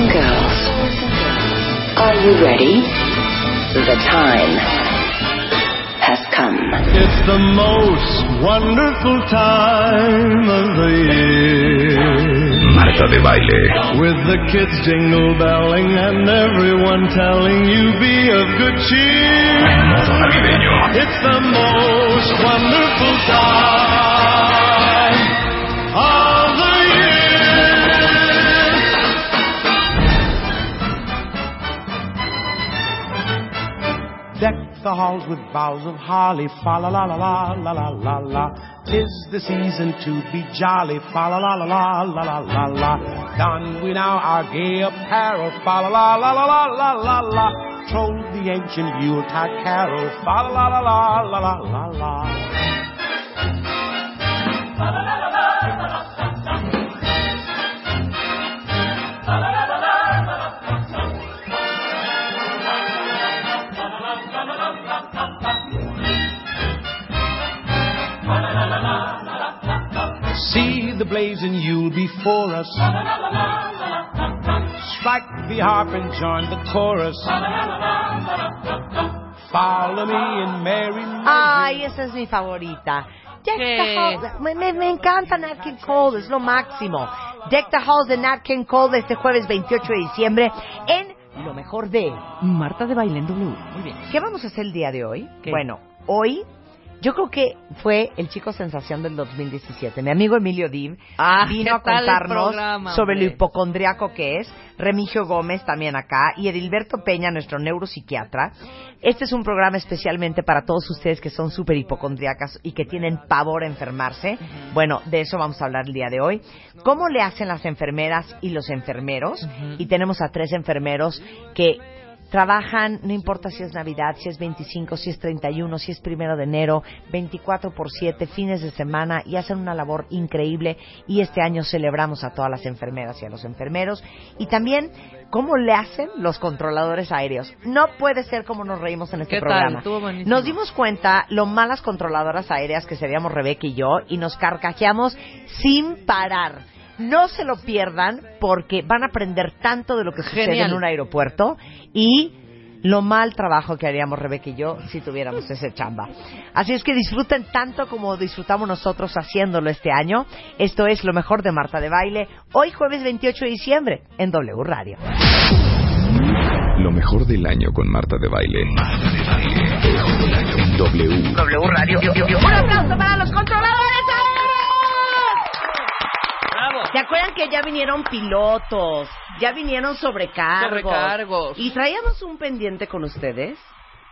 and girls, are you ready? The time has come. It's the most wonderful time of the year. Marta de baile. With the kids jingle belling and everyone telling you be of good cheer. Modo navideño. It's the most wonderful time the halls with boughs of holly, fa la la la la la la la la. Tis the season to be jolly, fa la la la la la la la la. Don we now our gay apparel, fa la la la la la la la la. Troll the ancient Yuletide carol, fa la la la la la la la la. The blazing Yule before us. Strike the harp and join the chorus. Follow me in merry Ay, esa es mi favorita. Deck the ¿Qué? halls. Me, me, me encanta Nat King Cole, es lo máximo. Deck the halls de Nat King Cole este jueves 28 de diciembre en lo mejor de. Marta de baile en W. Muy bien. ¿Qué vamos a hacer el día de hoy? ¿Qué? Bueno, hoy yo creo que fue el chico sensación del 2017. Mi amigo Emilio Div Ah, vino ¿qué a contarnos programa, sobre lo hipocondriaco que es. Remigio Gómez también acá y Edilberto Peña, nuestro neuropsiquiatra. Este es un programa especialmente para todos ustedes que son súper hipocondriacas y que tienen pavor a enfermarse. Bueno, de eso vamos a hablar el día de hoy. ¿Cómo le hacen las enfermeras y los enfermeros? Y tenemos a tres enfermeros que Trabajan, no importa si es Navidad, si es 25, si es 31, si es primero de enero, 24 por 7, fines de semana y hacen una labor increíble y este año celebramos a todas las enfermeras y a los enfermeros y también cómo le hacen los controladores aéreos. No puede ser como nos reímos en este programa. Nos dimos cuenta lo malas controladoras aéreas que seríamos Rebeca y yo y nos carcajeamos sin parar. No se lo pierdan porque van a aprender tanto de lo que sucede Genial. en un aeropuerto y lo mal trabajo que haríamos Rebeca y yo si tuviéramos ese chamba. Así es que disfruten tanto como disfrutamos nosotros haciéndolo este año. Esto es lo mejor de Marta de Baile, hoy jueves 28 de diciembre en W Radio. Lo mejor del año con Marta de baile. En W. W Radio. Un aplauso para los controladores. ¿Se acuerdan que ya vinieron pilotos? Ya vinieron sobrecargos. Sobrecargos. Y traíamos un pendiente con ustedes.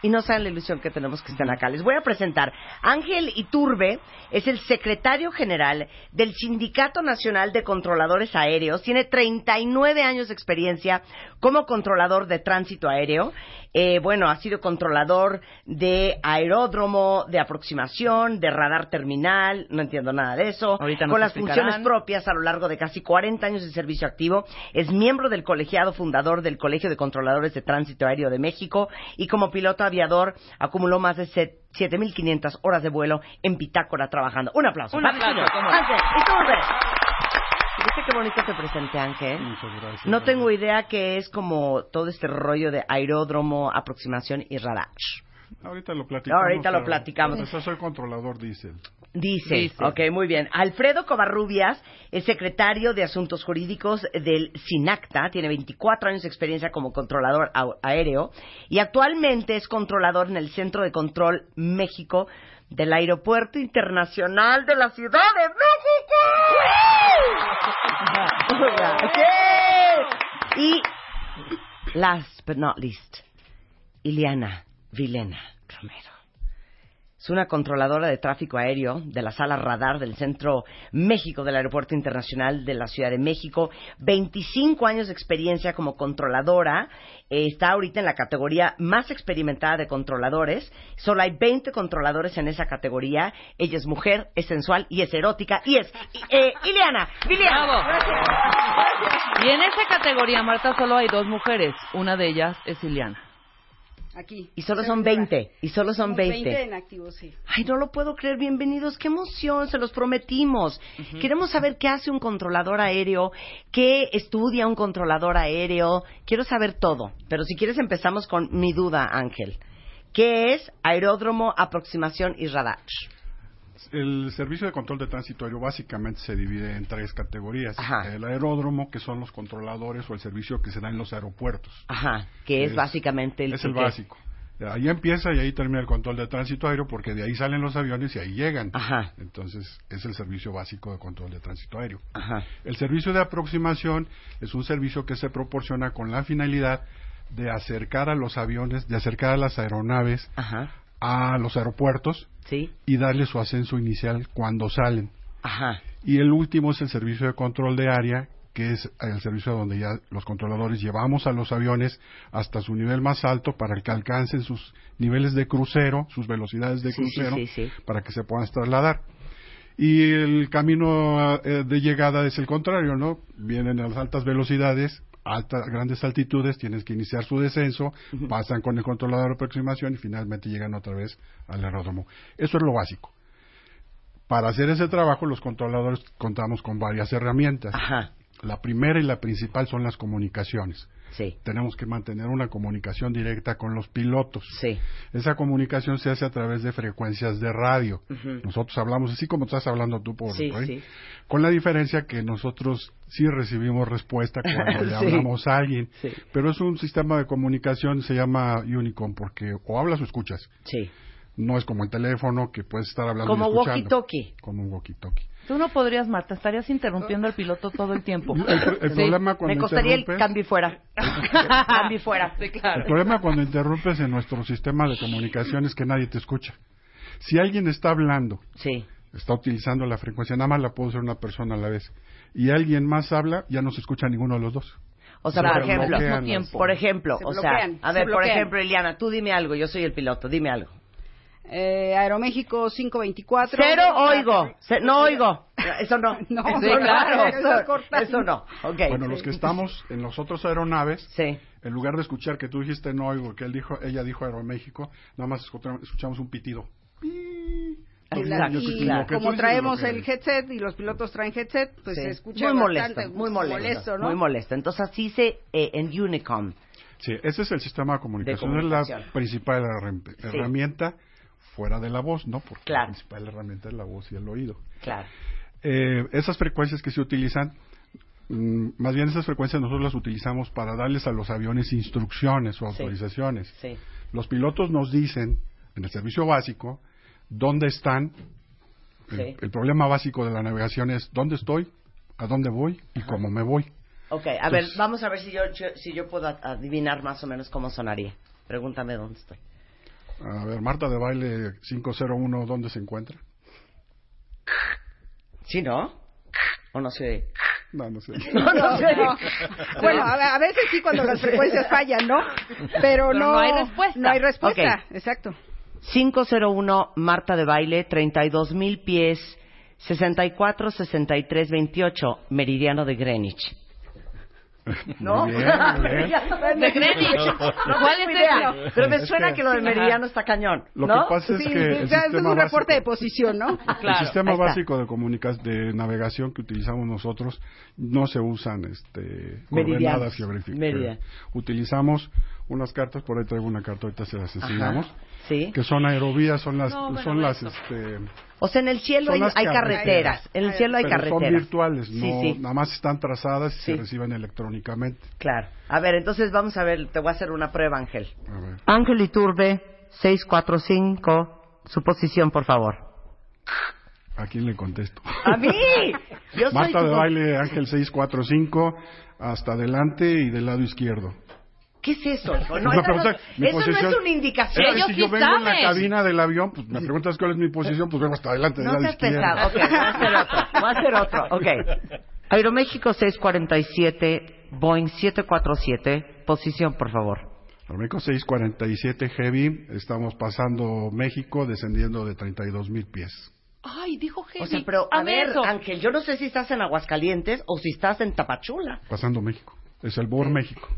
Y no saben la ilusión que tenemos que estén acá. Les voy a presentar. Ángel Iturbe es el secretario general del Sindicato Nacional de Controladores Aéreos. Tiene 39 años de experiencia como controlador de tránsito aéreo. Eh, bueno, ha sido controlador de aeródromo, de aproximación, de radar terminal. No entiendo nada de eso. Ahorita con las explicarán. funciones propias a lo largo de casi 40 años de servicio activo. Es miembro del colegiado fundador del Colegio de Controladores de Tránsito Aéreo de México y como piloto aviador acumuló más de set- 7.500 horas de vuelo en Pitácora trabajando. Un aplauso. Un aplauso, señor. cómo no. Ángel, Iturbe. ¿Viste qué bonito te presenté, Ángel? Muchas gracias. No tengo idea que es como todo este rollo de aeródromo, aproximación y radar. Ahorita lo platicamos. Ahorita lo platicamos. Yo soy controlador diésel. Dice, Dice. ok, muy bien. Alfredo Covarrubias es secretario de Asuntos Jurídicos del SINACTA, tiene 24 años de experiencia como controlador aéreo y actualmente es controlador en el Centro de Control México del Aeropuerto Internacional de la Ciudad de México. ¡Sí! Y last but not least, Ileana Vilena Romero. Es una controladora de tráfico aéreo de la sala radar del Centro México del Aeropuerto Internacional de la Ciudad de México. 25 años de experiencia como controladora. Eh, está ahorita en la categoría más experimentada de controladores. Solo hay 20 controladores en esa categoría. Ella es mujer, es sensual y es erótica. Y es eh, Ileana. Viliana. Bravo. Y en esa categoría, Marta, solo hay dos mujeres. Una de ellas es Ileana. Aquí. Y solo son viva. 20. Y solo son Somos 20. en activo, sí. Ay, no lo puedo creer. Bienvenidos. Qué emoción. Se los prometimos. Queremos saber qué hace un controlador aéreo, qué estudia un controlador aéreo. Quiero saber todo. Pero si quieres empezamos con mi duda, Ángel. ¿Qué es aeródromo, aproximación y radar? El servicio de control de tránsito aéreo básicamente se divide en tres categorías. Ajá. El aeródromo, que son los controladores o el servicio que se da en los aeropuertos. Ajá. Que es, Es- básicamente el es el básico. Ahí empieza y ahí termina el control de tránsito aéreo porque de ahí salen los aviones y ahí llegan. Ajá. Entonces es el servicio básico de control de tránsito aéreo. Ajá. El servicio de aproximación es un servicio que se proporciona con la finalidad de acercar a los aviones, de acercar a las aeronaves Ajá. A los aeropuertos Sí. y darle su ascenso inicial cuando salen. Ajá. Y el último es el servicio de control de área, que es el servicio donde ya los controladores llevamos a los aviones hasta su nivel más alto para que alcancen sus niveles de crucero, sus velocidades de Sí, crucero, sí, para que se puedan trasladar. Y el camino eh, de llegada es el contrario, ¿no? Vienen a las altas velocidades, altas, grandes altitudes, tienes que iniciar su descenso, pasan con el controlador de aproximación y finalmente llegan otra vez al aeródromo. Eso es lo básico. Para hacer ese trabajo, los controladores contamos con varias herramientas. Ajá. La primera y la principal son las comunicaciones. Sí. Tenemos que mantener una comunicación directa con los pilotos. Sí. Esa comunicación se hace a través de frecuencias de radio. Nosotros hablamos así como estás hablando tú por Sí, sí. con la diferencia que nosotros sí recibimos respuesta cuando le hablamos a alguien. Sí. Pero es un sistema de comunicación, se llama Unicom, porque o hablas o escuchas. Sí. No es como el teléfono que puedes estar hablando Como y escuchando. walkie-talkie. Como un walkie-talkie. Tú no podrías, Marta, estarías interrumpiendo al piloto todo el tiempo. El, el problema cuando Me costaría el cambio fuera. cambio fuera. Sí, claro. El problema cuando interrumpes en nuestro sistema de comunicación es que nadie te escucha. Si alguien está hablando, Sí. está utilizando la frecuencia, nada más la puede usar una persona a la vez, y alguien más habla, ya no se escucha ninguno de los dos. O sea, por ejemplo, por ejemplo, Se o sea, a se ver, por ejemplo, Eliana, tú dime algo, yo soy el piloto, dime algo. Eh, Aeroméxico 524. Cero oigo, no oigo. Eso no. No, eso sí, claro, eso, eso no. Ok. Bueno, los que estamos en los otros aeronaves, Sí. en lugar de escuchar que tú dijiste no oigo, que él dijo, ella dijo Aeroméxico, nada más escuchamos, escuchamos un pitido. Exacto, y claro. Como traemos el headset y los pilotos traen headset, pues Sí. se escucha muy molesto, bastante muy molesto, ¿no? muy molesto. Entonces así se eh, en Unicom. Sí, ese es el sistema de comunicación, De es la comunicación. principal herram- herramienta fuera de la voz, ¿no? Porque Claro. la principal herramienta es la voz y el oído. Claro. Eh, esas frecuencias que se utilizan, mm, más bien esas frecuencias nosotros las utilizamos para darles a los aviones instrucciones o autorizaciones. Sí. Los pilotos nos dicen, en el servicio básico, dónde están. El, Sí. el problema básico de la navegación es dónde estoy, a dónde voy y cómo me voy. Ok, a ver, vamos a ver si yo, yo- si yo puedo adivinar más o menos cómo sonaría. Pregúntame dónde estoy. A ver, Marta de Baile 501, ¿dónde se encuentra? ¿Sí, no? ¿O no sé? No, no sé. No, no sé. Bueno, a, veces sí cuando las frecuencias fallan, ¿no? Pero, Pero no, no hay respuesta. No hay respuesta, exacto. 501 Marta de Baile, 32 mil pies, 64 63 28, Meridiano de Greenwich. ¿No? Bien, bien. De Greenwich. No ¿Cuál es idea? Pero me Es suena que- que lo de Meridiano está cañón. Lo ¿no? que pasa es Sí, que sea, es un reporte de posición, ¿no? Claro. el sistema básico de comunicas de navegación que utilizamos nosotros no se usan este coordenadas geográficas. Utilizamos unas cartas, por ahí traigo una carta, ahorita se las enseñamos, Sí. que son aerovías, son las No, bueno, son las este O sea, en el cielo hay, hay carreteras. carreteras. En el cielo hay pero carreteras. son virtuales, no Sí, sí. nada más están trazadas y Sí. se reciben electrónicamente. Claro. A ver, entonces vamos a ver, te voy a hacer una prueba, Ángel. A ver. Ángel Iturbe, 645, su posición, por favor. ¿A quién le contesto? ¡A mí! Yo soy Marta tu de con- baile Ángel 645 hasta adelante y del lado izquierdo. ¿Qué es eso, hijo? No, eso, no, eso no es una indicación. Es si sí yo vengo en la cabina del avión, pues me preguntas cuál es mi posición, pues vengo hasta adelante, del No seas pesado. Ok, voy a hacer otro. Voy a hacer otro. Ok. Aeroméxico 647, Boeing 747, posición, por favor. Aeroméxico 647 Heavy, estamos pasando México, descendiendo de 32 mil pies. Ay, dijo Heavy. O sea, pero a Hazme ver, eso. Ángel, yo no sé si estás en Aguascalientes o si estás en Tapachula. Pasando México. Es el BOR México.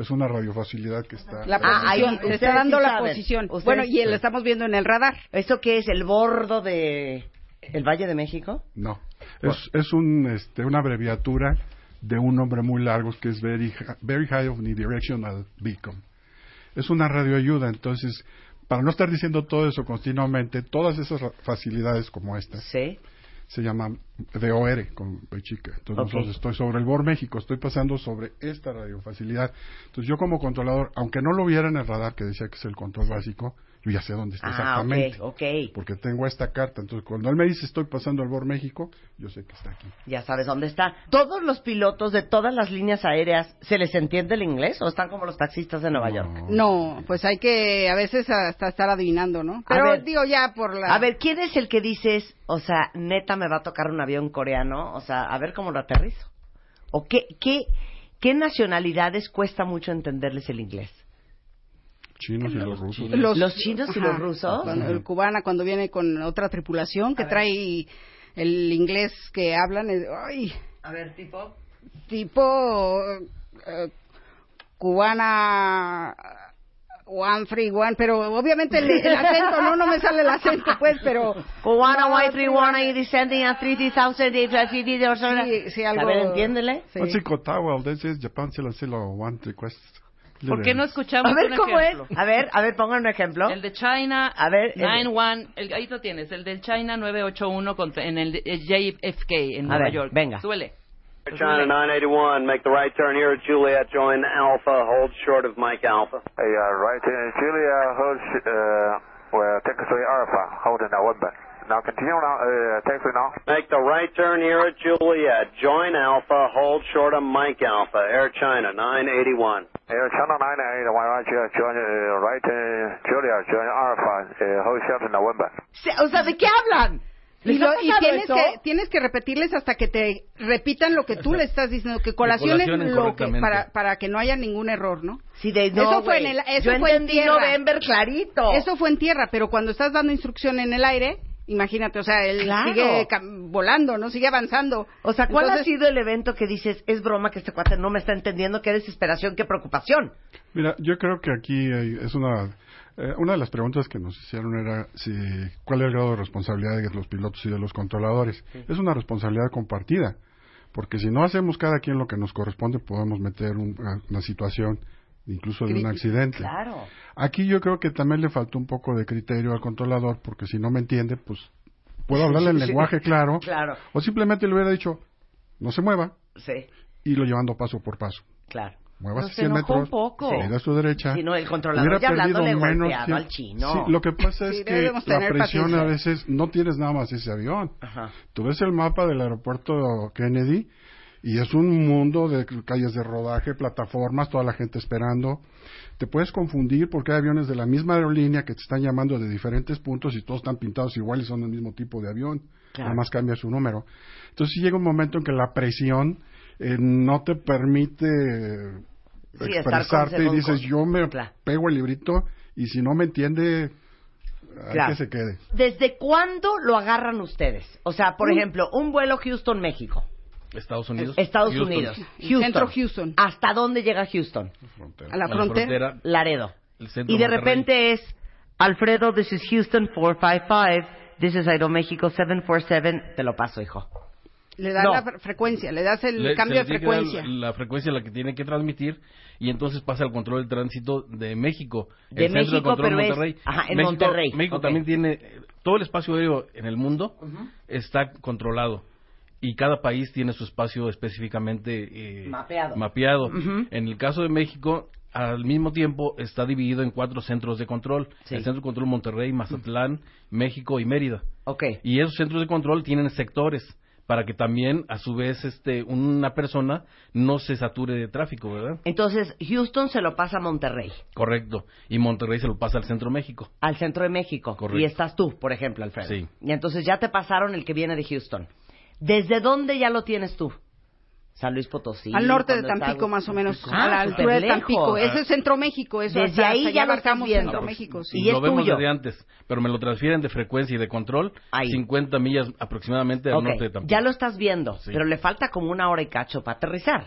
Es una radiofacilidad que está... La Ah, ahí, ustedes está dando sí la saben. posición. Ustedes Bueno, y sí. lo estamos viendo en el radar. ¿Eso qué es? ¿El bordo de el Valle de México? No, es, es un, este, una abreviatura de un nombre muy largo que es Very, Very High Omnidirectional Beacon. Es una radioayuda, entonces, para no estar diciendo todo eso continuamente, todas esas facilidades como estas Sí. Se llaman DOR con B chica. Entonces, nosotros estoy sobre el BOR México, estoy pasando sobre esta radiofacilidad. Entonces, yo como controlador, aunque no lo viera en el radar que decía que es el control básico, yo ya sé dónde está Ah, exactamente. ok, ok. Porque tengo esta carta. Entonces, cuando él me dice estoy pasando el BOR México, yo sé que está aquí. Ya sabes dónde está. ¿Todos los pilotos de todas las líneas aéreas se les entiende el inglés o están como los taxistas de Nueva York? No, pues hay que a veces hasta estar adivinando, ¿no? Pero ver. digo ya por la... A ver, ¿quién es el que dices, o sea, neta me va a tocar un avión coreano? O sea, a ver cómo lo aterrizo. ¿O qué, qué, qué nacionalidades cuesta mucho entenderles el inglés? Chinos y los rusos. ¿Los chinos y los rusos? Cuando- el cubana cuando viene con otra tripulación que trae el inglés que hablan, es- ay, A ver, tipo. tipo eh, cubana one free one, pero obviamente el, el acento, no, no me sale el acento, pues, pero Cubana, white, three, one, y descending at 30,000, Sí, sí, algo- A ver, entiéndele. Sí. What's this is Japan One Request. ¿Por qué no escuchamos A ver, un ¿cómo ejemplo? es? A ver, a ver, pongan un ejemplo. El de China, A ver, el- 91, el, ahí lo tienes, el del China 981 contra, en el el JFK en A Nueva ver, York. venga. Súbele. China 981, make the right turn here at Juliet, join Alpha, hold short of Mike Alpha. Hey, uh, right, uh, Julia, hold, uh, well, taxi Alpha, hold in November. Now continue now, uh, taxi now. Make the right turn here at Juliet, join Alpha, hold short of Mike Alpha, Air China 981. Air China 98, right, join, uh, right, uh, Julia, join Alpha, uh, hold short in November. Se- O sea, ¿de qué hablan? Y, ¿Les lo- y tienes eso? que tienes que repetirles hasta que te repitan lo que tú le estás diciendo, que colaciones lo que para para que no haya ningún error, ¿no? Sí, de, no, Eso fue en el- eso Yo fue en entendí tierra. November clarito. Eso fue en tierra, pero cuando estás dando instrucción en el aire, imagínate, o sea, él Claro. sigue volando, no sigue avanzando. O sea, ¿cuál ha sido el evento que dices, es broma que este cuate no me está entendiendo, qué desesperación, qué preocupación? Mira, yo creo que aquí hay- es una eh, una de las preguntas que nos hicieron era si cuál es el grado de responsabilidad de los pilotos y de los controladores. Es una responsabilidad compartida, porque si no hacemos cada quien lo que nos corresponde, podemos meter un- una situación incluso de un accidente. Claro. Aquí yo creo que también le faltó un poco de criterio al controlador, porque si no me entiende, pues puedo hablarle en Sí. lenguaje claro, Claro. o simplemente le hubiera dicho, no se mueva, Sí, y lo llevando paso por paso. claro. Muevas se 100 enojó metros, un poco. a su derecha. Sí, no, el controlador ya perdido menos al chino. Sí, lo que pasa Sí, es que la presión paciencia. a veces no tienes nada más ese avión. Ajá. Tú ves el mapa del aeropuerto Kennedy y es un mundo de calles de rodaje, plataformas, toda la gente esperando. Te puedes confundir porque hay aviones de la misma aerolínea que te están llamando de diferentes puntos y todos están pintados igual y son el mismo tipo de avión. Claro. Nada más cambia su número. Entonces sí llega un momento en que la presión eh, no te permite Sí, expresarte y dices yo me Claro. pego el librito y si no me entiende Claro. que se quede. ¿Desde cuándo lo agarran ustedes? O sea, por ejemplo, un vuelo Houston-México, Estados Unidos. Estados Houston. Unidos, Houston. centro Houston. ¿Hasta dónde llega Houston? a la A la frontera. frontera, Laredo. el centro Y de Monterrey. repente es, Alfredo, this is Houston 455, this is Aeroméxico 747, te lo paso, hijo. Le das No. la fre- frecuencia, le das el Le- cambio de frecuencia. La, la frecuencia la que tiene que transmitir y entonces pasa al control del tránsito de México. De el centro México, control pero es- Monterrey. ajá, en México, Monterrey, México ok. también tiene todo el espacio aéreo en el mundo está controlado y cada país tiene su espacio específicamente eh, Mapeado. mapeado. En el caso de México al mismo tiempo está dividido en cuatro centros de control. Sí. El centro de control Monterrey, Mazatlán, México y Mérida. Ok. Y esos centros de control tienen sectores para que también, a su vez, este, una persona no se sature de tráfico, ¿verdad? Entonces, Houston se lo pasa a Monterrey, Correcto. Y Monterrey se lo pasa al centro México. al centro de México. Correcto. Y estás tú, por ejemplo, Alfredo. Sí. Y entonces ya te pasaron el que viene de Houston. ¿Desde dónde ya lo tienes tú? San Luis Potosí. Al norte de está- Tampico, más o menos, Ah, a la altura de. Tampico. Eso es Centro México. Eso Desde hasta- ahí hasta ya allá lo estás abarcamos viendo. Centro México, sí. Y es lo vemos tuyo. desde antes, pero me lo transfieren de frecuencia y de control Ahí. 50 millas aproximadamente al norte de Tampico. ya lo estás viendo, Sí. pero le falta como una hora y cacho para aterrizar.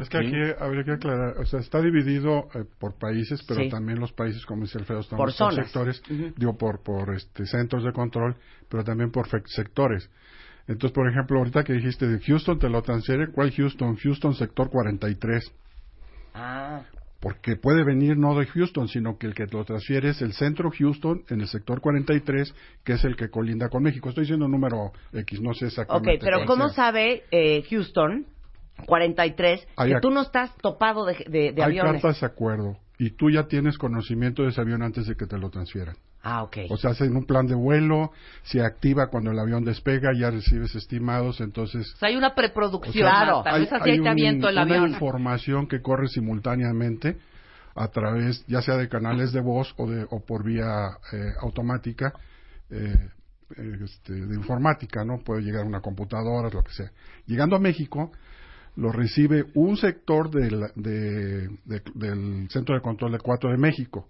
Es que aquí habría que aclarar, o sea, está dividido eh, por países, pero Sí. también los países, como dice Alfredo, están Por por sectores, Ujú. digo, por, por este, centros de control, pero también por sectores. Entonces, por ejemplo, ahorita que dijiste de Houston, te lo transfiere, ¿cuál Houston? Houston sector 43. Ah, Porque puede venir no de Houston, sino que el que lo transfiere es el centro Houston en el sector 43, que es el que colinda con México. Estoy diciendo un número X, no sé ok, exactamente. pero cuál ¿cómo sea. sabe eh, Houston 43 Hay que tú no estás topado de, de- de Hay aviones? cartas de acuerdo y tú ya tienes conocimiento de ese avión antes de que te lo transfieran. Ah, ok. O sea, hacen un plan de vuelo, se activa cuando el avión despega, ya recibes estimados, entonces... O sea, hay una preproducción. Claro. Es así, ahí te un- el una avión. información que corre simultáneamente a través, ya sea de canales de voz o, de, o por vía eh, automática, eh, eh, este, de informática, ¿no? Puede llegar a una computadora, lo que sea. Llegando a México, lo recibe un sector del, de- de- del Centro de Control de 4 de México.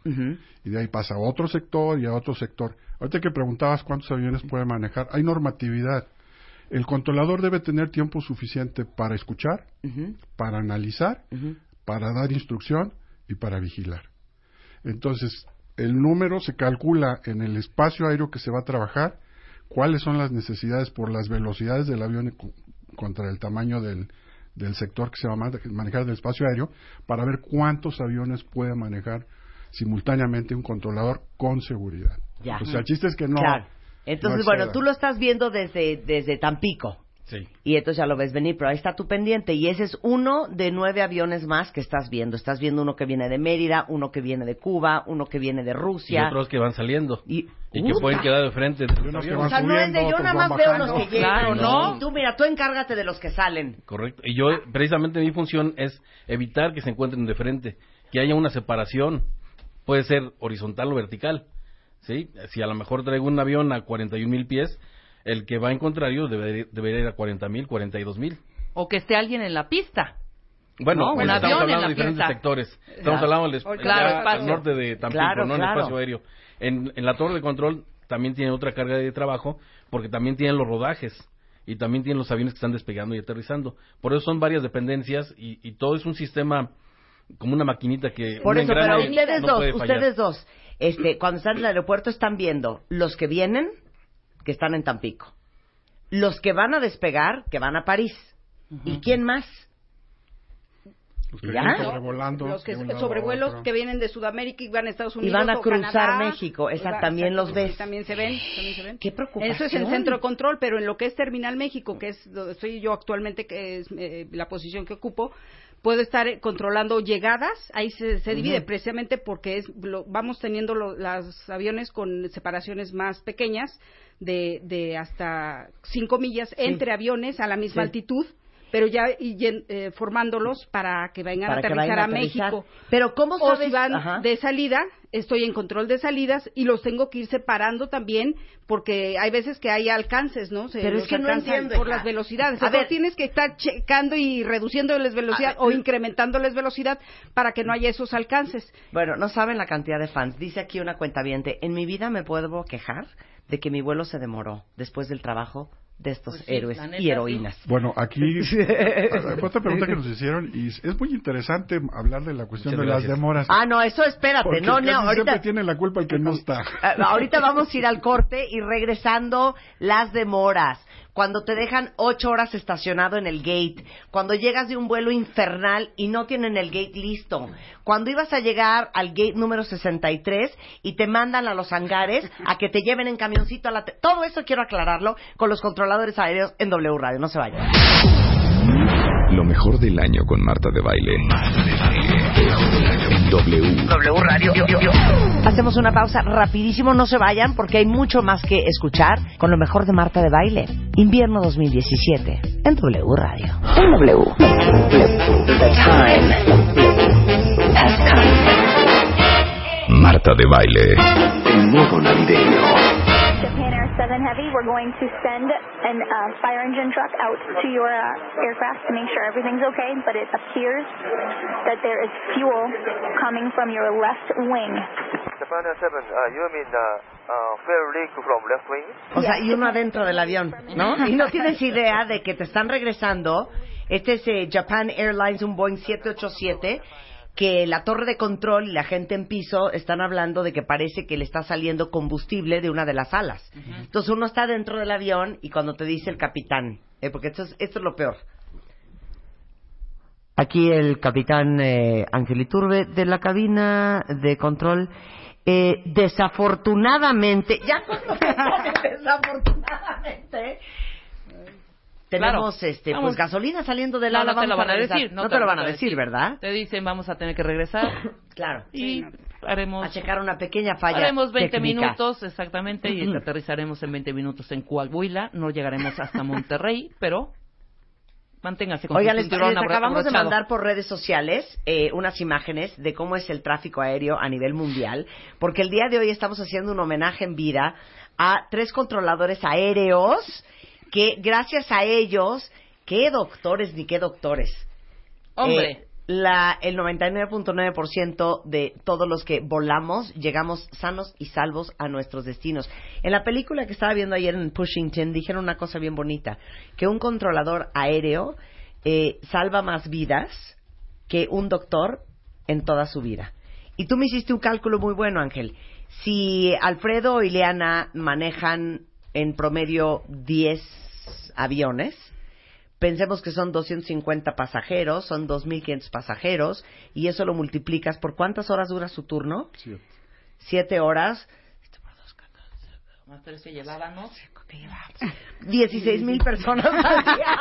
Y de ahí pasa a otro sector y a otro sector. Ahorita que preguntabas cuántos aviones puede manejar, hay normatividad. El controlador debe tener tiempo suficiente para escuchar, para analizar, para dar instrucción y para vigilar. Entonces, el número se calcula en el espacio aéreo que se va a trabajar, cuáles son las necesidades por las velocidades del avión contra el tamaño del, del sector que se va a man- manejar del espacio aéreo, para ver cuántos aviones puede manejar simultáneamente un controlador con seguridad. Ya. O sea, el chiste es que no. Claro. Entonces, no bueno, tú lo estás viendo desde, desde Tampico. Sí. Y entonces ya lo ves venir, pero ahí está tu pendiente. Y ese es uno de nueve aviones más que estás viendo. Estás viendo uno que viene de Mérida, uno que viene de Cuba, uno que viene de Y Rusia. otros que van saliendo. Y, Y que pueden quedar de frente. de unos que. O no es de yo nada más veo los que llegan. Claro, ¿no? Y Tú, mira, tú encárgate de los que salen. Correcto. Y yo, precisamente mi función es evitar que se encuentren de frente, que haya una separación. Puede ser horizontal o vertical. ¿Sí? Si a lo mejor traigo un avión a 41 mil pies, el que va en contrario debe- debería ir a 40 mil, 42 mil. O que esté alguien en la pista. Bueno, No, pues un estamos avión en hablando la de diferentes pista. sectores. Estamos Claro. hablando del es- Claro, al norte de Tampico, Claro, no en claro. espacio aéreo. En, en la torre de control también tiene otra carga de trabajo porque también tienen los rodajes y también tienen los aviones que están despegando y aterrizando. Por eso son varias dependencias y, y todo es un sistema como una maquinita que Por eso, pero ustedes no dos, ustedes dos, este, cuando están en el aeropuerto están viendo los que vienen, que están en Tampico. Los que van a despegar, que van a París. ¿Y quién más? Los que ¿Ya? sobrevolando. Los que sobrevuelos que vienen de Sudamérica y van a Estados Y Unidos van a o cruzar Canadá. México, esa Va- también los ves. También se ven, también se ven. Qué preocupación. Eso es el centro de control, pero en lo que es Terminal México, que es donde estoy yo actualmente, que es eh, la posición que ocupo, puedo estar eh, controlando llegadas, ahí se, se divide precisamente porque es lo- vamos teniendo lo- los aviones con separaciones más pequeñas de, de hasta 5 millas entre aviones a la misma Sí. altitud, pero ya y eh, formándolos para que vengan Para a aterrizar a a, aterrizar. México. Pero ¿cómo O sabes? si van Ajá. de salida, estoy en control de salidas y los tengo que ir separando también porque hay veces que hay alcances, ¿no? Se Pero es que no entiendo, por hija. las velocidades. A Entonces ver. tienes que estar checando y reduciéndoles velocidad A o ver. incrementándoles velocidad para que no haya esos alcances. Bueno, no saben la cantidad de fans. Dice aquí una cuenta En mi vida me puedo quejar de que mi vuelo se demoró después del trabajo de estos Pues sí, héroes y heroínas. Bueno, aquí fue otra pregunta que nos hicieron y es muy interesante hablar de la cuestión Muchas de las demoras. Ah, no, eso espérate. porque No, casi no, siempre ahorita. tiene la culpa el que no está. Ah, ahorita vamos a ir al corte y regresando las demoras. Cuando te dejan ocho horas estacionado en el gate. Cuando llegas de un vuelo infernal y no tienen el gate listo. Cuando ibas a llegar al gate número 63 y te mandan a los hangares a que te lleven en camioncito a la... te- Todo eso quiero aclararlo con los controladores aéreos en W Radio. No se vayan. Lo mejor del año con Marta de Baile. En W. W Radio. Hacemos una pausa rapidísimo, no se vayan porque hay mucho más que escuchar con lo mejor de Marta de Baile. Invierno 2017 en W Radio. En W. The time has come. Marta de Baile. El modo navideño. Japan Air 7 Heavy, we're going to send a uh, fire engine truck out to your uh, aircraft to make sure everything's okay, but it appears that there is fuel coming from your left wing. Japan 7, uh, you mean uh, uh, fuel leak from left wing? O sea, y uno adentro del avión, ¿no? Y no tienes idea de que te están regresando Este es eh, Japan Airlines, un Boeing 787, que la torre de control y la gente en piso están hablando de que parece que le está saliendo combustible de una de las alas. Entonces uno está dentro del avión y cuando te dice el capitán, eh, porque esto es, esto es lo peor. Aquí el capitán eh, Ángel Iturbe de la cabina de control. Eh, desafortunadamente, ya cuando desafortunadamente, tenemos Claro. este Vamos. pues gasolina saliendo del No, ala, no te lo van a regresar. decir. No, te lo van a decir, ¿verdad? Te dicen, vamos a tener que regresar. claro. Y haremos... A checar una pequeña falla Haremos 20 técnica. minutos exactamente y aterrizaremos en 20 minutos en Coahuila. No llegaremos hasta Monterrey, pero manténgase con Oigan, les, les acabamos de mandar por redes sociales eh, unas imágenes de cómo es el tráfico aéreo a nivel mundial, porque el día de hoy estamos haciendo un homenaje en vida a tres controladores aéreos que gracias a ellos, qué doctores ni qué doctores. Hombre. Eh, la, el 99.9% de todos los que volamos llegamos sanos y salvos a nuestros destinos. En la película que estaba viendo ayer en Pushington dijeron una cosa bien bonita, que un controlador aéreo eh, salva más vidas que un doctor en toda su vida. Y tú me hiciste un cálculo muy bueno, Ángel. Si Alfredo y Leana manejan en promedio 10 aviones, pensemos que son 250 pasajeros, son 2.500 pasajeros, y eso lo multiplicas por cuántas horas dura su turno? Siete horas. Más tres que llevábamos. 16 mil personas al día.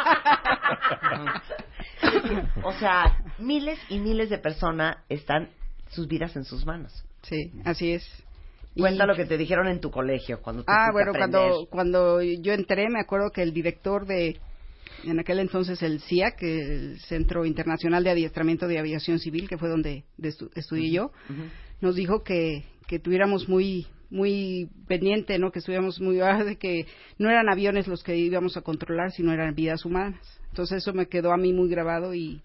o sea, miles y miles de personas están sus vidas en sus manos. Sí, así es. Cuenta lo que te dijeron en tu colegio cuando tú Ah, bueno, cuando, cuando yo entré, me acuerdo que el director de, en aquel entonces el CIAC, el Centro Internacional de Adiestramiento de Aviación Civil, que fue donde de estu- estudié yo, nos dijo que, que tuviéramos muy muy pendiente, ¿no? Que estuviéramos muy ah, de que no eran aviones los que íbamos a controlar, sino eran vidas humanas. Entonces eso me quedó a mí muy grabado y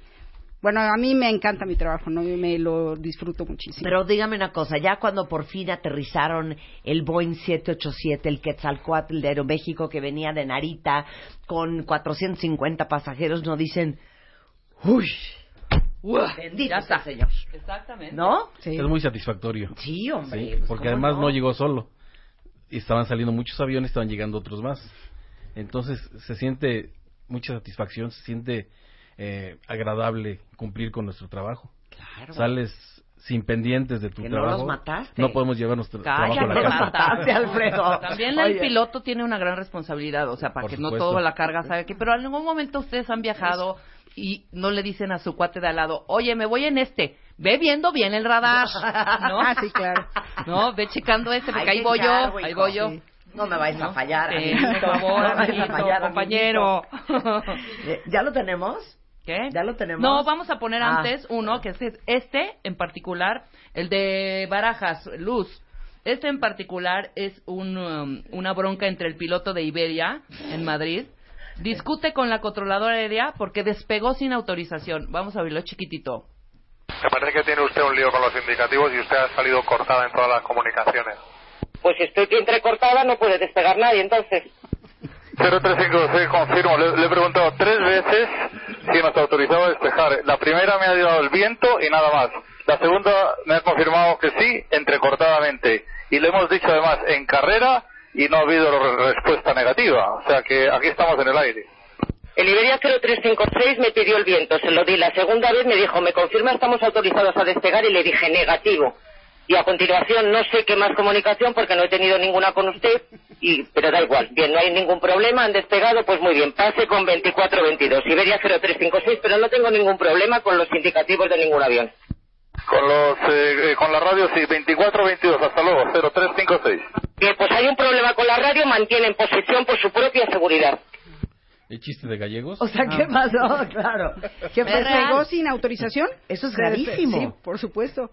bueno, a mí me encanta mi trabajo, ¿no? Yo me lo disfruto muchísimo. Pero dígame una cosa, ya cuando por fin aterrizaron el Boeing 787, el Quetzalcoatl de Aeroméxico que venía de Narita con 450 pasajeros, no dicen, uy, bendito sea está. el Señor. Exactamente. ¿No? Es muy satisfactorio. Sí, hombre. Sí, pues, porque ¿cómo además no? llegó solo. Y estaban saliendo muchos aviones, estaban llegando otros más. Entonces se siente mucha satisfacción, se siente eh, agradable cumplir con nuestro trabajo. Claro. Sales sin pendientes de tu Que no trabajo. los mataste. No podemos llevar nuestro trabajo a la Cállate, casa. mataste, Alfredo. También Oye. el piloto tiene una gran responsabilidad, o sea, para Por que no supuesto. toda la carga sabe que, pero en algún momento ustedes han viajado y no le dicen a su cuate de al lado, oye, me voy en este, ve viendo bien el radar, ¿no? Ah, sí, claro. No, ve checando este, porque Hay ahí voy yo, ahí voy yo. sí. No me vais a fallar, Sí, amiguito. por favor, No me vais a amiguito, fallar, compañero. Eh, ¿Ya lo tenemos? ¿Qué? ¿Ya lo tenemos? No, vamos a poner Ah. antes uno, que es este en particular, el de Barajas, Luz. Este en particular es un, um, una bronca entre el piloto de Iberia en Madrid. Discute con la controladora aérea porque despegó sin autorización. Vamos a verlo chiquitito. Me parece que tiene usted un lío con los indicativos y usted ha salido cortada en todas las comunicaciones. Pues si estoy entrecortada no puede despegar nadie, entonces. 0356, confirmo. Le, he preguntado tres veces si nos autorizaba a despejar. La primera me ha llevado el viento y nada más. La segunda me ha confirmado que sí, entrecortadamente. Y le hemos dicho además en carrera y no ha habido re- respuesta negativa. O sea que aquí estamos en el aire. El Iberia 0356 me pidió el viento, se lo di. La segunda vez me dijo, ¿me confirma estamos autorizados a despegar? Y le dije, negativo. Y a continuación no sé qué más comunicación porque no he tenido ninguna con usted, y, pero da igual. Bien, no hay ningún problema, han despegado, pues muy bien. Pase con 2422, Iberia 0356, pero no tengo ningún problema con los indicativos de ningún avión. Con los eh, eh, con la radio sí, 2422, hasta luego, 0356. Bien, pues hay un problema con la radio, mantienen posición por su propia seguridad. ¿El chiste de gallegos? O sea, ¿qué pasó? Claro. ¿Qué ¿Se fue? despegó sin autorización? Eso es gravísimo. Sí, por supuesto.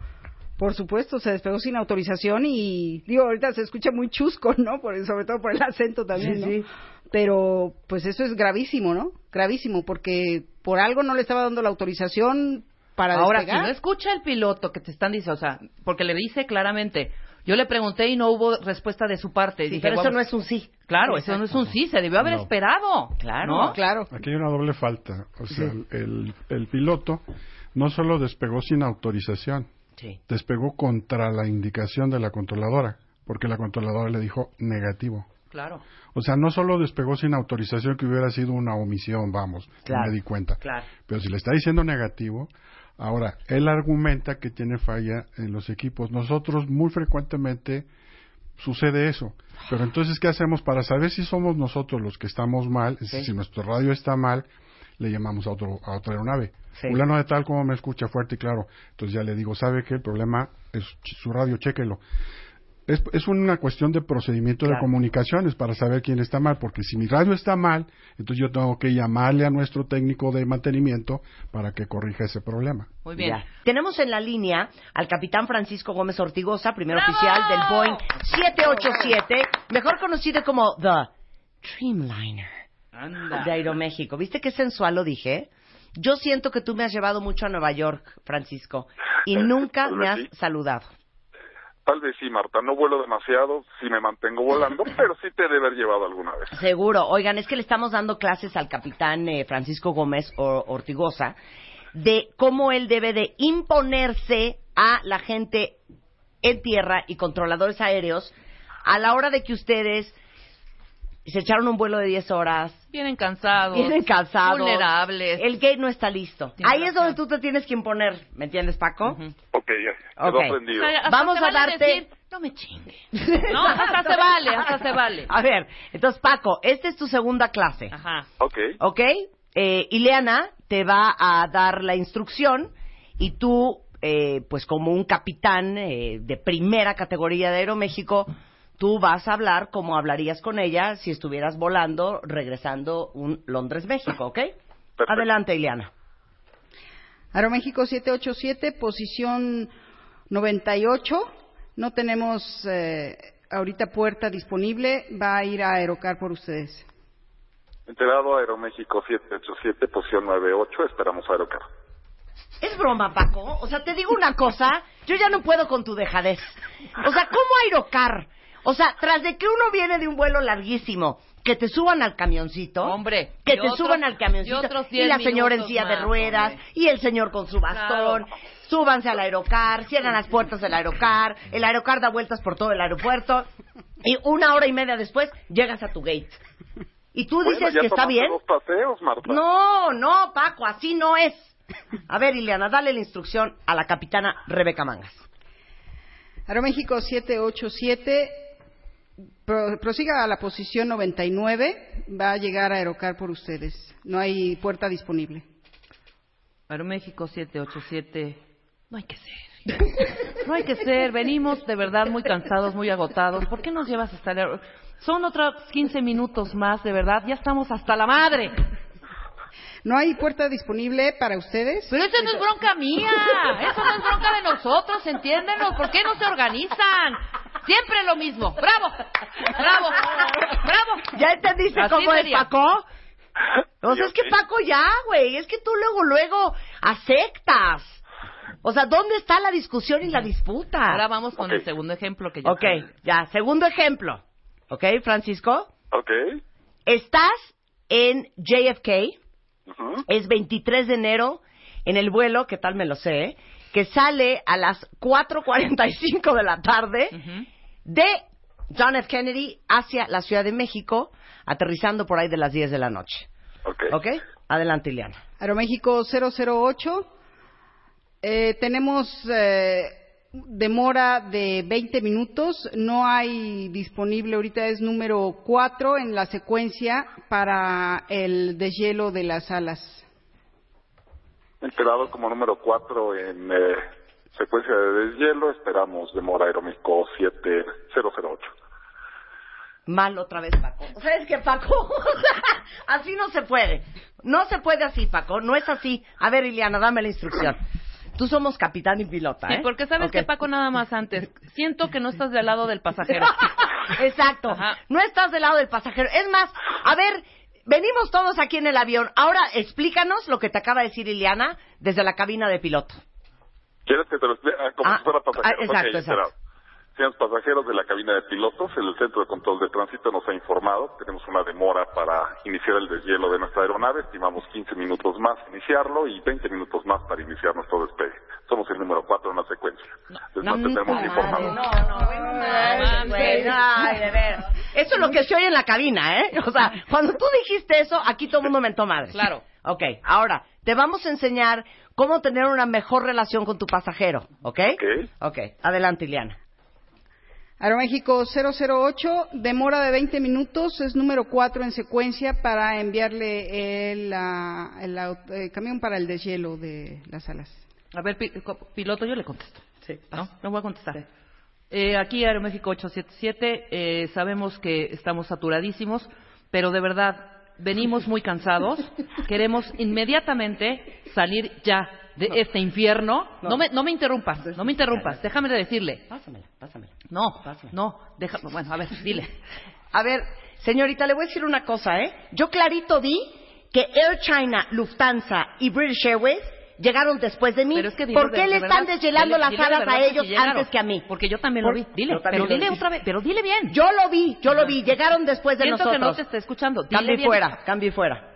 Por supuesto, se despegó sin autorización y, digo, ahorita se escucha muy chusco, ¿no? Por, sobre todo por el acento también, Sí, ¿no? sí. Pero, pues eso es gravísimo, ¿no? Gravísimo, porque por algo no le estaba dando la autorización para Ahora, si despegar. no escucha el piloto que te están diciendo, o sea, porque le dice claramente, Yo le pregunté y no hubo respuesta de su parte. Sí, Dije, pero eso no es un sí. Claro, eso no es un sí, se debió haber No. esperado. Claro, claro. Aquí hay una doble falta. O sea, el, el piloto no solo despegó sin autorización, Sí. despegó contra la indicación de la controladora, porque la controladora le dijo negativo. Claro. O sea, no solo despegó sin autorización, que hubiera sido una omisión, vamos, no Claro, me di cuenta. claro. Pero si le está diciendo negativo, ahora, él argumenta que tiene falla en los equipos. Nosotros muy frecuentemente sucede eso. Pero entonces, ¿qué hacemos para saber si somos nosotros los que estamos mal? Si nuestro radio está mal, le llamamos a, otro, a otra aeronave. Sí. Fulano de tal como me escucha fuerte y claro. Entonces ya le digo, ¿sabe qué? El problema es su radio, chéquelo. Es, es una cuestión de procedimiento Claro. de comunicaciones para saber quién está mal, porque si mi radio está mal, entonces yo tengo que llamarle a nuestro técnico de mantenimiento para que corrija ese problema. Muy bien. Ya. Tenemos en la línea al capitán Francisco Gómez Ortigosa, primer ¡Bravo! oficial del Boeing 787, mejor conocido como The Dreamliner Anda. de Aeroméxico. ¿Viste qué sensual lo dije? Yo siento que tú me has llevado mucho a Nueva York, Francisco, y nunca me has sí. saludado. Tal vez sí, Marta. No vuelo demasiado, sí me mantengo volando, pero sí te debe haber llevado alguna vez. Seguro. Oigan, es que le estamos dando clases al capitán eh, Francisco Gómez o- Ortigosa de cómo él debe de imponerse a la gente en tierra y controladores aéreos a la hora de que ustedes se echaron un vuelo de 10 horas, Vienen cansados. vienen cansados, Vulnerables. el gate no está listo. Tienes Ahí es donde tú te tienes que imponer, ¿me entiendes, Paco? Ok, ya. Quedó Ok. aprendido. O sea, Vamos a vale darte- decir, no me chingue. No, hasta se vale, hasta se vale. A ver, entonces, Paco, esta es tu segunda clase. Ajá. Ok. ¿Ok? Eh, Ileana te va a dar la instrucción y tú, eh, pues como un capitán eh, de primera categoría de Aeroméxico, tú vas a hablar como hablarías con ella si estuvieras volando, regresando un Londres-México, ¿ok? Adelante, Ileana. Aeroméxico 787, posición 98. No tenemos eh, ahorita puerta disponible. Va a ir a Aerocar por ustedes. Enterado Aeroméxico 787, posición 98, esperamos Aerocar. Es broma, Paco. O sea, te digo una cosa, yo ya no puedo con tu dejadez. O sea, ¿cómo aerocar? O sea, tras de que uno viene de un vuelo larguísimo, que te suban al camioncito. Hombre, Que te suban al camioncito. y otros y 10 la señora en silla de ruedas. hombre. Y el señor con su bastón. Claro. Súbanse al aerocar, cierran las puertas del aerocar. El aerocar da vueltas por todo el aeropuerto. Y una hora y media después llegas a tu gate. Y tú Bueno, dices ya que está bien. dos paseos, Marta. No, no, Paco, así no es. A ver, Ileana, dale la instrucción a la capitana Rebeca Mangas. Aeroméxico 787, pro- prosiga a la posición 99. Va a llegar a Aerocar por ustedes. No hay puerta disponible. Aeroméxico 787. No hay que ser. No hay que ser. Venimos de verdad muy cansados, muy agotados. ¿Por qué nos llevas hasta el aer- Son otros 15 minutos más, de verdad. Ya estamos hasta la madre. No hay puerta disponible para ustedes. Pero eso no es bronca mía. Eso no es bronca de nosotros, entiéndenos. ¿Por qué no se organizan? Siempre lo mismo. ¡Bravo! ¡Bravo! ¡Bravo! ¿Ya entendiste Así cómo es sería. Paco? O sea, es que. Paco ya, güey. Es que tú luego, luego aceptas. O sea, ¿dónde está la discusión y la disputa? Ahora vamos con el segundo ejemplo que ya Ok, ya, segundo ejemplo. Ok, Francisco. Ok. Estás en JFK, es 23 de enero, en el vuelo, que tal me lo sé, que sale a las 4.45 de la tarde. De John F. Kennedy hacia la Ciudad de México, aterrizando por ahí de las 10 de la noche. Ok. ¿Ok? Adelante, Ileana. Aeroméxico 008. Eh, tenemos eh, demora de 20 minutos. No hay disponible ahorita, es número 4 en la secuencia para el deshielo de las alas. Enterado como número 4 en eh, secuencia de deshielo, esperamos demora Aeroméxico 7008. Mal otra vez, Paco. ¿Sabes qué, Paco? así no se puede. No se puede así, Paco. No es así. A ver, Ileana, dame la instrucción. Tú somos capitán y pilota, Sí, ¿eh? porque sabes que Paco nada más antes. Siento que no estás del lado del pasajero. Exacto. Ajá. No estás del lado del pasajero. Es más, a ver, venimos todos aquí en el avión. Ahora explícanos lo que te acaba de decir Ileana desde la cabina de piloto. ¿Quieres que te lo explique? Ah, como Ah, si fuera pasajero. ah, exacto, Ok, exacto. Señores pasajeros de la cabina de pilotos, el Centro de Control de Tránsito nos ha informado, tenemos una demora para iniciar el deshielo de nuestra aeronave, estimamos 15 minutos más iniciarlo y 20 minutos más para iniciar nuestro despegue. Somos el número 4 en la secuencia. Les mantendremos informados. Güey, no, ay, de veras. Eso es lo que se oye en la cabina, ¿eh? O sea, cuando tú dijiste eso, aquí todo el mundo mentó madre. Claro. Ok, ahora, te vamos a enseñar cómo tener una mejor relación con tu pasajero, ¿ok? Ok. Ok, adelante, Ileana. Aeroméxico 008, demora de 20 minutos, es número 4 en secuencia para enviarle el, el el camión para el deshielo de las alas. A ver, piloto, yo le contesto. ¿No? No voy a contestar. Eh, aquí Aeroméxico 877, eh, sabemos que estamos saturadísimos, pero de verdad venimos muy cansados. Queremos inmediatamente salir ya de este infierno. No. No, me, no me interrumpas, no me interrumpas. Déjame de decirle. Pásamela, pásamela. No, no, deja, bueno, a ver, dile. A ver, señorita, le voy a decir una cosa, ¿eh? Yo clarito vi que Air China, Lufthansa y British Airways llegaron después de mí. Pero es que dile ¿Por de- qué de le verdad, están deshielando dile- las dile alas a ellos antes que a mí? Porque yo también lo vi. Dile, pero dile otra vez, pero dile bien. Yo lo vi, yo lo vi. Llegaron después de Siento nosotros. que no te está escuchando. Cambie bien. fuera, cambie fuera.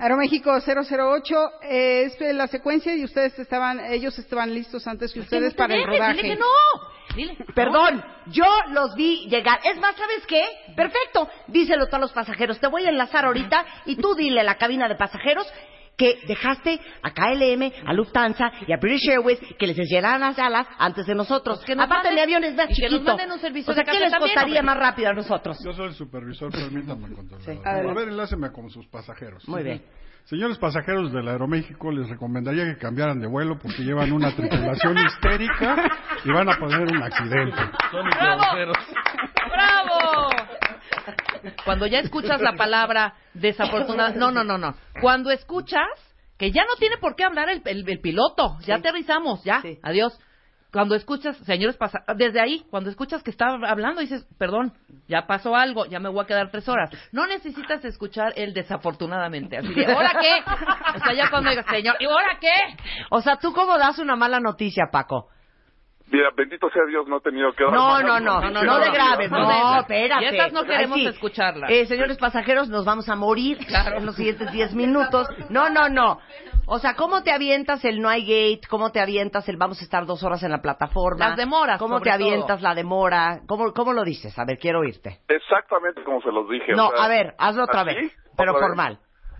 Aeroméxico 008, eh, es la secuencia y ustedes estaban, ellos estaban listos antes que ustedes para el Dile, rodaje. Dile que no. Dile. Perdón, yo los vi llegar. Es más, ¿sabes qué? Perfecto. Díselo a todos los pasajeros. Te voy a enlazar ahorita y tú dile a la cabina de pasajeros que dejaste a KLM, a Lufthansa y a British Airways que les deshieran las alas antes de nosotros. que nos Aparte, manden- mi avión es más y que nos chiquito. manden un servicio o sea, de ¿qué les costaría más rápido a nosotros? Yo soy el supervisor, permítanme controlar. Sí. A Adelante. ver, enláceme con sus pasajeros. Muy bien. Señores pasajeros del Aeroméxico, les recomendaría que cambiaran de vuelo porque llevan una tripulación histérica y van a poner un accidente. ¡Bravo! Cuando ya escuchas la palabra desafortunada, no, no, no, no. Cuando escuchas que ya no tiene por qué hablar el, el- el piloto, ya aterrizamos, ya, adiós. Cuando escuchas, señores, pasa, desde ahí, cuando escuchas que está hablando, dices, perdón, ya pasó algo, ya me voy a quedar tres horas. No necesitas escuchar el desafortunadamente, así de, ¿ahora qué? O sea, ya cuando digas, señor, ¿y ahora qué? O sea, ¿tú cómo das una mala noticia, Paco? Mira, bendito sea Dios, no he tenido que dar No, no, no, no, no, de graves, no, no espérate. Y no queremos escucharlas. Eh, señores pasajeros, nos vamos a morir en los siguientes 10 minutos. No, no, no. O sea, ¿cómo te avientas el no hay gate? ¿Cómo te avientas el vamos a estar dos horas en la plataforma? Las demoras, ¿Cómo sobre te avientas todo. la demora? ¿Cómo, ¿Cómo lo dices? A ver, quiero oírte. Exactamente como se los dije. No, o sea, a ver, hazlo otra ¿así? vez, pero ¿Otra vez? formal.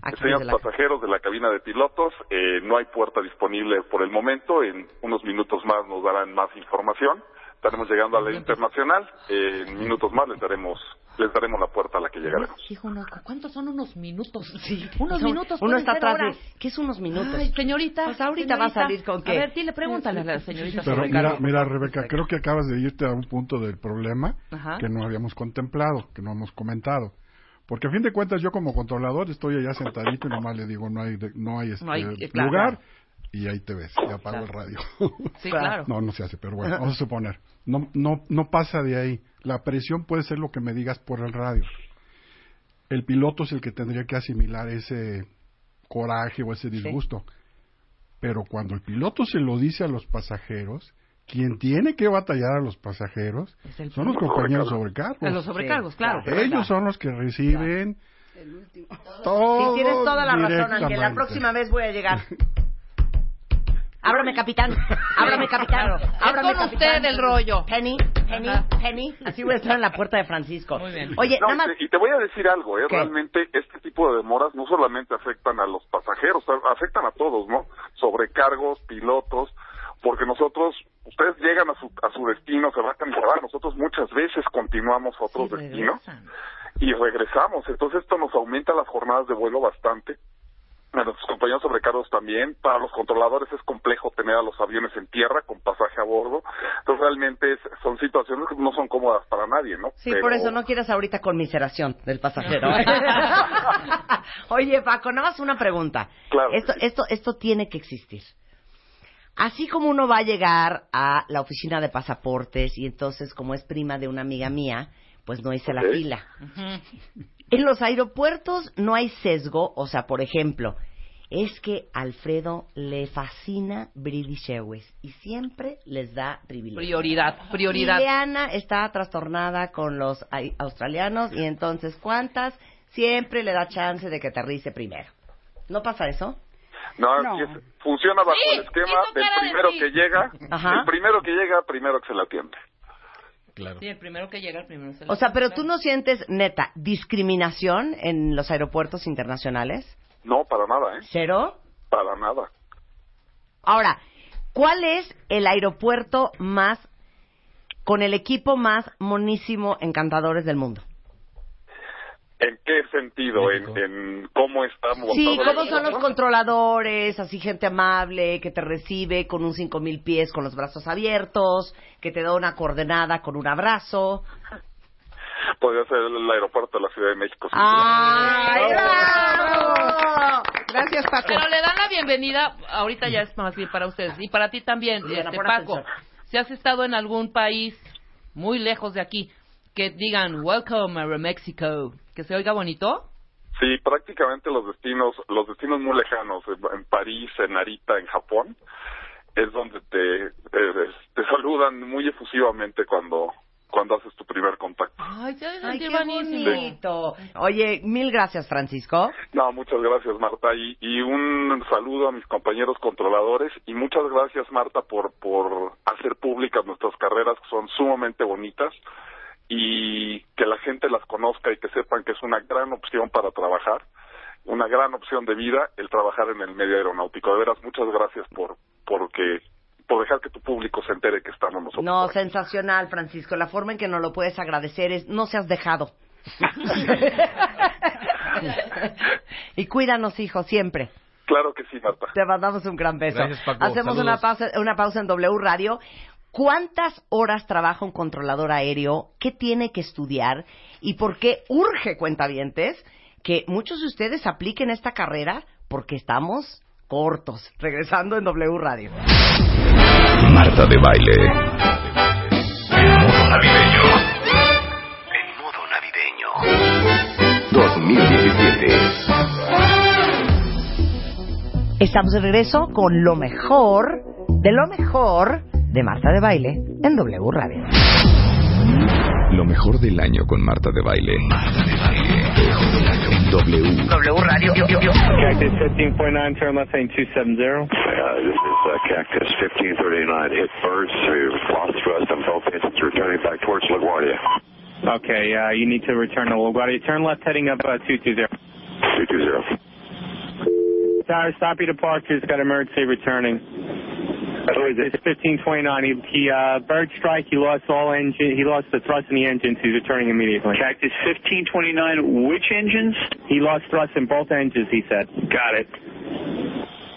Aquí Señores la- pasajeros de la cabina de pilotos, eh, no hay puerta disponible por el momento. En unos minutos más nos darán más información. Estaremos llegando a la internacional. Eh, en minutos más les daremos, les daremos la puerta a la que llegaremos. Hijo, uno- ¿cuántos son unos minutos? Sí. Unos Son- minutos. uno está atrás horas. ¿Qué es unos minutos? Ay, señorita. Pues ahorita va a salir con qué. A ver, dile, pregúntale a la señorita Pero sobre mira, Rebeca, creo que acabas de irte a un punto del problema Ajá. que no habíamos contemplado, que no hemos comentado. Porque a fin de cuentas yo como controlador estoy allá sentadito y nomás le digo no hay no hay, este, No hay, eh, claro. lugar y ahí te ves, ya apago el radio. Sí, claro. No, no se hace, pero bueno, vamos a suponer. No, no, no pasa de ahí. La presión puede ser lo que me digas por el radio. El piloto es el que tendría que asimilar ese coraje o ese disgusto. Pero cuando el piloto se lo dice a los pasajeros, quien tiene que batallar a los pasajeros el son los compañeros sobrecargos. A los sobrecargos, claro. Ellos son los que reciben todo. Sí, tienes toda la razón, Ángel. La próxima vez voy a llegar. Ábrame, capitán. Ábrame, capitán. Ábrame, con capitán. usted el rollo. Penny, Penny, Penny. Así voy a estar en la puerta de Francisco. Muy bien. Oye, No, nada más. y te- voy a decir algo, ¿eh? ¿Qué? Realmente este tipo de demoras no solamente afectan a los pasajeros, afectan a todos, ¿no? Sobrecargos, pilotos, porque nosotros, ustedes llegan a su, a su destino, se bajan y se van, nosotros muchas veces continuamos a otros destinos y regresamos, entonces esto nos aumenta las jornadas de vuelo bastante. A nuestros compañeros sobrecargos también. Para los controladores es complejo tener a los aviones en tierra con pasaje a bordo. Entonces realmente es- son situaciones que no son cómodas para nadie, ¿no? Sí, Pero- por eso no quieras ahorita conmiseración del pasajero. Oye, Paco, nada más una pregunta. Claro. Esto, esto, esto tiene que existir. Así como uno va a llegar a la oficina de pasaportes y entonces, como es prima de una amiga mía, pues no hice la fila. En los aeropuertos no hay sesgo, o sea, por ejemplo, es que Alfredo le fascina British Airways y siempre les da privilegio. Prioridad, prioridad. Liliana está trastornada con los australianos y entonces, ¿cuántas? Siempre le da chance de que aterrice primero. ¿No pasa eso? No, No. es- funciona bajo Sí, el esquema del de primero que llega, Ajá. el primero que llega, primero que se la atiende. Claro. Sí, el primero que llega, el primero se O sea, pero tú no sientes, neta, discriminación en los aeropuertos internacionales. No, para nada, ¿eh? ¿Cero? Para nada. Ahora, ¿cuál es el aeropuerto más, con el equipo más monísimo, encantadores del mundo? ¿En qué sentido? ¿En, en cómo está montado Sí, ¿cómo son los controladores? Así gente amable que te recibe con un cinco mil pies con los brazos abiertos, que te da una coordenada con un abrazo. Podría ser el aeropuerto de la Ciudad de México. ¡Ay, bravo! Gracias, Paco. Pero le dan la bienvenida, ahorita ya es más bien para ustedes, y para ti también, este, Paco. atención. Si has estado en algún país muy lejos de aquí, que digan, welcome a Mexico, que se oiga bonito. Sí, prácticamente los destinos, los destinos muy lejanos, en- París, en Narita, en Japón, es donde te, eh, te saludan muy efusivamente cuando, cuando haces tu primer contacto. Ay, Ay, qué bonito. Oye, mil gracias, Francisco. No, muchas gracias Marta y, y un saludo a mis compañeros controladores y muchas gracias Marta por, por hacer públicas nuestras carreras que son sumamente bonitas y que la gente las conozca y que sepan que es una gran opción para trabajar, una gran opción de vida el trabajar en el medio aeronáutico. De veras, muchas gracias por porque por dejar que tu público se entere que estamos nosotros. No, sensacional, Francisco. La forma en que nos lo puedes agradecer es no seas dejado. y cuídanos, hijo, siempre. Claro que sí, Marta. Te mandamos un gran beso. Gracias, Paco. Hacemos Saludos. una pausa, una pausa en W Radio. ¿Cuántas horas trabaja un controlador aéreo? ¿Qué tiene que estudiar? ¿Y por qué urge, cuentavientes, que muchos de ustedes apliquen esta carrera? Porque estamos cortos. Regresando en W Radio. Marta de baile. El modo navideño. El modo navideño. 2017. Estamos de regreso con lo mejor de lo mejor de Marta de Baile en W Radio. Lo mejor del año con Marta de baile. Marta de baile. En W. W Radio. Cactus 15.9, turn left lane 270. Uh, this is uh, Cactus 1539. Hit birds. We've lost thrust on both engines. Returning back towards LaGuardia. Okay, uh, you need to return to LaGuardia. Turn left heading up uh, 220. 220. Tower, stop your departures. Got emergency returning. It's 1529. He, he uh, bird strike. He lost all engine. He lost the thrust in the engines. He's returning immediately. Cactus 1529. Which engines? He lost thrust in both engines. He said. Got it.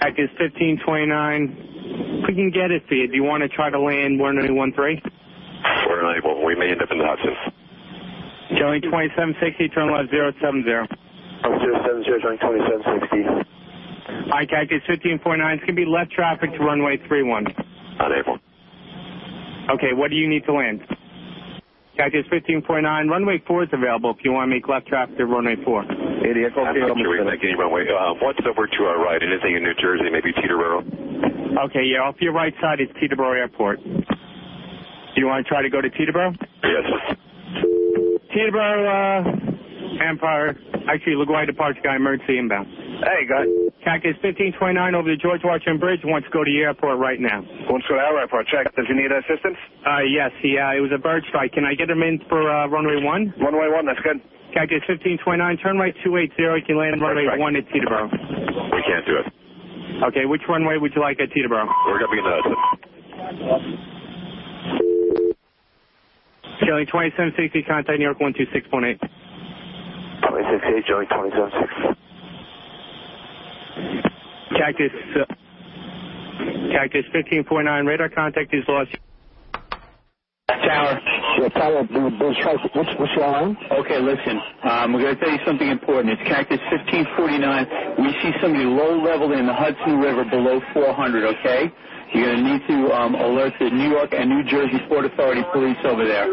Cactus 1529. We can get it for you. Do you want to try to land 1013? We're unable. We may end up in the Hudson. Joey 2760. Turn left 070. 070, join 2760. All right, Cactus 1549. It's going to be left traffic to runway 31. Unable. Okay, what do you need to land? Cactus 1549. Runway 4 is available if you want to make left traffic to runway 4. Idiot. I'm not sure we make any runway. Uh, what's over to our right? Anything in New Jersey? Maybe Teterboro? Okay, yeah, off your right side is Teterboro Airport. Do you want to try to go to Teterboro? Yes. Teterboro, uh, Empire. Actually, LaGuardia departure guy, emergency inbound. Hey, guys. Cactus 1529 over the George Washington Bridge wants to go to the airport right now. Wants to go to our airport. Check. Does he need assistance? Uh, yes, he, uh, it was a bird strike. Can I get him in for, uh, runway 1? Runway 1, that's good. Cactus 1529, turn right 280. You can land runway Perfect. 1 at Teterboro. We can't do it. Okay, which runway would you like at Teterboro? We're going to be in the Hudson. Kelly 2760, contact New York 126.8. 2680, join 276. Cactus, uh, Cactus 1549, radar contact is lost. Tower. Yeah, Tower, Blue, Blue Strike. What's, what's your line? Okay, listen. Um, we're going to tell you something important. It's Cactus 1549. We see somebody low level in the Hudson River below 400, okay? You're going to need to um, alert the New York and New Jersey Port Authority police over there.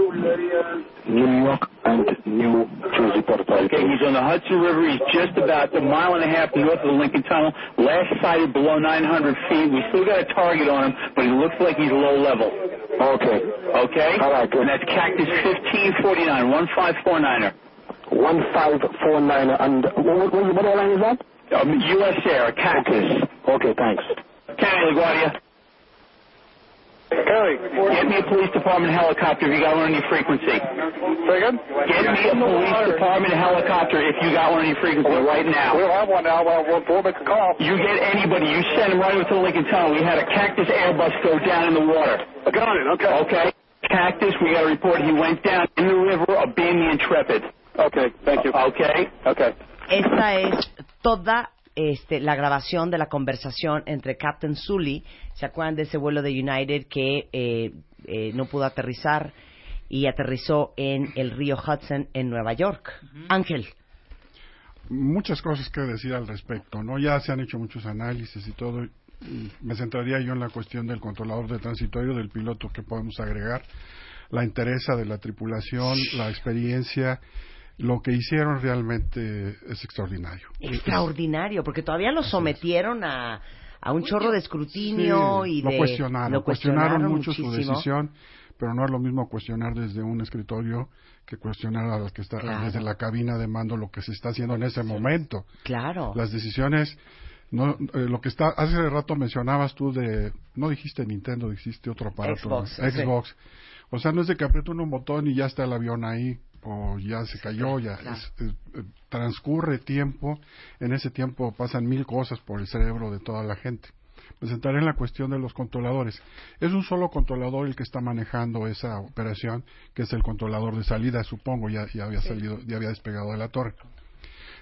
New York and New Jersey Port Authority. Okay, he's on the Hudson River. He's just about a mile and a half north of the Lincoln Tunnel. Last sighted below 900 feet. We still got a target on him, but he looks like he's low level. Okay. Okay? All right, good. And that's Cactus 1549, 1549er. 1549. And what, what, what airline is that? Um, U.S. Air, Cactus. Okay, thanks. County LaGuardia. County. Get me a police department helicopter if you got one on your frequency. Say again? Get me a police department helicopter if you got one on your frequency right now. We don't have one now. We'll, we'll, we'll make a call. You get anybody, you send them right over to the Lincoln Tunnel. We had a Cactus Airbus go down in the water. I got it. Okay. Okay? Cactus, we got a report he went down in the river of being the Intrepid. Okay. Thank you. Okay? Okay. Esta es toda este, la grabación de la conversación entre Captain Sully, ¿se acuerdan de ese vuelo de United que eh, eh, no pudo aterrizar y aterrizó en el río Hudson en Nueva York? Ángel. muchas cosas que decir al respecto, ¿no? Ya se han hecho muchos análisis y todo. y me centraría yo en la cuestión del controlador de transitorio, del piloto que podemos agregar, la interesa de la tripulación, la experiencia, lo que hicieron realmente es extraordinario. Extraordinario, porque todavía lo sometieron a, a un chorro de escrutinio Sí, y lo de... cuestionaron, lo cuestionaron mucho su decisión, pero no es lo mismo cuestionar desde un escritorio que cuestionar a los que está Claro. desde la cabina de mando lo que se está haciendo en ese momento. Claro. Las decisiones no eh, lo que está hace rato mencionabas tú de no dijiste Nintendo, dijiste otro aparato, Xbox, ¿no? sí. Xbox. O sea, no es de que aprieto un botón y ya está el avión ahí o ya se cayó, ya claro. es- eh, eh, transcurre tiempo, en ese tiempo pasan mil cosas por el cerebro de toda la gente. Me centraré en la cuestión de los controladores. Es un solo controlador el que está manejando esa operación, que es el controlador de salida, supongo, ya, ya había salido, ya había despegado de la torre.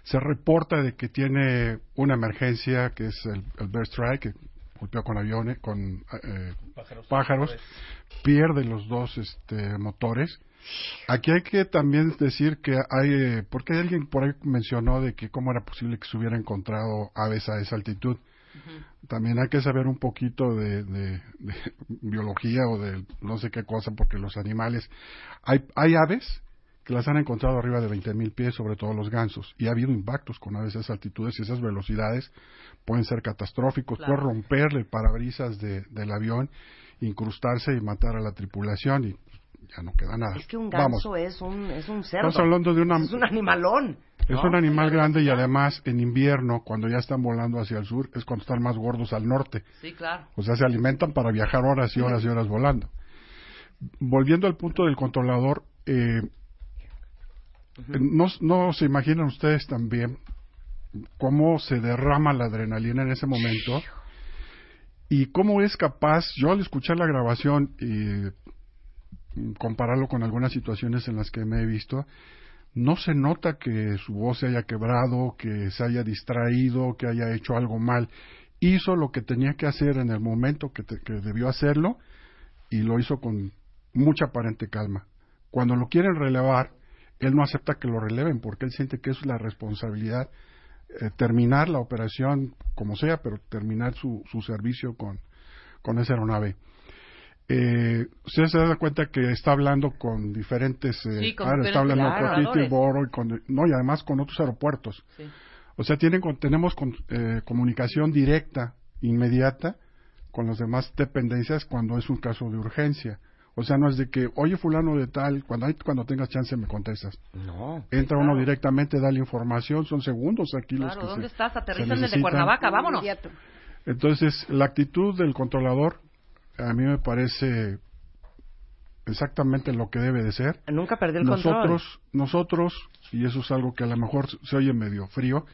Se reporta de que tiene una emergencia, que es el, el Bear Strike, que golpeó con aviones, con eh, pájaros, pierde los dos este, motores. Aquí hay que también decir que hay, eh, porque alguien por ahí mencionó de que cómo era posible que se hubiera encontrado aves a esa altitud. También hay que saber un poquito de, de- de biología o de no sé qué cosa, porque los animales, hay, hay aves que las han encontrado arriba de 20.000 pies, sobre todo los gansos, y ha habido impactos con aves a esas altitudes y esas velocidades pueden ser catastróficos, Claro. puede romperle el parabrisas de- del avión, incrustarse y matar a la tripulación y ya no queda nada. Es que un Vamos, ganso es un, es un cerdo. Estamos hablando de una- Es un animalón. es ¿no? un animal grande y además en invierno, cuando ya están volando hacia el sur, es cuando están más gordos al norte. Sí, claro. O sea, se alimentan para viajar horas y horas y horas volando. Volviendo al punto del controlador, eh, no, no se imaginan ustedes también cómo se derrama la adrenalina en ese momento y cómo es capaz, yo al escuchar la grabación y mm, compararlo con algunas situaciones en las que me he visto, no se nota que su voz se haya quebrado, que se haya distraído, que haya hecho algo mal. Hizo lo que tenía que hacer en el momento que, que debió hacerlo y lo hizo con mucha aparente calma. Cuando lo quieren relevar, él no acepta que lo releven porque él siente que es la responsabilidad eh, terminar la operación como sea, pero terminar su, su servicio con esa aeronave. Eh, usted se da cuenta que está hablando con diferentes, eh, Sí, con ah, está hablando con. Peterborough y con, no, y además con otros aeropuertos. Sí. O sea, tienen, con- tenemos con- eh, comunicación directa, inmediata, con las demás dependencias cuando es un caso de urgencia. O sea, no es de que, oye, fulano de tal, cuando, hay, cuando tengas chance me contestas. No. Entra uno directamente, da la información, son segundos aquí los Claro, que ¿dónde se- estás? se Aterriza en el de necesitan. Cuernavaca, vámonos. Entonces, la actitud del controlador a mí me parece exactamente lo que debe de ser. Nunca perdió el nosotros, control. nosotros, y eso es algo que a lo mejor se oye medio frío,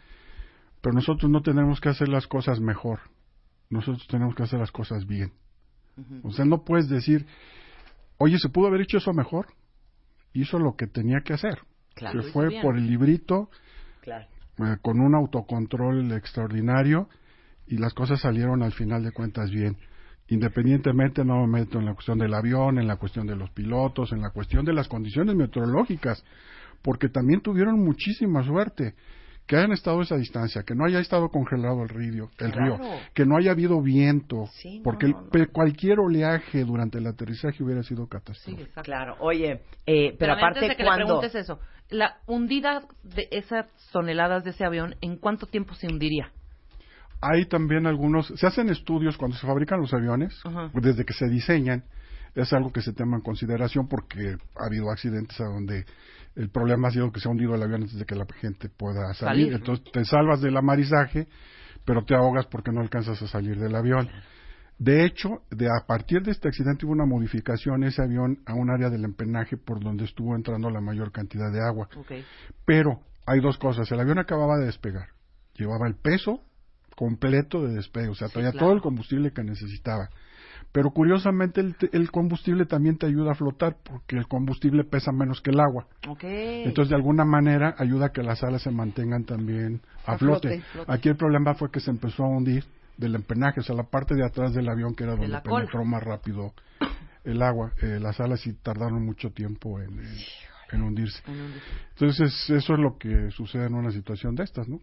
pero nosotros no tenemos que hacer las cosas mejor. Nosotros tenemos que hacer las cosas bien. O sea, no puedes decir, oye, ¿se pudo haber hecho eso mejor? Hizo lo que tenía que hacer. Claro. Se fue bien. por el librito, Claro. eh, con un autocontrol extraordinario y las cosas salieron al final de cuentas bien. Independientemente, no me meto en la cuestión del avión, en la cuestión de los pilotos, en la cuestión de las condiciones meteorológicas, porque también tuvieron muchísima suerte. que hayan estado a esa distancia, que no haya estado congelado el río, el Claro. río que no haya habido viento, Sí, no, porque el- no, no. pe- cualquier oleaje durante el aterrizaje hubiera sido catastrófico. Claro, oye, eh, pero antes aparte de que le cuando... preguntes eso, la hundida de esas toneladas de ese avión, ¿en cuánto tiempo se hundiría? Hay también algunos, se hacen estudios cuando se fabrican los aviones, Ajá. desde que se diseñan, es algo que se toma en consideración porque ha habido accidentes a donde el problema ha sido que se ha hundido el avión antes de que la gente pueda salir. Salir. Entonces te salvas del amarizaje, pero te ahogas porque no alcanzas a salir del avión. De hecho, de a partir de este accidente hubo una modificación ese avión a un área del empenaje por donde estuvo entrando la mayor cantidad de agua. Pero hay dos cosas. El avión acababa de despegar. Llevaba el peso completo de despegue, o sea, traía claro. todo el combustible que necesitaba. Pero curiosamente el, el combustible también te ayuda a flotar porque el combustible pesa menos que el agua. Ok. Entonces, de alguna manera, ayuda a que las alas se mantengan también a, A flote. flote, flote. Aquí el problema fue que se empezó a hundir del empenaje, o sea, la parte de atrás del avión que era donde cola. penetró más rápido el agua. Eh, las alas sí tardaron mucho tiempo en, en- en hundirse. Entonces, eso es lo que sucede en una situación de estas, ¿no?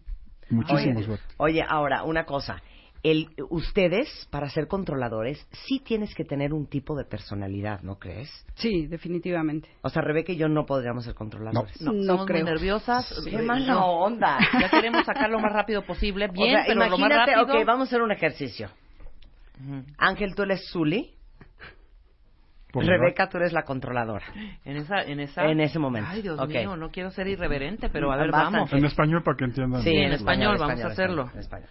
Muchísimo Oye, suerte. Oye, ahora, una cosa. El, ustedes, para ser controladores, sí tienes que tener un tipo de personalidad, ¿no crees? Sí, definitivamente. O sea, Rebeca y yo no podríamos ser controladores. No, No somos creo. muy nerviosas. Qué mala no. onda. Ya queremos sacar lo más rápido posible. Bien, o sea, pero lo más imagínate, rápido. ok, vamos a hacer un ejercicio. Ángel, tú eres Zully. Por Rebeca, tú eres la controladora. En esa, en esa. En ese momento. Ay, Dios Ok. mío, no quiero ser irreverente, pero a ver, Vas, vamos. En español para que entiendan. Sí, en español, vamos español, a hacerlo. español, español.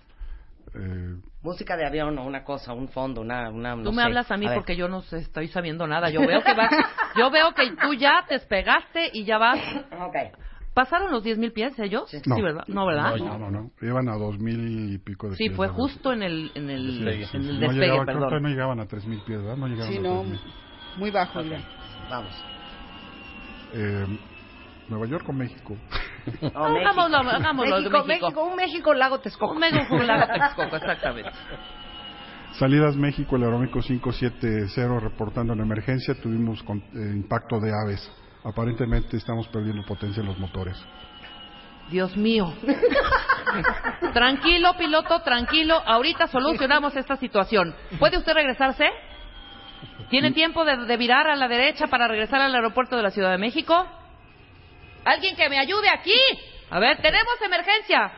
Eh, Música de avión o una cosa, un fondo, una... una Tú no me sé. hablas a mí ver. porque yo no estoy sabiendo nada. Yo veo que vas, yo veo que tú ya te despegaste y ya vas. Ok. ¿Pasaron los 10 mil pies ellos? No. ¿verdad? No, ¿verdad? No, no, no. Llevan a dos mil y pico de Sí, pies, fue ¿verdad? justo en el, en el, Sí, sí, en sí. el No despegue, llegaban, creo que perdón. no llegaban a tres mil pies, ¿verdad? No llegaban Sí, a no, 3,000. Muy bajo. ya. Vamos. Eh, Nueva York o México. O Hagámoslo, México, México. México, un México lago Texcoco. Un México, un lago Texcoco, exactamente. Salidas México, el aeroméxico 570 reportando en emergencia. Tuvimos con- eh, impacto de aves. Aparentemente estamos perdiendo potencia en los motores. Dios mío. Tranquilo, piloto, tranquilo. Ahorita solucionamos esta situación. ¿Puede usted regresarse? ¿Tiene tiempo de, de virar a la derecha para regresar al aeropuerto de la Ciudad de México? ¿Alguien que me ayude aquí? A ver, tenemos emergencia.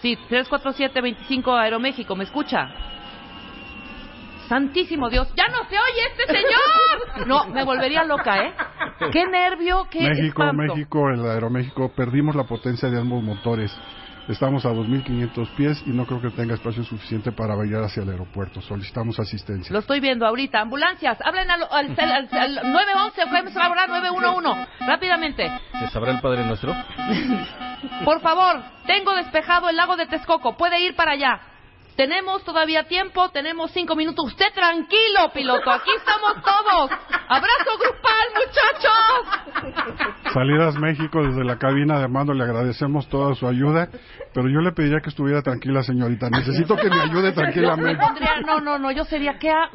Sí, 347-25 Aeroméxico, ¿me escucha? Santísimo Dios, ya no se oye este señor. No, me volvería loca, ¿eh? Qué nervio, qué México, espanto. México, el aeroméxico, perdimos la potencia de ambos motores. Estamos a 2.500 pies y no creo que tenga espacio suficiente para bailar hacia el aeropuerto. Solicitamos asistencia. Lo estoy viendo ahorita. Ambulancias, hablen al, al, al- al 911, fue ahora 911. Rápidamente. ¿Se sabrá el Padre Nuestro? Por favor, tengo despejado el lago de Texcoco. Puede ir para allá. Tenemos todavía tiempo, tenemos cinco minutos. Usted tranquilo, piloto. Aquí estamos todos. Abrazo grupal, muchachos. Salidas México desde la cabina de mando, le agradecemos toda su ayuda, pero yo le pediría que estuviera tranquila, señorita. Necesito que me ayude Me tranquilamente. pondría- no, no, no, yo sería que... ha-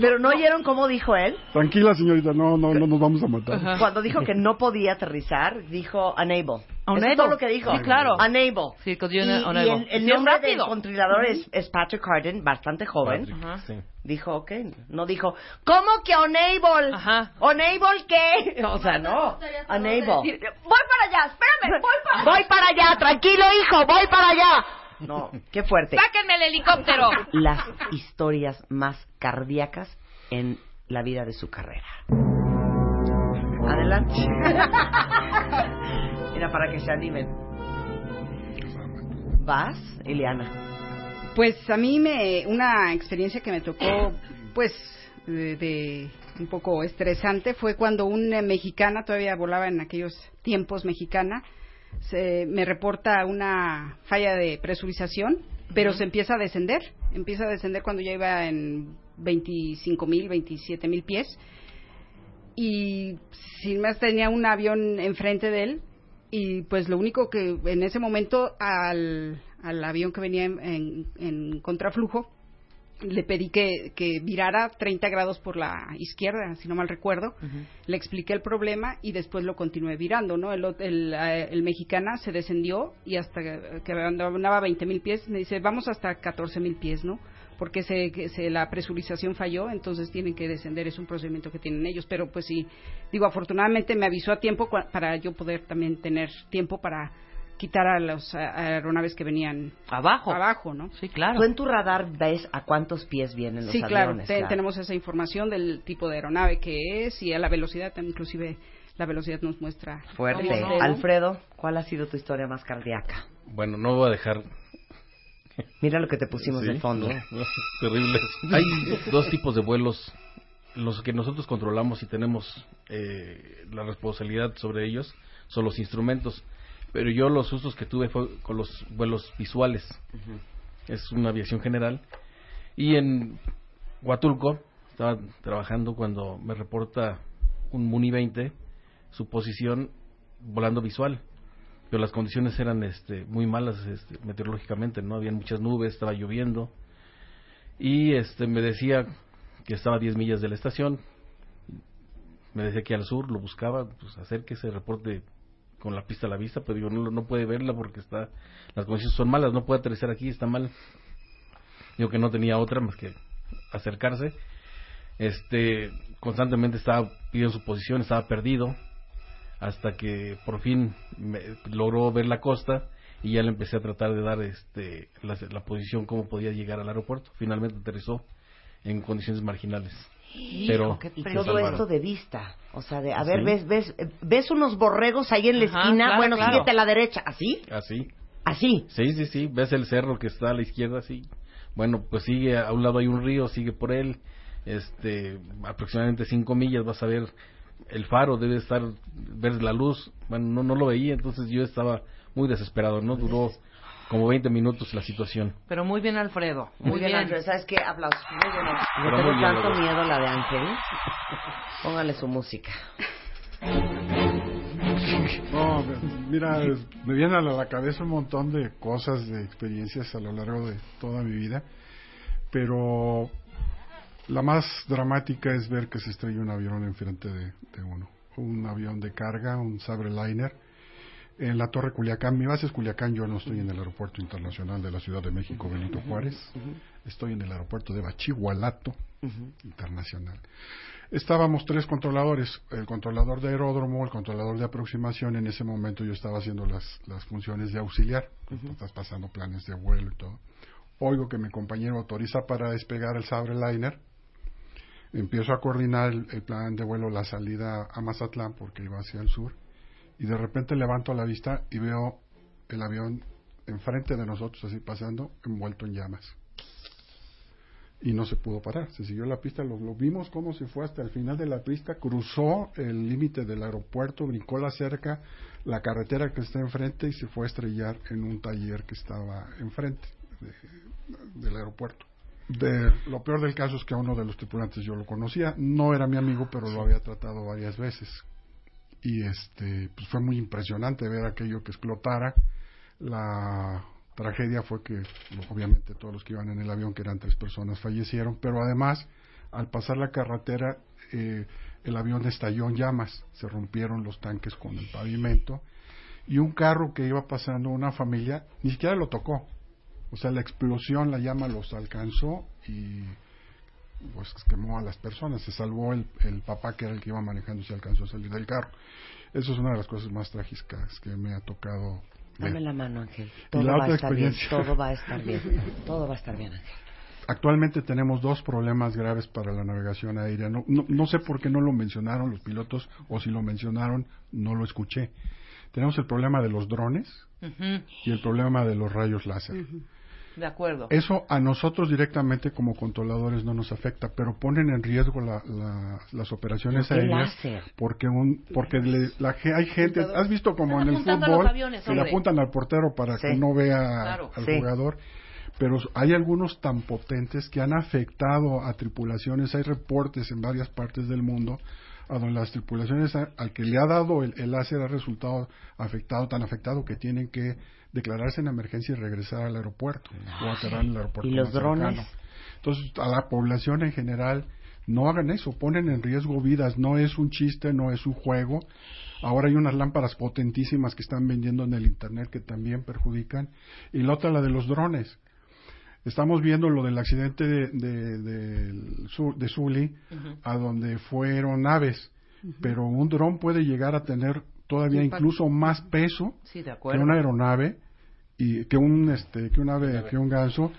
Pero no oyeron cómo dijo él. Tranquila, señorita, no, no, no nos vamos a matar. Cuando dijo que no podía aterrizar, dijo unable. Unable. Es todo lo que dijo. Sí, claro. Unable. Sí, Y, unable. el, el Sí, es nombre del controlador es, es Patrick Harden, bastante joven. Ajá. Sí. Dijo, ok, no dijo, ¿cómo que unable? Ajá. ¿Unable qué? O sea, no, unable. Voy para allá, espérame, voy para Voy para allá, tranquilo hijo, voy para allá. No, qué fuerte. ¡Sáquenme el helicóptero! Las historias más cardíacas en la vida de su carrera. Adelante. Para que se animen. ¿Vas, Eliana? Pues a mí me una experiencia que me tocó pues de, de un poco estresante fue cuando una mexicana todavía volaba en aquellos tiempos mexicana se me reporta una falla de presurización pero se empieza a descender empieza a descender cuando ya iba en 25 mil 27 mil pies y sin más tenía un avión enfrente de él y pues lo único que en ese momento al, al avión que venía en, en- en contraflujo le pedí que, que virara 30 grados por la izquierda, si no mal recuerdo. Le expliqué el problema y después lo continué virando, ¿no? El, el, eh, el mexicana se descendió y hasta que andaba 20 mil pies, me dice, vamos hasta 14 mil pies, ¿no? Porque se, que se, la presurización falló, entonces tienen que descender, es un procedimiento que tienen ellos. Pero pues sí, digo, afortunadamente me avisó a tiempo cua- para yo poder también tener tiempo para quitar a las aeronaves que venían abajo, abajo ¿no? Sí, claro. Tú en tu radar ves a cuántos pies vienen los Sí, claro, tenemos esa información del tipo de aeronave que es y a la velocidad, inclusive la velocidad nos muestra. Fuerte. Alfredo, ¿cuál ha sido tu historia más cardíaca? Bueno, no voy a dejar Mira lo que te pusimos Sí, de fondo. no, no, terribles. Hay dos tipos de vuelos, los que nosotros controlamos y tenemos eh, la responsabilidad sobre ellos son los instrumentos, pero yo los usos que tuve fue con los vuelos visuales. Es una aviación general y en Huatulco estaba trabajando cuando me reporta un Muni 20 su posición volando visual pero las condiciones eran este, muy malas este, meteorológicamente, no habían muchas nubes, estaba lloviendo y este me decía que estaba a 10 millas de la estación, me decía que al sur lo buscaba, pues acérquese, reporte con la pista a la vista, pero digo, no, no puede verla porque está las condiciones son malas, no puede aterrizar aquí, está mal. Digo que no tenía otra más que acercarse. Este, constantemente estaba pidiendo su posición, estaba perdido hasta que por fin me- logró ver la costa y ya le empecé a tratar de dar este la, la posición cómo podía llegar al aeropuerto. Finalmente aterrizó en condiciones marginales. Pero y se todo esto de vista, o sea, de a ver, ves, ves, ves unos borregos ahí en la Ajá, esquina, claro, bueno, claro. síguete a la derecha, ¿así? Así. Así. Sí, sí, sí. Ves el cerro que está a la izquierda, sí. Bueno, pues sigue, a un lado hay un río, sigue por él. Este, aproximadamente cinco millas vas a ver el faro, debe estar, ver la luz. Bueno, no, no lo veía, entonces yo estaba muy desesperado, ¿no? Duró como 20 minutos la situación. Pero muy bien, Alfredo. Muy, Muy, bien, bien. Alfredo. ¿Sabes qué? Aplausos. Muy bien. Le Pero tengo bien, tanto Lolo. miedo a la de Ángel. Póngale su música. No, mira, me vienen a la cabeza un montón de cosas, de experiencias a lo largo de toda mi vida, pero la más dramática es ver que se estrella un avión enfrente de, de uno. Un avión de carga, un Sabre Liner, en la Torre Culiacán. Mi base es Culiacán, yo no estoy en el Aeropuerto Internacional de la Ciudad de México, Benito Juárez. Estoy en el aeropuerto de Bachihualato Internacional. Estábamos tres controladores, el controlador de aeródromo, el controlador de aproximación, en ese momento yo estaba haciendo las, las funciones de auxiliar, estás pasando planes de vuelo y todo. Oigo que mi compañero autoriza para despegar el Sabre Liner, empiezo a coordinar el, plan de vuelo, la salida a Mazatlán, porque iba hacia el sur, y de repente levanto la vista y veo el avión enfrente de nosotros, así pasando, envuelto en llamas y no se pudo parar. Se siguió la pista, lo, vimos cómo se fue hasta el final de la pista, cruzó el límite del aeropuerto, brincó la cerca, la carretera que está enfrente y se fue a estrellar en un taller que estaba enfrente de- del aeropuerto. De, lo peor del caso es que a uno de los tripulantes yo lo conocía, no era mi amigo, pero lo había tratado varias veces. Y este, pues fue muy impresionante ver aquello que explotara. La tragedia fue que obviamente todos los que iban en el avión, que eran tres personas, fallecieron, pero además al pasar la carretera eh, el avión estalló en llamas, se rompieron los tanques con el pavimento. Y un carro que iba pasando una familia ni siquiera lo tocó, o sea la explosión, la llama los alcanzó y pues quemó a las personas, se salvó el, el papá que era el que iba manejando y se alcanzó a salir del carro. Eso es una de las cosas más trágicas que me ha tocado ver. Dame la mano, Ángel. Todo la va a otra estar bien. Todo va a estar bien. Todo va a estar bien, Ángel. Actualmente tenemos dos problemas graves para la navegación aérea. No, no, no sé por qué no lo mencionaron los pilotos o si lo mencionaron no lo escuché. Tenemos el problema de los drones y el problema de los rayos láser. De acuerdo. Eso a nosotros directamente como controladores no nos afecta, pero ponen en riesgo la- la- las operaciones ¿Por qué aéreas láser? porque un porque le- la hay gente, has visto como en el fútbol aviones, que le apuntan al portero para Sí. que no vea Claro. al Sí. jugador, pero hay algunos tan potentes que han afectado a tripulaciones, hay reportes en varias partes del mundo a donde las tripulaciones a- al que le ha dado el, el láser ha resultado afectado, tan afectado que tienen que declararse en emergencia y regresar al aeropuerto o aterrar en el aeropuerto ¿Y los drones? cercano. Entonces, a la población en general, no hagan eso, ponen en riesgo vidas, no es un chiste, no es un juego. Ahora hay unas lámparas potentísimas que están vendiendo en el Internet que también perjudican. Y la otra, la de los drones. Estamos viendo lo del accidente de, de, de Sully, a donde fueron aves, pero un dron puede llegar a tener todavía incluso más peso Sí, de que una aeronave y que un este que un ave, que un ganso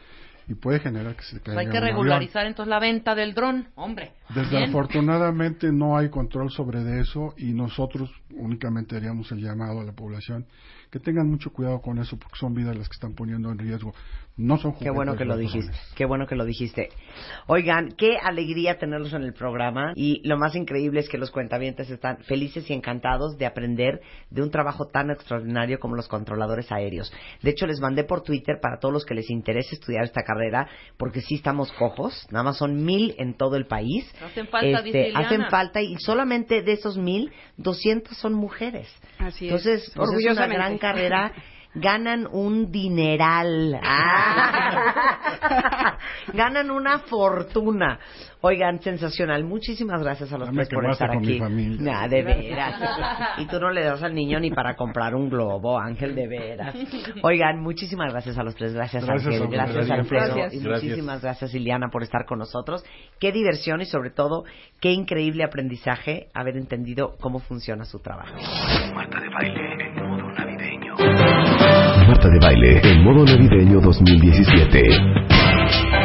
y puede generar que se caiga hay que regularizar entonces la venta del dron, hombre. Desafortunadamente no hay control sobre de eso y nosotros únicamente haríamos el llamado a la población que tengan mucho cuidado con eso porque son vidas las que están poniendo en riesgo. No son Qué bueno que lo dijiste, qué bueno que lo dijiste. Oigan, qué alegría tenerlos en el programa y lo más increíble es que los cuentavientes están felices y encantados de aprender de un trabajo tan extraordinario como los controladores aéreos. De hecho, les mandé por Twitter para todos los que les interese estudiar esta carrera, porque sí estamos cojos, nada más son mil en todo el país. Hacen falta. Este, hacen falta y solamente de esos mil, 200 son mujeres. Así es. Entonces, pues, es una gran carrera. Ganan un dineral. Ah. Ganan una fortuna. Oigan, sensacional. Muchísimas gracias a los tres por estar con mi aquí. familia. Nah, de veras. Y tú no le das al niño ni para comprar un globo, Ángel, de veras. Oigan, muchísimas gracias a los tres. Gracias, Ángel. Gracias. Alfredo. Gracias. Y muchísimas gracias, Liliana, por estar con nosotros. Qué diversión y sobre todo, qué increíble aprendizaje haber entendido cómo funciona su trabajo. Marta de baile. De Baile, en modo navideño 2017.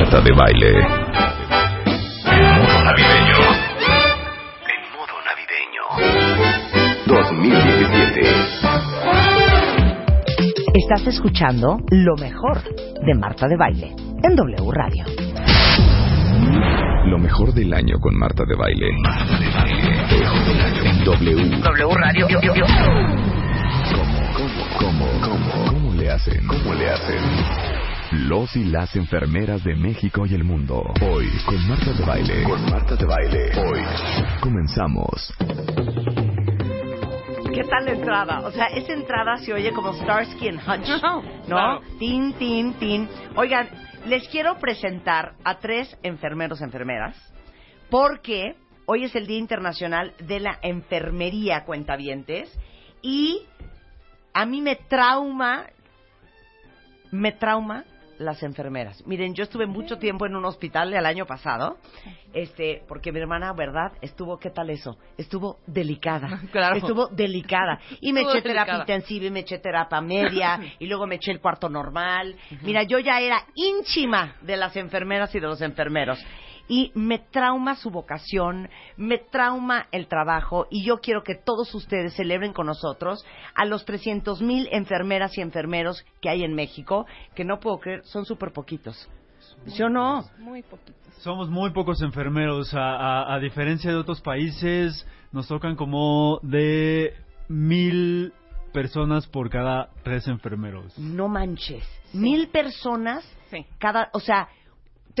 Marta de Baile. En modo navideño. En modo navideño. 2017. Estás escuchando lo mejor de Marta de Baile en W Radio. Lo mejor del año con Marta de Baile. En W. W Radio. ¿Cómo, cómo, cómo, cómo le hacen? ¿Cómo le hacen? Los y las enfermeras de México y el mundo. Hoy con Marta de Baile. Con Marta de Baile. Hoy comenzamos. ¿Qué tal la entrada? O sea, esa entrada se oye como Starsky and Hutch, ¿no? claro. Tin, tin, tin. Oigan, les quiero presentar a tres enfermeros, enfermeras, porque hoy es el Día Internacional de la Enfermería, cuentavientes, y a mí me trauma, me trauma las enfermeras. Miren, yo estuve mucho tiempo en un hospital el año pasado, este, porque mi hermana, ¿verdad? Estuvo, ¿qué tal eso? Estuvo delicada. Claro. Estuvo delicada. Y me Estuvo eché terapia intensiva y me eché terapia media y luego me eché el cuarto normal. Mira, yo ya era ínchima de las enfermeras y de los enfermeros. Y me trauma su vocación, me trauma el trabajo y yo quiero que todos ustedes celebren con nosotros a los 300 mil enfermeras y enfermeros que hay en México, que no puedo creer, son súper poquitos. ¿Sí o no? Muy poquitos. Somos muy pocos enfermeros. A, a- a diferencia de otros países, nos tocan como de mil personas por cada tres enfermeros. No manches. Mil personas cada, o sea,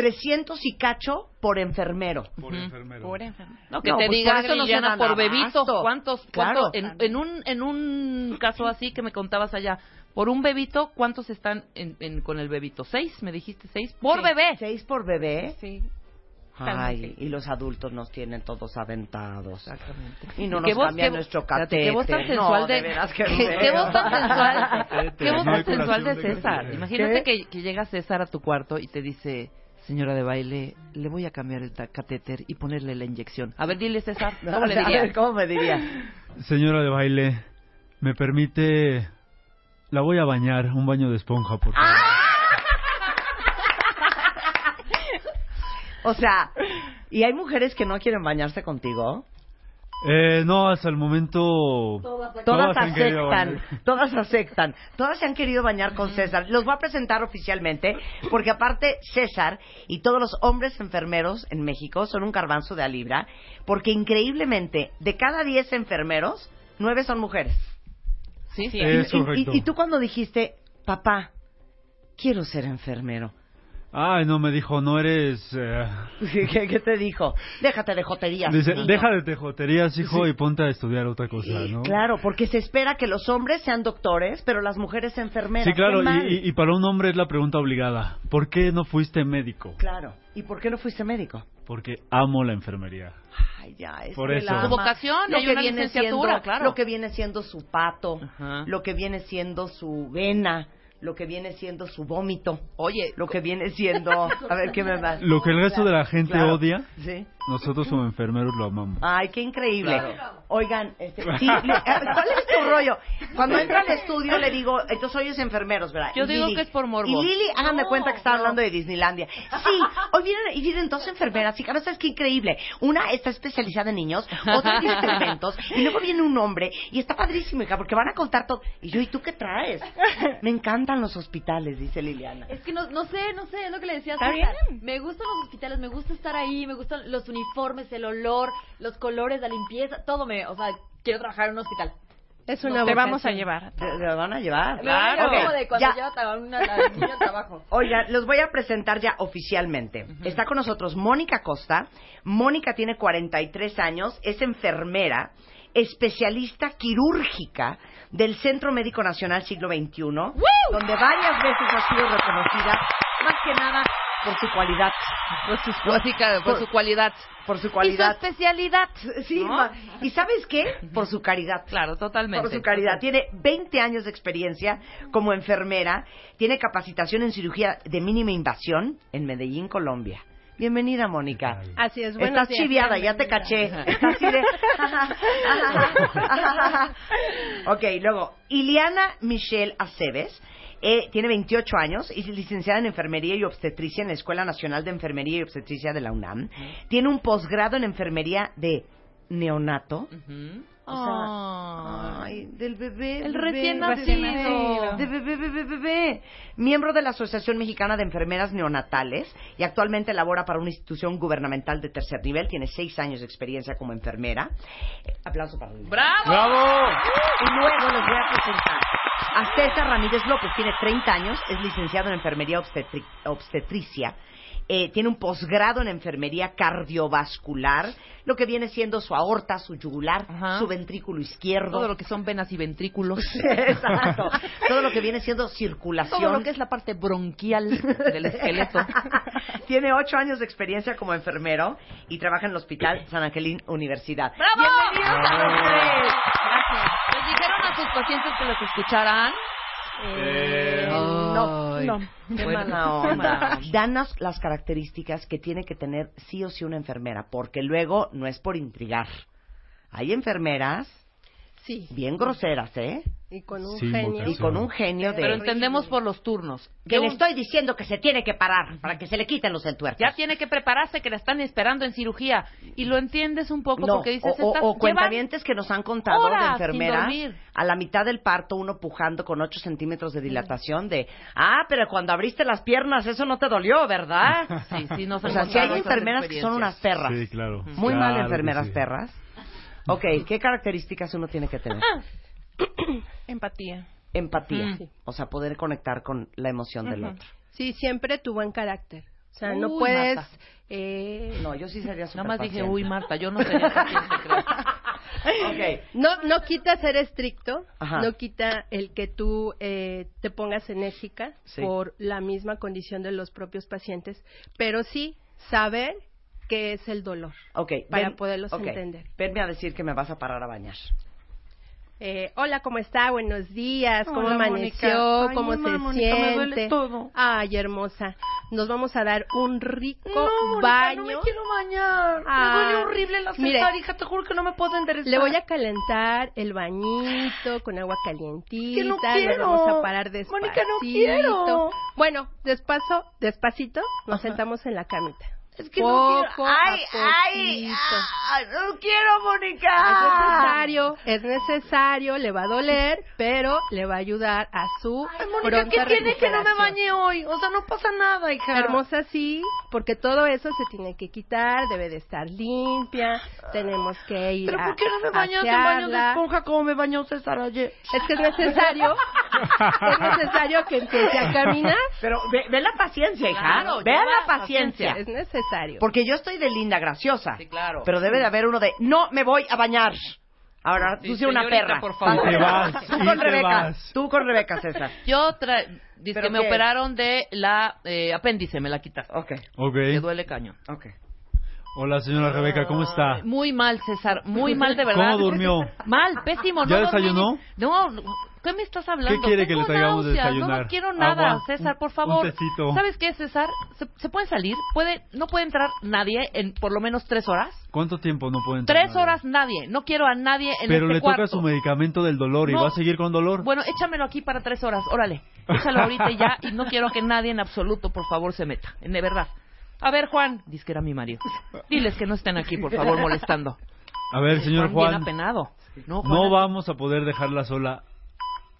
300 y cacho por enfermero. Por enfermero. Por enfermero. No, que No, te pues diga eso no dan por bebito, abasto. ¿cuántos, Claro. cuántos en, en un en un caso así que me contabas allá, por un bebito, ¿cuántos están en, en- con el bebito? ¿Seis? ¿Me dijiste seis? Por Sí. bebé. ¿Seis por bebé? Sí. Ay, y los adultos nos tienen todos aventados. Y no ¿Y nos cambian nuestro catéter. qué voz tan No, sensual de, de veras que qué, voz tan sensual, qué voz tan sensual de César. Imagínate que llega César a tu cuarto y te dice, señora de baile, le voy a cambiar el catéter y ponerle la inyección. A ver, dile César, ¿cómo le A ver, dirías? ¿Cómo me diría? Señora de baile, ¿me permite... La voy a bañar, un baño de esponja, por favor. O sea, ¿y hay mujeres que no quieren bañarse contigo? Eh, no, hasta el momento... Todas, aceptan, todas aceptan, todas se han querido bañar con César. Los voy a presentar oficialmente, porque aparte César y todos los hombres enfermeros en México son un garbanzo de a libra, porque increíblemente, de cada 10 enfermeros, 9 son mujeres. Sí, Y- Es y- y- correcto. y tú cuando dijiste, papá, quiero ser enfermero, Ay, no, me dijo, no eres... eh, ¿qué, qué te dijo? Déjate de joterías. Dice, niño". deja de tejoterías, hijo, y ponte a estudiar otra cosa, ¿no? Claro, porque se espera que los hombres sean doctores, pero las mujeres enfermeras. Sí, claro, y, y- y para un hombre es la pregunta obligada. ¿Por qué no fuiste médico? Claro. ¿Y por qué no fuiste médico? Porque amo la enfermería. Ay, ya, es Por que eso. la Su ama. vocación, lo hay que una viene licenciatura, siendo, claro. Lo que viene siendo su pato, lo que viene siendo su vena, lo que viene siendo su vómito. Oye, lo que viene siendo... A ver, ¿qué me va? Lo que el resto de la gente Claro. odia, Sí. Nosotros como enfermeros lo amamos. Ay, qué increíble. Claro. Oigan, este, sí, le- ¿cuál es tu rollo? Cuando entra al estudio le digo, entonces hoy es enfermeros, ¿verdad? Yo Y digo Lili- que es por morbo. Y Lili, hagan de No, cuenta que está no. hablando de Disneylandia. Sí, hoy vienen, y vienen dos enfermeras, y sabes qué increíble. Una está especializada en niños, otra en experimentos, y luego viene un hombre, y está padrísimo, hija, porque van a contar todo. Y yo, ¿y tú qué traes? Me encantan los hospitales, dice Liliana. Es que no, no sé, no sé, es lo que le decía a Está bien. Me gustan los hospitales, me gusta estar ahí, me gustan los uniformes, el olor, los colores, la limpieza, todo me, o sea, quiero trabajar en un hospital. Es una Te vamos a llevar. Te, te van a llevar. Me van a llevar Ok, como de cuando ya. lleva una a un niño al trabajo. Oiga, los voy a presentar ya oficialmente. Está con nosotros Mónica Costa. Mónica tiene 43 años, es enfermera, especialista quirúrgica del Centro Médico Nacional Siglo XXI, donde varias veces ha sido reconocida, más que nada por su cualidad. Por su, por su cualidad. Por su cualidad. Y su especialidad. Sí, ¿no? ¿y sabes qué? Por su caridad. Claro, totalmente. Por su caridad. Tiene 20 años de experiencia como enfermera, tiene capacitación en cirugía de mínima invasión en Medellín, Colombia. Bienvenida, Mónica. Así es, buenos Estás días. chiviada, ya te caché. Estás así de... ok, luego, Iliana Michelle Aceves. Eh, tiene 28 años y es licenciada en Enfermería y Obstetricia en la Escuela Nacional de Enfermería y Obstetricia de la UNAM. Tiene un posgrado en Enfermería de neonato. O sea, ay, del bebé. El bebé, recién nacido. De bebé, bebé, bebé. Miembro de la Asociación Mexicana de Enfermeras Neonatales y actualmente labora para una institución gubernamental de tercer nivel. Tiene seis años de experiencia como enfermera. Eh, aplauso para Lili. ¡Bravo! ¡Bravo! Y luego les voy a presentar a César Ramírez López. Tiene 30 años, es licenciado en enfermería obstetri- obstetricia. Eh, tiene un posgrado en enfermería cardiovascular, lo que viene siendo su aorta, su yugular, su ventrículo izquierdo. Todo lo que son venas y ventrículos. Exacto. Todo lo que viene siendo circulación. Todo lo que es la parte bronquial del esqueleto. Tiene ocho años de experiencia como enfermero y trabaja en el Hospital San Angelín Universidad. ¡Bravo! ¡Bienvenidos a los tres! Gracias. ¿Les dijeron a sus pacientes que los escucharan? Eh, no, no. Qué Bueno, mala qué onda. mala onda. Danos las características que tiene que tener sí o sí una enfermera, porque luego no es por intrigar. Hay enfermeras Sí. bien groseras, ¿eh? Y con un Sin genio. vocación. Y con un genio de... Pero entendemos por los turnos. que le estoy diciendo que se tiene que parar para que se le quiten los entuertos. Ya tiene que prepararse, que la están esperando en cirugía. Y lo entiendes un poco No, porque dices... o, o- estas o llevan cuentavientes que nos han contado horas de sin enfermeras dormir. a la mitad del parto uno pujando con 8 centímetros de dilatación de ah pero cuando abriste las piernas eso no te dolió ¿verdad? Sí, sí, nos o han sea si hay esas enfermeras que son unas perras Sí, claro. muy Claro mal que enfermeras sí. perras Ok, ¿qué características uno tiene que tener? Empatía. Empatía, Mm. o sea, poder conectar con la emoción del Ujú. otro. Sí, siempre tu buen carácter. O sea, no Uy, puedes... Marta. Eh, No, yo sí sería Nada más dije, uy, Marta, yo no sería paciente, creo. Ok. No, no quita ser estricto, Ajá. no quita el que tú eh, te pongas enérgica Sí. por la misma condición de los propios pacientes, pero sí saber qué es el dolor Ok, para ven- poderlos ok, entender. Venme a decir que me vas a parar a bañar. Eh, hola, ¿cómo está? Buenos días. ¿Cómo Hola, amaneció? Ay, ¿Cómo se mamá, Mónica, me duele siente? todo. Ay, hermosa. Nos vamos a dar un rico No, baño. no me quiero bañar. Ah, me duele horrible la mire, cesárea, hija, te juro que no me puedo enderezar. Le voy a calentar el bañito con agua calientita. Que no Nos quiero. vamos a parar despacito. Mónica, no quiero. Bueno, despacio, despacito, nos sentamos en la camita. Es que Poco no quiero. a ¡Ay, ay! ah, ¡No quiero, Mónica! Es necesario, es necesario, le va a doler, pero le va a ayudar a su Mónica, ¿qué tiene que no me bañé hoy? O sea, no pasa nada, hija. Hermosa sí, porque todo eso se tiene que quitar, debe de estar limpia, tenemos que ir ¿Pero a por qué no me bañas en baño de esponja como me bañó César ayer? Es que es necesario, es necesario que empiece a caminar. Pero ve, ve la paciencia, hija. Claro, lleva la paciencia. Es necesario. Porque yo estoy de linda graciosa. Sí, claro. Pero debe de haber uno de, no me voy a bañar. Ahora, Sí, tú sí una perra. por favor. Vas, Tú con te Rebeca. vas. Tú con Rebeca, César. Yo tra dice ¿Pero que me operaron de la eh, apéndice, me la quitaron. Ok. Ok. Me duele caño. Ok. Hola, señora Rebeca, ¿cómo está? Muy mal, César, muy mal de verdad. ¿Cómo durmió? Mal, pésimo. ¿Ya no desayunó? No, ¿qué me estás hablando? ¿Qué quiere que le traigamos de desayunar? no quiero nada, Agua, César, por favor. un tecito. ¿Sabes qué, César? ¿Se, se pueden salir? ¿Puede, ¿No puede entrar nadie en por lo menos tres horas? ¿Cuánto tiempo no puede entrar Tres nadie? horas nadie. No quiero a nadie en Pero este le cuarto. toca su medicamento del dolor y No. va a seguir con dolor. Bueno, échamelo aquí para tres horas, órale. Échalo ahorita y ya, y no quiero que nadie en absoluto, por favor, se meta. De verdad. A ver, Juan, dice que era mi marido. Diles que no estén aquí, por favor, molestando. A ver, señor Juan, Juan, bien apenado. No, no vamos a poder dejarla sola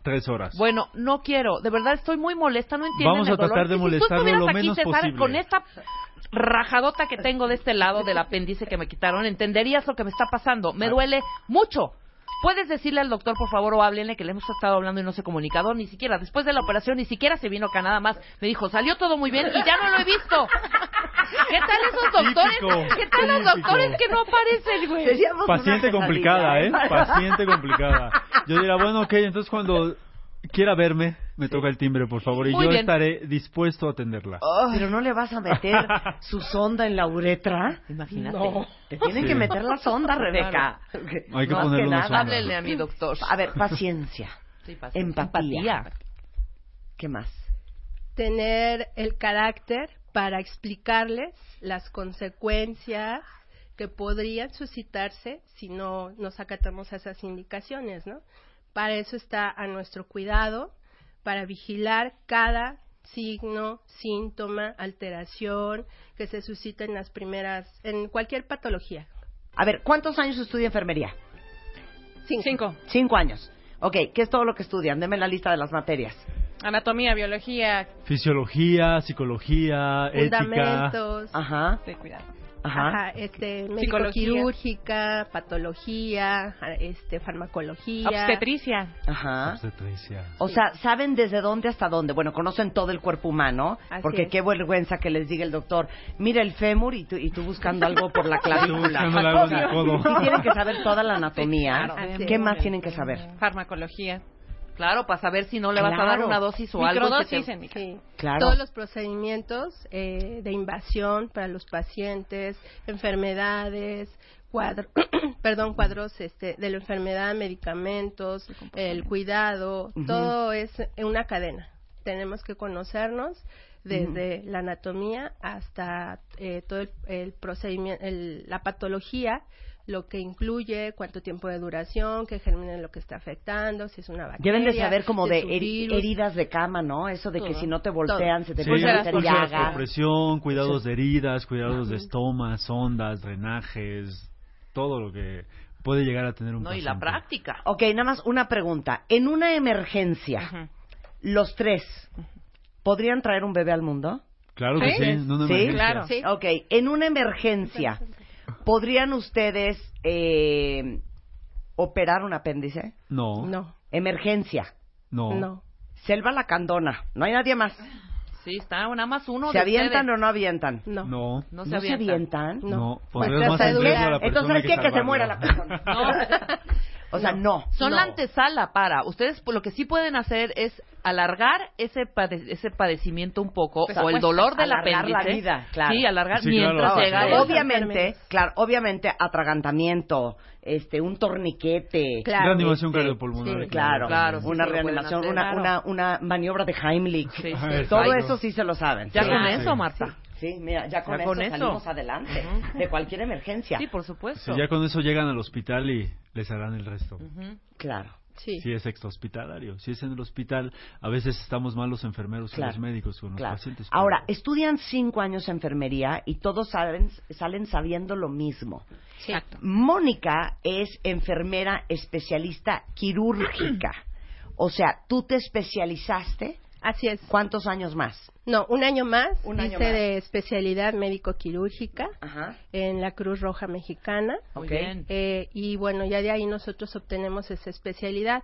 tres horas. Bueno, no quiero. De verdad, estoy muy molesta, no entienden Vamos a el dolor. tratar de Y si molestarlo tú estuvieras lo aquí, menos César, posible. con esta rajadota que tengo de este lado del apéndice que me quitaron, entenderías lo que me está pasando. Ah. Me duele mucho. ¿Puedes decirle al doctor, por favor, o háblenle que le hemos estado hablando y no se ha comunicado? Ni siquiera, después de la operación, ni siquiera se vino acá nada más. Me dijo, salió todo muy bien y ya no lo he visto. ¿Qué tal esos doctores? Típico, ¿Qué tal los doctores que no aparecen, güey? Paciente complicada, ¿eh? Paciente complicada. Yo diría, bueno, ok, entonces cuando quiera verme, me toca el timbre, por favor, y Muy yo bien. estaré dispuesto a atenderla. Pero no le vas a meter su sonda en la uretra. Imagínate. No. Te tienen Sí. que meter la sonda, Rebeca. Hay que Más ponerle una nada. sonda. Háblenle a mi doctor. A ver, paciencia. Sí, paciencia. Empatía. Empatía. ¿Qué más? tener el carácter para explicarles las consecuencias que podrían suscitarse si no nos acatamos a esas indicaciones, ¿no? Para eso está a nuestro cuidado, para vigilar cada signo, síntoma, alteración que se suscita en las primeras, en cualquier patología. A ver, ¿cuántos años estudia enfermería? Cinco. Cinco años. Ok, ¿qué es todo lo que estudian? Deme la lista de las materias. Anatomía, biología, Fisiología, psicología, ética. Fundamentos. Ajá. de cuidado. Ajá. Ajá, este, médico quirúrgica, patología, este, farmacología. Obstetricia. Ajá. Obstetricia. O sea, ¿saben desde dónde hasta dónde? Bueno, conocen todo el cuerpo humano, Así porque es. qué vergüenza que les diga el doctor, mira el fémur y tú, y tú buscando algo por la clavícula. buscando algo en el codo. Sí tienen que saber toda la anatomía. claro. ¿Qué más tienen que saber? Farmacología. Claro, para saber si no le vas a dar Claro. una dosis o algo. que Microdosis te- en mi caso. Sí. Claro. Todos los procedimientos eh, de invasión para los pacientes, enfermedades, cuadro, perdón, cuadros este, de la enfermedad, medicamentos, el cuidado, Ujú. todo es una cadena. Tenemos que conocernos desde la anatomía hasta eh, todo el, el procedimiento, el- la patología, lo que incluye, cuánto tiempo de duración, qué germen es lo que está afectando, si es una bacteria. Deben de saber como si de heri- heridas de cama, ¿no? Eso de que Todo. si no te voltean se te Sí, llagas. presión, cuidados de heridas, cuidados de estomas, sondas, drenajes, todo lo que puede llegar a tener un No, y la paciente. práctica. Ok, nada más una pregunta. En una emergencia, los tres, ¿podrían traer un bebé al mundo? Claro que sí, en una ¿Sí? emergencia. Claro. Sí. Ok, en una emergencia, ¿podrían ustedes eh, operar un apéndice? No, no, No, Emergencia. no. Selva la candona. No hay nadie más. Sí, está nada más uno ¿Se de avientan ustedes. o no avientan? No. no. No ¿No se se avientan. No. No, Pues pondrás más trata de en riesgo a durar. la persona Entonces, hay ¿qué? Que se salvarla. muera la persona. No. O sea, no. Son no. la antesala para. Ustedes pues, lo que sí pueden hacer es alargar ese pade- ese padecimiento un poco Pues, o el dolor alargar la apéndice. vida, claro. Sí, alargar Sí, mientras claro. llega Obviamente, claro, obviamente atragantamiento, este, un torniquete. Claro. Reanimación Este, cardiopulmonar. sí, Claro, una reanimación, hacer. una, Claro. una, una maniobra de Heimlich. Sí, sí. Ajá, Todo eso sí se lo saben. Ya con Sí. eso, Marta. Sí, mira, ya con, Ya eso, con eso. salimos adelante de cualquier emergencia. Sí, por supuesto. Si ya con eso llegan al hospital y les harán el resto. Claro. Sí. Si es extrahospitalario. Si es en el hospital, a veces estamos mal los enfermeros y Claro. los médicos con los Claro. pacientes. Ahora, estudian cinco años enfermería y todos salen, salen sabiendo lo mismo. Mónica es enfermera especialista quirúrgica. O sea, tú te especializaste. Así es. ¿Cuántos años más? No, un año más. Un año Hice más. de especialidad médico-quirúrgica en la Cruz Roja Mexicana. Bien. Eh, y bueno, ya de ahí nosotros obtenemos esa especialidad.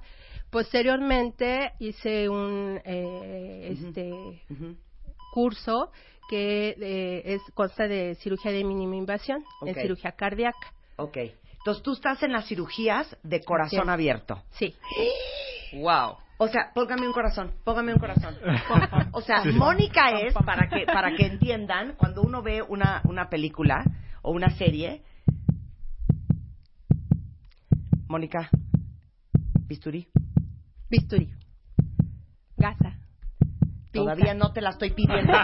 Posteriormente hice un eh, este curso que eh, es consta de cirugía de mínima invasión, en cirugía cardíaca. Ok. Entonces tú estás en las cirugías de corazón abierto. Sí. Wow. O sea, póngame un corazón, póngame un corazón. O sea, Sí. Mónica es, para que, para que entiendan, cuando uno ve una, una película o una serie, Mónica, bisturí. Bisturí. Gasa. Todavía no te la estoy pidiendo.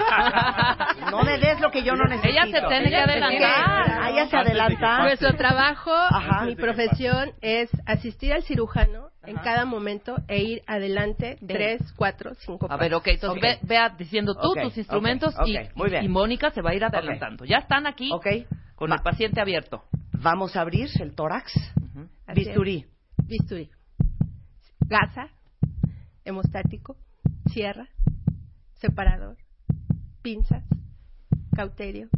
No me des lo que yo no necesito. Ella se tiene que adelantar. Ella se adelanta. Nuestro trabajo, Ajá. mi profesión es asistir al cirujano en cada momento e ir adelante De- tres, cuatro, cinco A ver, ok, entonces ve, vea diciendo tú tus instrumentos y, ok, muy bien. y Mónica se va a ir adelantando. Ya están aquí con el paciente abierto. Vamos a abrir el tórax. Así es. Bisturí. Bisturí. Gasa, hemostático, sierra, separador, pinzas, cauterio,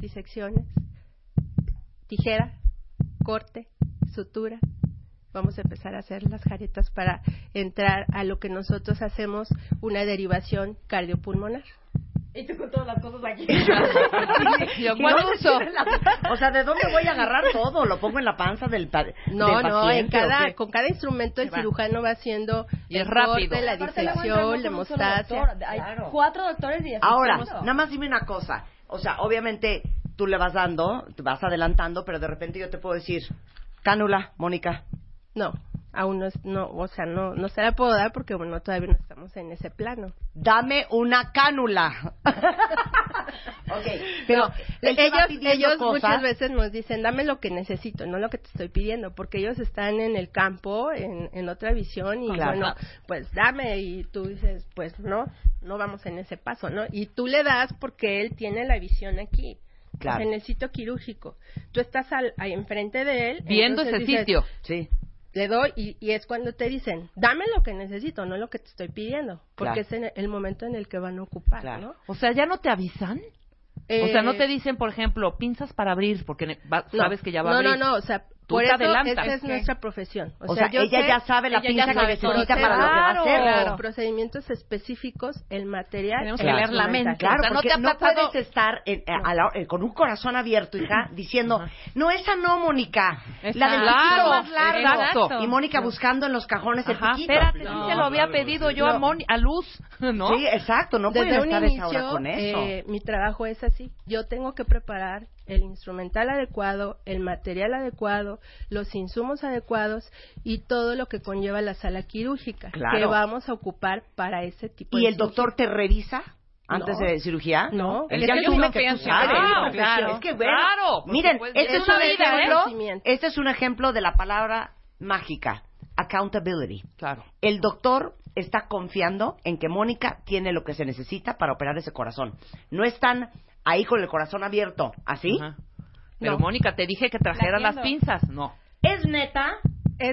disecciones, tijera, corte, sutura. Vamos a empezar a hacer las jaretas para entrar a lo que nosotros hacemos una derivación cardiopulmonar. Y tú con todas las cosas aquí. Yo, ¿Y ¿cuál dónde uso? la- O sea, ¿de dónde voy a agarrar todo? ¿Lo pongo en la panza del, pa- No, del no, en paciente cada, con cada instrumento el va. cirujano va haciendo Y el es rápido. corte, la disección, la hemostasia. doctor. Hay cuatro doctores y Ahora, nada más dime una cosa. O sea, obviamente tú le vas dando, vas adelantando, pero de repente yo te puedo decir, cánula, Mónica. No, aún no, es, no, o sea, no, no se la puedo dar porque bueno, todavía no estamos en ese plano. Dame una cánula. ok, pero No, ellos, ellos cosas. muchas veces nos dicen, dame lo que necesito, no lo que te estoy pidiendo, porque ellos están en el campo, en, en otra visión, y Claro. bueno, pues dame, y tú dices, pues no, no vamos en ese paso, ¿no? Y tú le das porque él tiene la visión aquí. Claro. En el sitio quirúrgico. Tú estás al, ahí enfrente de él. Viendo ese dices, sitio. Sí. Le doy y, y es cuando te dicen, dame lo que necesito, no lo que te estoy pidiendo. Porque Claro. es en el momento en el que van a ocupar, ¿no? O sea, ¿ya no te avisan? o sea, no te dicen, por ejemplo, pinzas para abrir, porque ne- va- No, sabes que ya va a no, abrir. No, no, o sea, por te eso adelantas. esta es nuestra profesión. O sea, yo ella sé- ya sabe la pinza que necesita para lo que va a hacer. Claro, procedimientos específicos, el material. Tenemos el que leer la mente. Claro, porque no, puedes estar en- a- a la- eh, con un corazón abierto, hija, diciendo, no, esa no, Mónica. Esa- La del Claro, más largo. exacto. Y Mónica buscando en los cajones el Ajá, piquito. espérate, sí se lo había pedido yo a, Moni- a Luz, ¿no? Sí, exacto, no un estar esa hora inicio, con eso. eh, mi trabajo es así. Yo tengo que preparar el instrumental adecuado, el material adecuado, los insumos adecuados y todo lo que conlleva la sala quirúrgica Claro. que vamos a ocupar para ese tipo ¿Y de el doctor te revisa antes No. de cirugía? No. Es ya que tú sabes. Claro, Claro. Es que, bueno, Claro, miren, supuesto. este Es un ¿eh? ejemplo, este es un ejemplo de la palabra mágica, accountability. Claro. El doctor está confiando en que Mónica tiene lo que se necesita para operar ese corazón. No están ahí con el corazón abierto, ¿así? Pero No. Mónica, te dije que trajeras La las pinzas. No. ¿Es neta?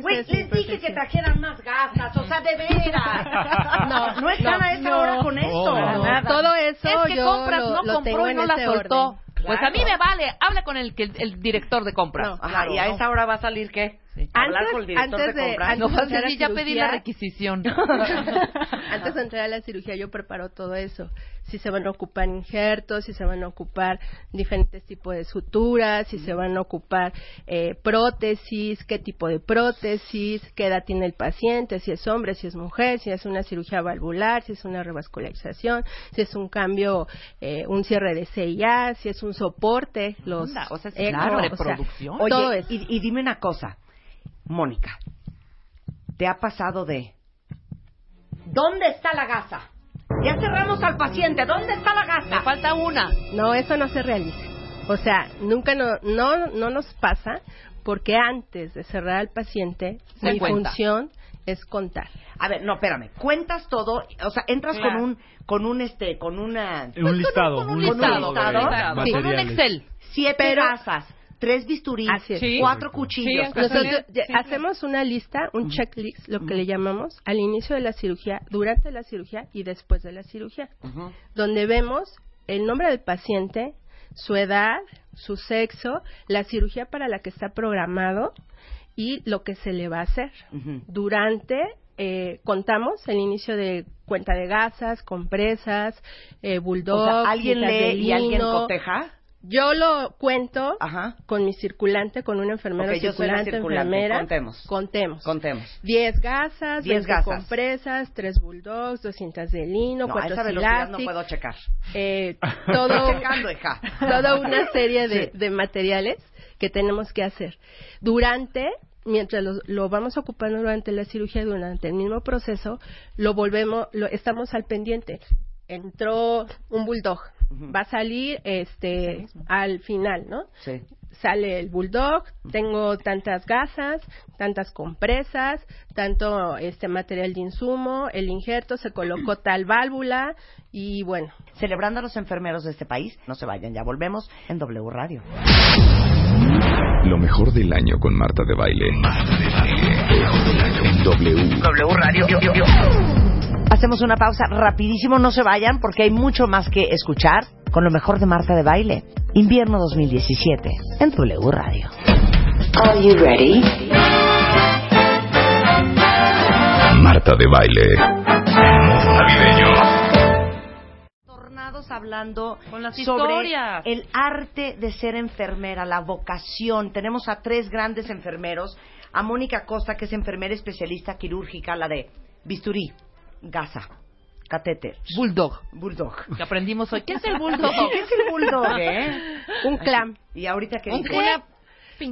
Güey, es les dije que trajeran más gasas, o sea, de veras. No, no están no, a esa no. hora con esto. No, Nada. todo eso es que yo compras lo- no lo compró tengo y en no la ese soltó. orden. Pues a mí me vale. Habla con el, que- el director de compras. Ajá, y a esa hora va a salir qué? Hablar Antes- con el director antes de de- compras. antes No, de entrar a sí, ya pedí la cirugía- requisición. Antes de entrar a la cirugía yo preparo todo eso. Si se van a ocupar injertos, si se van a ocupar diferentes tipos de suturas, si se van a ocupar eh, prótesis, qué tipo de prótesis, qué edad tiene el paciente, si es hombre, si es mujer, si es una cirugía valvular, si es una revascularización, si es un cambio, eh, un cierre de CIA, si es un soporte, los Anda, o sea, es eco, claro, o sea, reproducción. Oye, todo eso. y, y dime una cosa, Mónica, ¿te ha pasado de ¿Dónde está la gasa? Ya cerramos al paciente, ¿dónde está la gasa? Me falta una. No, eso no se realiza. O sea, nunca no, no, no nos pasa porque antes de cerrar al paciente, Se mi cuenta. función es contar. A ver, no, espérame. Cuentas todo, o sea, entras Claro. con un, con un, este, con una... Un listado, con un, un listado, listado de Sí. materiales. Siete Pero- gasas, tres bisturís, Así es. cuatro cuchillos. Nosotros hacemos una lista, un checklist, lo que le llamamos, al inicio de la cirugía, durante la cirugía y después de la cirugía, donde vemos el nombre del paciente, su edad, su sexo, la cirugía para la que está programado y lo que se le va a hacer. Durante, eh, contamos el inicio de cuenta de gasas, compresas, eh, bulldog, O sea, ¿alguien cintas de lee y alguien lino. coteja? Yo lo cuento con mi circulante, con un enfermero Ok, yo circulante, circulante. enfermera. Contemos. Contemos. Contemos. 10 gasas, 10 20 gasas. compresas, 3 bulldogs, 200 de lino, No, a 4 esa velocidad no puedo checar. eh, todo, Checando, hija. toda una serie de, Sí. de materiales que tenemos que hacer. Durante, mientras lo, lo vamos ocupando durante la cirugía, durante el mismo proceso, lo volvemos, lo, estamos al pendiente. Entró un bulldog, va a salir este al final, ¿no? Sí. Sale el bulldog, tengo tantas gasas, tantas compresas, tanto este material de insumo, el injerto, se colocó tal válvula y bueno. Celebrando a los enfermeros de este país, no se vayan, ya volvemos en W Radio. Lo mejor del año con Marta de Baile. En W. W Radio. Hacemos una pausa rapidísimo, no se vayan porque hay mucho más que escuchar con lo mejor de Marta de Baile. Invierno 2017 en W Radio. Are you ready? Marta de Baile. Navideño. Tornados hablando Con las sobre historias. el arte de ser enfermera, la vocación. Tenemos a tres grandes enfermeros. A Mónica Costa, que es enfermera especialista quirúrgica, la de bisturí, gasa, catéter. Bulldog. Bulldog. Que aprendimos hoy. ¿Qué es el bulldog? ¿Qué es el bulldog, eh? Un clam. Y ahorita que Un dice? clam.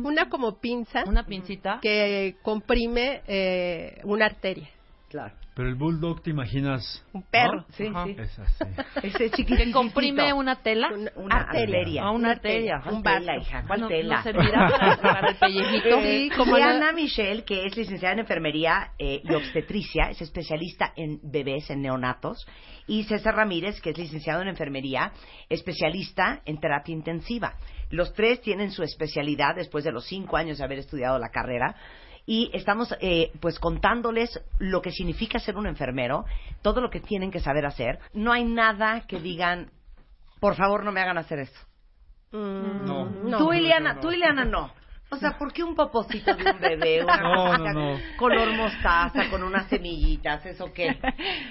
Una como pinza. Una pincita. Que comprime eh, una arteria. Claro. Pero el bulldog te imaginas. Un perro. ¿no? Sí, Ajá. sí. Es así. Ese Que comprime una tela. Una arteria. Ah, una arteria. Un tela, hija. ¿Cuál No- tela? no servirá para- para el pellejito. Eh, Sí, como Diana la- Michelle, que es licenciada en enfermería eh, y obstetricia, es especialista en bebés, en neonatos. Y César Ramírez, que es licenciado en enfermería, especialista en terapia intensiva. Los tres tienen su especialidad después de los cinco años de haber estudiado la carrera. Y estamos, eh, pues, contándoles lo que significa ser un enfermero, todo lo que tienen que saber hacer. No hay nada que digan, por favor, no me hagan hacer esto. No. tú, Ileana, tú, Ileana, no. O sea, ¿por qué un popocito de un bebé? Una No, no, no. color mostaza, con unas semillitas, ¿eso qué?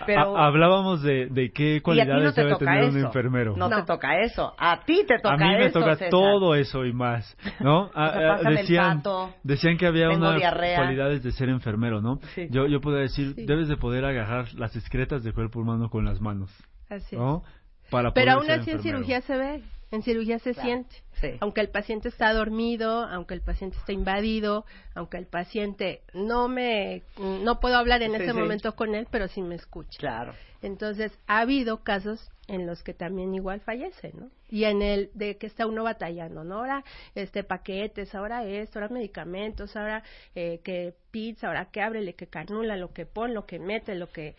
Pero... Ha- hablábamos de, de qué a cualidades te debe tener un eso. enfermero. No, te toca eso. A ti te toca a mí me eso, toca César. todo eso y más, ¿no? Ah, sea, ah, el decían, pato, decían que había unas cualidades de ser enfermero, ¿no? Sí. Yo, yo podría decir, debes de poder agarrar las excretas de cuerpo humano con las manos, Así. ¿no? Para Pero poder aún así en cirugía se ve, en cirugía se Claro, siente. sí. Aunque el paciente está dormido, aunque el paciente está invadido, aunque el paciente no me, no puedo hablar en Sí, ese sí. momento con él, pero sí me escucha. Claro. Entonces ha habido casos en los que también igual fallece, ¿no? Y en el de que está uno batallando, ¿no? Ahora este paquetes, ahora esto, ahora medicamentos, ahora eh, que pizza, ahora que ábrele, que canula, lo que pone, lo que mete, lo que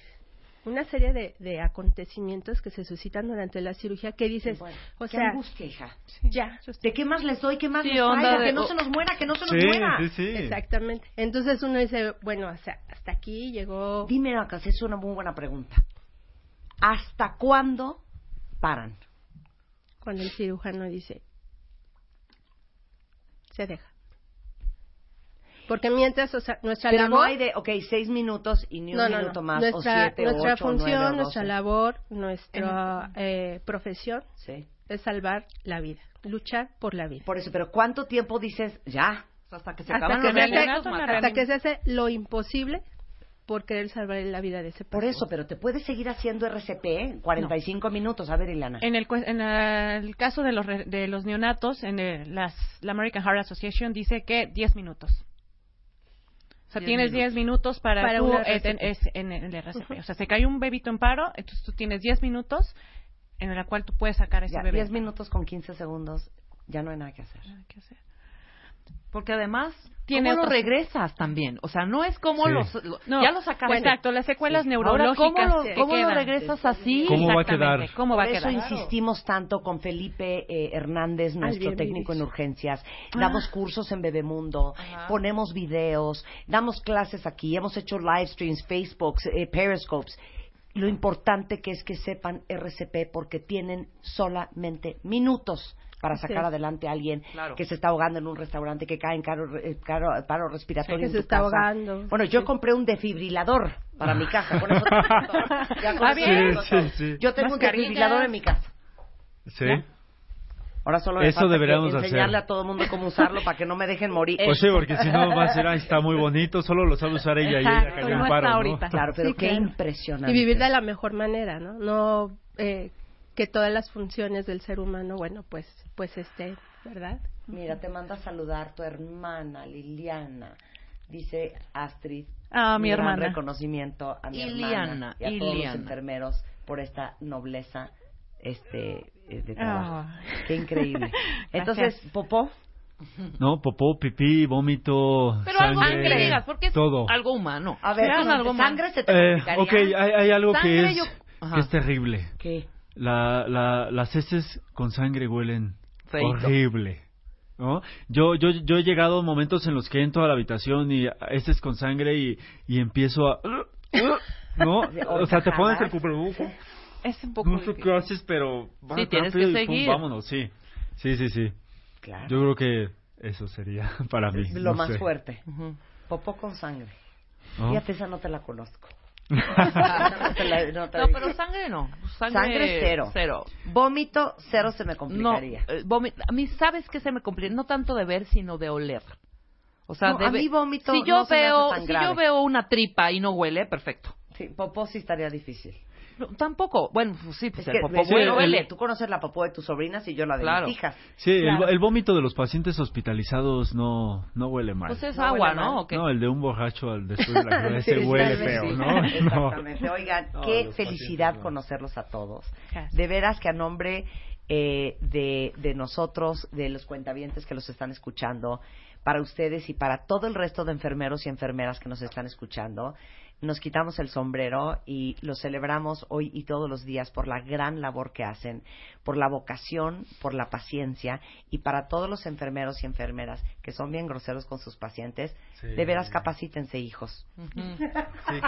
una serie de, de acontecimientos que se suscitan durante la cirugía que dices, Bueno, o qué sea, angustia, hija. ya, ¿De qué más les doy? ¿Qué más Sí, les onda traigo? de- Que no se nos muera, que no se nos Sí, muera. sí, sí. exactamente. Entonces uno dice, bueno, o sea, hasta aquí llegó. Dime, Acas, es una muy buena pregunta. ¿Hasta cuándo paran? cuando el cirujano dice, se deja. Porque mientras, o sea, nuestra Pero labor... no hay de, ok, seis minutos y ni un no, no, minuto no. más, nuestra, o siete, o nuestra ocho, o función, nueve, o nuestra labor, nuestra eh, profesión Sí. es salvar la vida, luchar por la vida. Por eso, pero ¿cuánto tiempo dices ya? Hasta que se Hasta acaban que, los se hace, hasta que se hace lo imposible por querer salvar la vida de ese paciente. Por eso, pero te puedes seguir haciendo RCP en 45 minutos. A ver, Ilana. En el, cue- en eh, el caso de los, re- de los neonatos, en el- las, la American Heart Association dice que 10 minutos. O sea, 10 tienes 10 minutos para, Para tú, RCP. es- en el RCP. O sea, se cae un bebito en paro, entonces tú tienes 10 minutos en la cual tú puedes sacar ese Ya, bebé. 10 minutos con 15 segundos, ya no hay nada que hacer. Nada que hacer. Porque además, Tiene ¿cómo lo regresas también? O sea, no es como Sí. los... lo- No, ya lo sacaste. exacto, las secuelas Sí. neurológicas Ahora, ¿cómo lo, cómo lo quedan. regresas así? ¿Cómo va a quedar? ¿Cómo va a Por eso quedar? insistimos tanto con Felipe eh, Hernández, nuestro bien, técnico en urgencias. Ah. Damos cursos en Bebemundo, ponemos videos, damos clases aquí, hemos hecho live streams, Facebooks, eh, Periscopes. Lo importante que es que sepan RCP porque tienen solamente minutos para sacar adelante a alguien Claro. que se está ahogando en un restaurante, que cae en caro, eh, caro- paro respiratorio Que en se tu está casa. ahogando. Bueno, yo compré un defibrilador para mi casa. Con eso. Ya con Ah, eso bien. Sí. Yo tengo un defibrilador en mi casa. Sí. Ahora solo me Eso que deberíamos hacer. enseñarle a todo el mundo cómo usarlo para que no me dejen morir. Pues sí, porque si no va a ser, ah, está muy bonito, solo lo sabe usar ella y ella Exacto, en no paro, está ¿no? ahorita. Claro, pero Sí, qué claro. impresionante. Y vivir de la mejor manera, ¿no? No eh, que todas las funciones del ser humano, bueno, pues, pues esté, ¿verdad? Mira, te manda a saludar tu hermana Liliana. Dice Astrid. Ah, mi gran hermana. reconocimiento a mi Iliana, hermana y a todos los enfermeros por esta nobleza este eh, de trabajo. Ah. Qué increíble. Entonces. Popó. No, popó, pipí, vómito, Pero algo sangre, que digas, porque es todo. algo humano. A ver, algo sangre se te Eh, ok, hay, hay algo que Sangre es, yo- que Ajá. es terrible. ¿Qué? La, la, las heces con sangre huelen Feito. horrible. ¿no? Yo, yo, yo he llegado a momentos en los que entro a la habitación y heces con sangre y, y empiezo a... ¿No? O sea, te pones el cubrebocas. Es un poco No sé qué haces, pero... Sí, tienes que y pum, seguir. vámonos, sí. Sí, sí, sí. Claro. Yo creo que eso sería para mí. Lo no más sé. fuerte. Popó con sangre. ¿No? Fíjate, esa no te la conozco. no, te no te No, pero sangre no. Sangre, Sangre cero. Cero. Vómito cero se me No, complicaría. eh, vomi- a mí, ¿sabes qué se me complica? No tanto de ver, sino de oler. O sea, No, de a mí vómito si yo no veo, si grave. yo veo una tripa y no huele, perfecto. Sí, popó sí estaría difícil. No, tampoco. Bueno, pues sí, pues Es el que popó huele. huele. Tú conoces la popó de tus sobrinas y yo la de Claro. mis hijas. Sí, el- Claro. el, vómito de los pacientes hospitalizados no, no huele mal. Pues es No agua. ¿no? ¿O qué? No, el de un borracho al después de la cruda, Sí, ese huele sí, feo, sí. ¿no? No. Exactamente. Oigan, No, qué felicidad conocerlos a todos. De veras que a nombre eh, de, de nosotros, de los cuentavientes que los están escuchando, para ustedes y para todo el resto de enfermeros y enfermeras que nos están escuchando, nos quitamos el sombrero y los celebramos hoy y todos los días por la gran labor que hacen, por la vocación, por la paciencia y para todos los enfermeros y enfermeras que son bien groseros con sus pacientes, Sí. de veras capacítense hijos. Sí,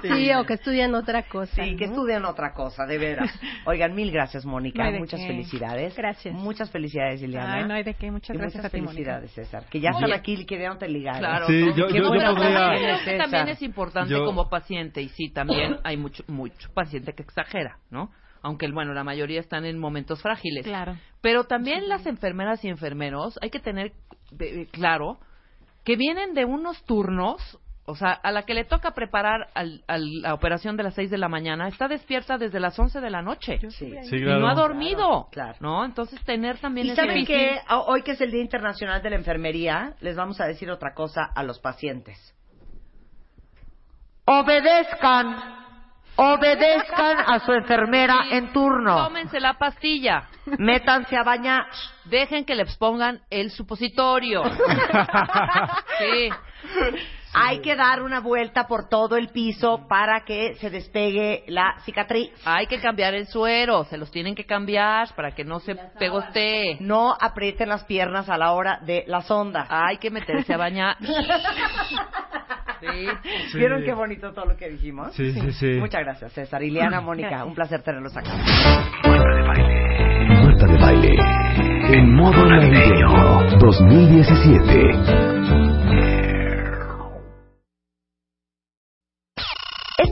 que. Sí, o que estudian otra cosa. Sí, que ¿no? estudian otra cosa, de veras. Oigan, mil gracias, Mónica. No Muchas qué. felicidades. Gracias. Muchas felicidades, Liliana. Ay, no hay de qué. Muchas Y gracias muchas a ti, Mónica. felicidades, César. Que ya Oye. están aquí queriéndote ligar. ¿eh? Claro. Sí, todo. yo- Qué yo- yo bueno, podría- también, César. es que también es importante Yo- como paciente y sí, también hay mucho mucho paciente que exagera, ¿no? Aunque bueno, la mayoría están en momentos frágiles. Claro. Pero también las enfermeras y enfermeros hay que tener claro que vienen de unos turnos, o sea, a la que le toca preparar al- a la operación de las 6 de la mañana, está despierta desde las 11 de la noche. Sí. Sí, Y claro. no ha dormido, Claro. ¿no? Entonces tener también Y ese saben que hoy que es el Día Internacional de la Enfermería, les vamos a decir otra cosa a los pacientes. Obedezcan, obedezcan a su enfermera en turno. Tómense la pastilla. Métanse a bañar. Dejen que les pongan el supositorio. sí. Hay que dar una vuelta por todo el piso para que se despegue la cicatriz. Hay que cambiar el suero. Se los tienen que cambiar para que no se pegostee. No aprieten las piernas a la hora de la sonda. Hay que meterse a bañar. Sí. Sí. ¿Vieron qué bonito todo lo que dijimos? Sí, sí, sí. Muchas gracias, César. Ileana, Mónica, un placer tenerlos acá. Marta de baile. En modo navideño 2017.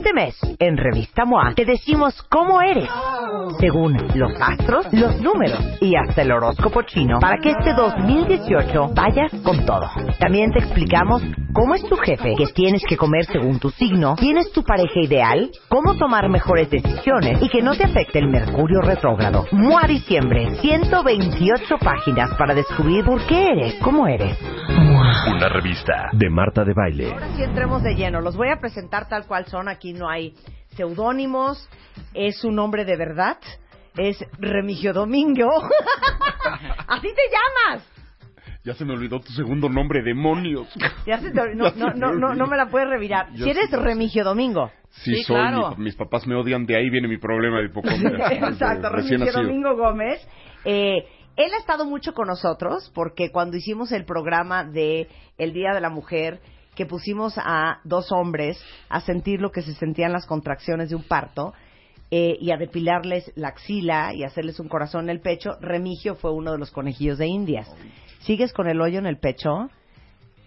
Este mes, en Revista MOA, te decimos cómo eres, según los astros, los números y hasta el horóscopo chino, para que este 2018 vayas con todo. También te explicamos cómo es tu jefe, qué tienes que comer según tu signo, quién es tu pareja ideal, cómo tomar mejores decisiones y que no te afecte el mercurio retrógrado. MOA Diciembre, 128 páginas para descubrir por qué eres, cómo eres. Una revista de Marta de baile. Ahora sí entremos de lleno. Los voy a presentar tal cual son. Aquí no hay seudónimos. Es su nombre de verdad. Es Remigio Domingo. Así te llamas. Ya se me olvidó tu segundo nombre, demonios. Ya se te- no, no, no, no, no me la puedes revirar. Ya Si eres. Remigio Domingo. Sí, soy. mi- mis papás me odian, de ahí viene mi problema de hipocondria. Exacto, Remigio. Domingo Gómez. Eh, él ha estado mucho con nosotros porque cuando hicimos el programa de El Día de la Mujer, que pusimos a dos hombres a sentir lo que se sentían las contracciones de un parto eh, y a depilarles la axila y hacerles un corazón en el pecho, Remigio fue uno de los conejillos de Indias. ¿Sigues con el hoyo en el pecho?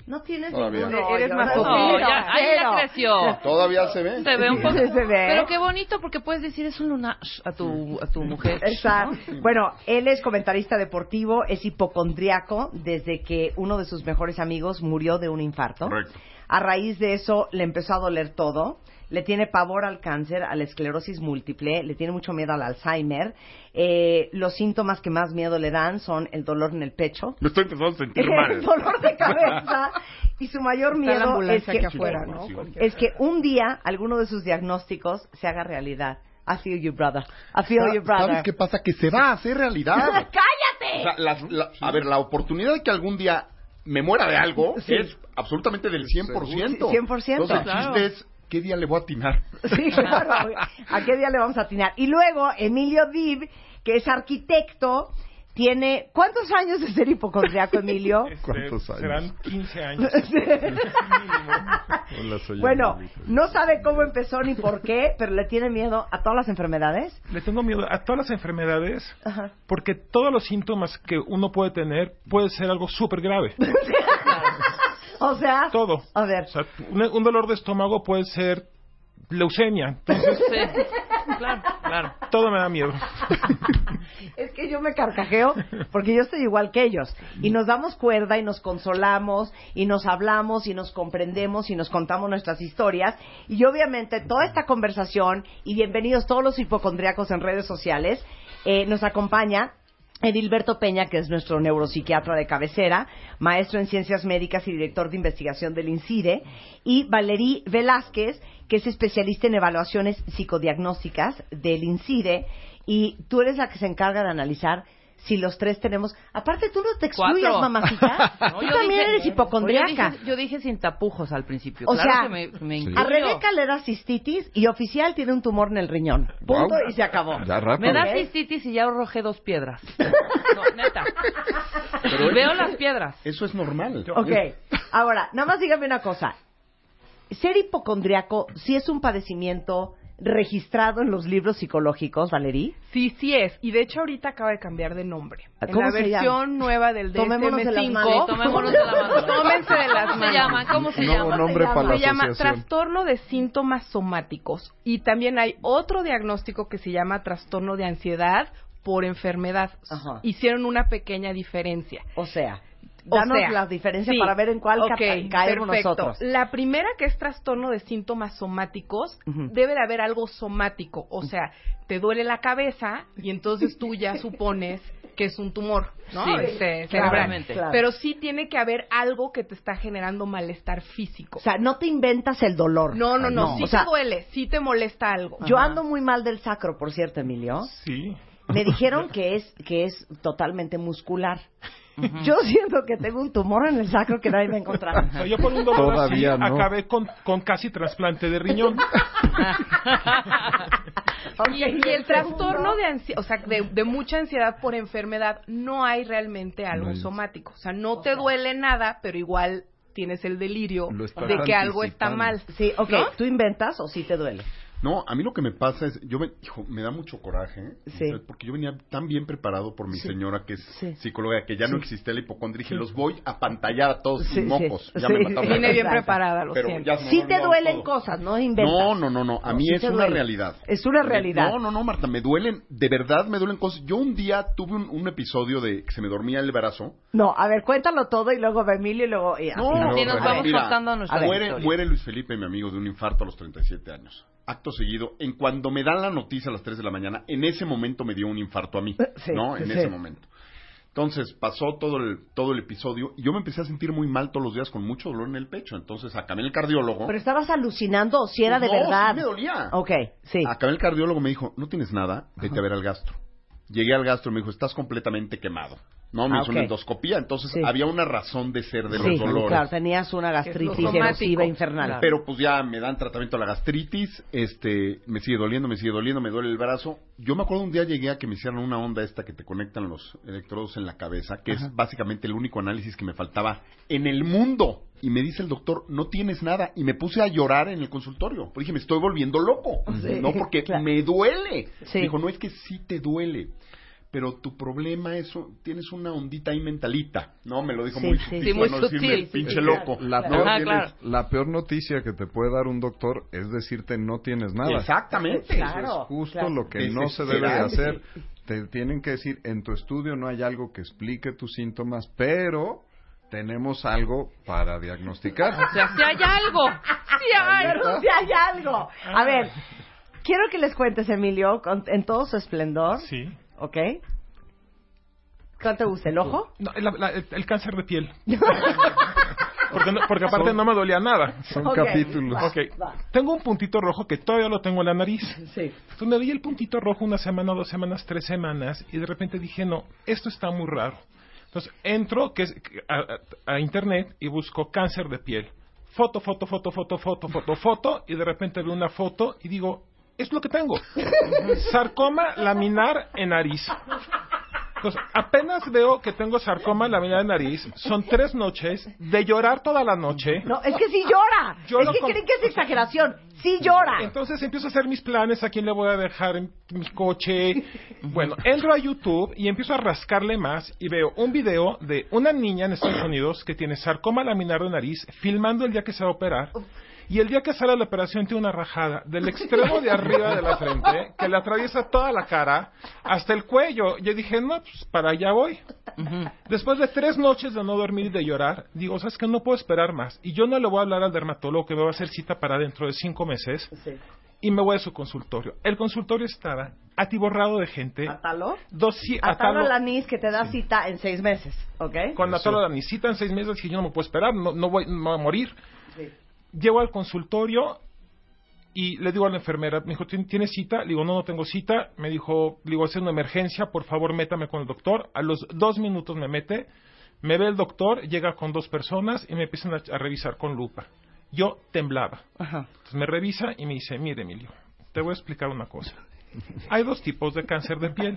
No tienes Todavía. ningún Eres más no, No, cero, ya- ahí ya creció. Todavía se ve. Se ve un poco. Se ve. Pero qué bonito porque puedes decir es un lunar a tu, a tu mujer. Exacto. Bueno, él es comentarista deportivo, es hipocondriaco desde que uno de sus mejores amigos murió de un infarto. Correcto. A raíz de eso le empezó a doler todo. Le tiene pavor al cáncer, a la esclerosis múltiple, le tiene mucho miedo al Alzheimer. Eh, los síntomas que más miedo le dan son el dolor en el pecho, Me estoy empezando a sentir el mal. dolor de cabeza y su mayor Está miedo es que, afuera, ¿no? es que un día alguno de sus diagnósticos se haga realidad. I feel you, brother. I feel you, brother. ¿Sabes qué pasa? Que se va a hacer realidad. ¡Cállate! O sea, las- la- a ver, la oportunidad de que algún día me muera de algo Sí. es absolutamente del 100%. Sí, 100%. Entonces, el Claro. chiste es, ¿qué día le voy a atinar? Sí, claro. ¿A qué día le vamos a atinar? Y luego, Emilio Dib, que es arquitecto, tiene... ¿Cuántos años de ser hipocondriaco, Emilio? ¿Cuántos años? Serán 15 años. Hola, soy Bueno, Emilio. no sabe cómo empezó ni por qué, pero le tiene miedo a todas las enfermedades. Le tengo miedo a todas las enfermedades Ajá. porque todos los síntomas que uno puede tener puede ser algo súper grave. O sea... Todo. A ver. O sea, un, un dolor de estómago puede ser leucemia. Entonces, claro, claro. todo me da miedo. Es que yo me carcajeo porque yo estoy igual que ellos. Y nos damos cuerda y nos consolamos y nos hablamos y nos comprendemos y nos contamos nuestras historias. Y obviamente toda esta conversación y bienvenidos todos los hipocondriacos en redes sociales, eh, nos acompaña Edilberto Peña, que es nuestro neuropsiquiatra de cabecera, maestro en ciencias médicas y director de investigación del INCIDE, y Valerí Velázquez, que es especialista en evaluaciones psicodiagnósticas del INCIDE, y tú eres la que se encarga de analizar si los tres tenemos... Aparte, tú no te excluyas, Cuatro. mamacita. No, tú yo también dije- eres hipocondriaca. Yo dije, yo dije sin tapujos al principio. O claro sea, que me, me A incluyo. Rebeca le da cistitis y oficial tiene un tumor en el riñón. Punto Guau. y se acabó. Ya rápido. Me da cistitis y ya arrojé dos piedras. No, neta. Pero Veo eso- las piedras. Eso es normal. Ok, ahora, nada más dígame una cosa. Ser hipocondriaco sí es un padecimiento registrado en los libros psicológicos, Valerí. Sí, sí es. Y de hecho ahorita acaba de cambiar de nombre. En ¿Cómo la se versión llama? nueva del Tomémonos de las DSM-5. manos. Sí, tomémonos de la mano. Tómense de las ¿Cómo se manos. llama? ¿Cómo se llama? nombre para la se llama trastorno de síntomas somáticos. Y también hay otro diagnóstico que se llama trastorno de ansiedad por enfermedad. Ajá. Hicieron una pequeña diferencia. O sea, O danos sea, la diferencia sí. para ver en cuál ca- Ok, caemos perfecto. nosotros. La primera, que es trastorno de síntomas somáticos, debe de haber algo somático. O sea, te duele la cabeza y entonces tú ya supones que es un tumor, ¿no? Sí, Este, claro, cerebral. claramente. Claro. Pero sí tiene que haber algo que te está generando malestar físico. O sea, no te inventas el dolor. no, no, no, sí O sea, te duele, sí te molesta algo. yo ando muy mal del sacro, por cierto, Emilio. Sí. Me dijeron que es que es totalmente muscular. Yo siento que tengo un tumor en el sacro que nadie me ha encontrado. O sea, yo por un dolor Todavía así no. acabé con, con casi trasplante de riñón. Y, y el trastorno de ansiedad, o sea, de, de mucha ansiedad por enfermedad, no hay realmente algo No hay. somático. O sea, no te duele nada, pero igual tienes el delirio de que algo está mal. Sí, ok. ¿No? ¿Tú inventas o sí te duele? No, a mí lo que me pasa es, yo me, hijo, me da mucho coraje, ¿eh? Sí. Porque yo venía tan bien preparado por mi Sí. señora que es Sí. psicóloga, que ya no existe la hipocondria, dije, los voy a pantallar a todos Sí, sin mocos. sí. Ya Sí. me mataron. Vine bien preparada, lo Pero siento. ya Sí te duelen todo. cosas, no inventas. No, no, no, no. A mí sí es una duele. realidad. Es una realidad. No, no, no, Marta, me duelen, de verdad me duelen cosas. Yo un día tuve un, un episodio de que se me dormía el brazo. No, a ver, cuéntalo todo y luego va Emilio y luego... y así. No, Sí, nos vamos contando nuestras muere, historias. muere Luis Felipe, mi amigo, de un infarto a los 37 años. Acto seguido, en cuando me dan la noticia a las 3 de la mañana, en ese momento me dio un infarto a mí, Sí, ¿no? sí, En sí. ese momento. Entonces pasó todo el, todo el episodio y yo me empecé a sentir muy mal todos los días con mucho dolor en el pecho. Entonces acabé el cardiólogo. ¿Pero estabas alucinando o si era Pues de no, verdad? sí me dolía. Ok, sí. Acabé el cardiólogo me dijo, no tienes nada, vete a ver al gastro. Llegué al gastro y me dijo, estás completamente quemado. No, me Ah, hizo ok. una endoscopía, entonces Sí. había una razón de ser de Sí, los dolores. claro, tenías una gastritis erosiva infernal. Pero pues ya me dan tratamiento a la gastritis, este, me sigue doliendo, me sigue doliendo, me duele el brazo. Yo me acuerdo un día llegué a que me hicieran una onda esta que te conectan los electrodos en la cabeza, que Ajá. es básicamente el único análisis que me faltaba en el mundo. Y me dice el doctor, no tienes nada. Y me puse a llorar en el consultorio. Porque dije, me estoy volviendo loco. Sí, no, porque claro. me duele. Sí. Dijo, no es que sí te duele. Pero tu problema es, tienes una ondita ahí mentalita, ¿no? Me lo dijo Sí, muy sí, sutil, sí, muy no decirme sutil, sí, pinche sí, loco. La, Claro. peor, Ajá, tienes- la peor noticia que te puede dar un doctor es decirte no tienes nada. Exactamente. Eso Claro, es justo claro. lo que no se debe de hacer. Te tienen que decir, en tu estudio no hay algo que explique tus síntomas, pero tenemos algo para diagnosticar. O sea, si hay algo. Si hay si hay algo. A ver, quiero que les cuentes, Emilio, con- en todo su esplendor. Sí. ¿Ok? ¿Cuál te gusta? ¿El ojo? No, la- la- el, el cáncer de piel. Porque, no- porque aparte Son- no me dolía nada. son capítulos. Ok. Tengo un puntito rojo que todavía lo tengo en la nariz. Sí. Entonces me veía el puntito rojo una semana, dos semanas, tres semanas y de repente dije, no, esto está muy raro. Entonces entro que a- a internet y busco cáncer de piel. Foto, foto, foto, foto, foto, foto, foto y de repente veo una foto y digo, es lo que tengo. Sarcoma laminar en nariz. Entonces, apenas veo que tengo sarcoma laminar en nariz. Son tres noches de llorar toda la noche. No, es que sí llora. Lloro es que con- creen que es exageración. Sí llora. Entonces empiezo a hacer mis planes, a quién le voy a dejar en mi coche. Bueno, entro a YouTube y empiezo a rascarle más y veo un video de una niña en Estados Unidos que tiene sarcoma laminar de nariz, filmando el día que se va a operar. Y el día que sale la operación tiene una rajada del extremo de arriba de la frente que le atraviesa toda la cara hasta el cuello. Yo dije, no, pues para allá voy. Después de tres noches de no dormir y de llorar, digo, ¿sabes que No puedo esperar más. Y yo no le voy a hablar al dermatólogo que me va a hacer cita para dentro de cinco meses. Y me voy a su consultorio. El consultorio estaba atiborrado de gente. ¿Atalo? Dosi- Atalo atalo- la NIS que te da cita en seis meses. ¿Ok? con Atalo la visita en seis meses y yo no me puedo esperar, no, no voy, no voy a morir. Sí. Llego al consultorio y le digo a la enfermera, me dijo, ¿tien- ¿tienes cita? Le digo, no, no tengo cita. Me dijo, le digo, es una emergencia, por favor, métame con el doctor. A los dos minutos me mete, me ve el doctor, llega con dos personas y me empiezan a, a revisar con lupa. Yo temblaba. Entonces me revisa y me dice, mire, Emilio, te voy a explicar una cosa. Hay dos tipos de cáncer de piel.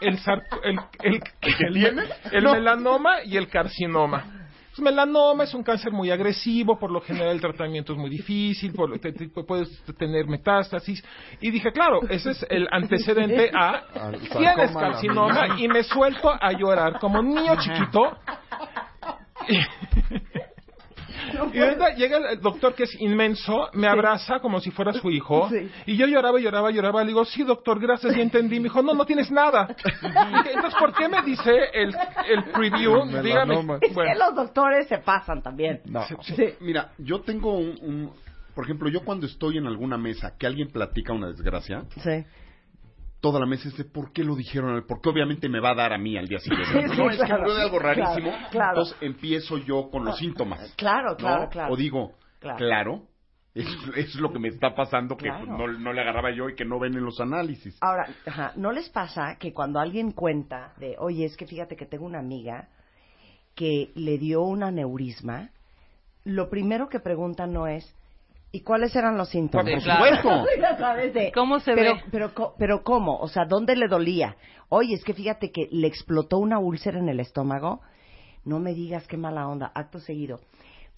El, sarco- el, el, el- tienes? el No. melanoma y el carcinoma. El melanoma es un cáncer muy agresivo, por lo general el tratamiento es muy difícil, por te- te- puedes tener metástasis. Y dije, claro, ese es el antecedente a tienes carcinoma y me suelto a llorar como un niño chiquito. Y ahorita llega el doctor que es inmenso, me abraza como si fuera su hijo, Sí. y yo lloraba, lloraba, lloraba, le digo, sí doctor, gracias, ya entendí, me dijo, no, no tienes nada. Entonces, ¿por qué me dice el, el preview? Dígame. Es Bueno. que los doctores se pasan también. No. Mira, yo tengo un, un- Por ejemplo, yo cuando estoy en alguna mesa que alguien platica una desgracia, Sí. Toda la mesa es de por qué lo dijeron, porque obviamente me va a dar a mí al día siguiente. Sí, sí, no, es que claro, de algo rarísimo. claro, claro. Entonces empiezo yo con los síntomas. Claro, ¿no? claro, claro. O digo, Claro. es, es lo que me está pasando que pues, no, no le agarraba yo y que no ven en los análisis. Ahora, ajá, ¿no les pasa que cuando alguien cuenta de, oye, es que fíjate que tengo una amiga que le dio un aneurisma, lo primero que preguntan no es, ¿y cuáles eran los síntomas? Por supuesto. ¿Cómo se pero, ve? Pero, pero ¿cómo? O sea, ¿dónde le dolía? Oye, es que fíjate que le explotó una úlcera en el estómago. No me digas qué mala onda, acto seguido.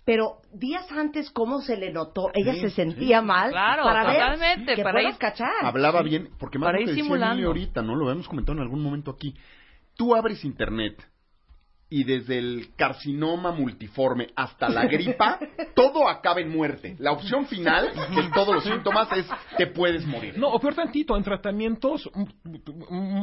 Pero días antes, ¿cómo se le notó? Ella Sí, se sentía sí. mal Claro, para ver totalmente, que para ir- cachar. Hablaba bien, porque más Para lo que decía ahorita, ¿no? Lo habíamos comentado en algún momento aquí. Tú abres internet y desde el carcinoma multiforme hasta la gripa, todo acaba en muerte. La opción final de todos los síntomas es te puedes morir. No, o peor tantito, en tratamientos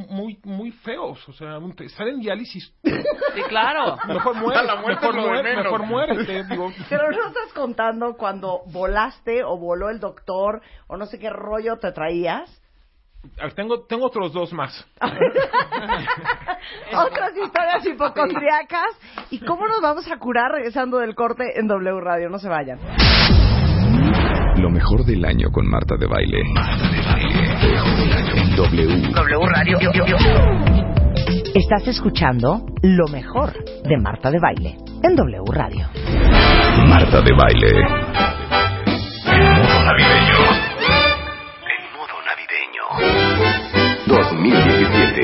muy muy feos, o sea, te- estar en diálisis. Sí, claro. Mejor muere, La muerte mejor muere, menos. mejor muérete, digo. Pero no estás contando cuando volaste o voló el doctor o no sé qué rollo te traías. Ah, Tengo, tengo otros dos más. Otras historias hipocondriacas. ¿Y cómo nos vamos a curar regresando del corte en W Radio? No se vayan. Lo mejor del año con Marta de Baile. En W. W Radio. Estás escuchando lo mejor de Marta de Baile en W Radio. Marta de Baile. En modo navideño. En modo navideño. 2017.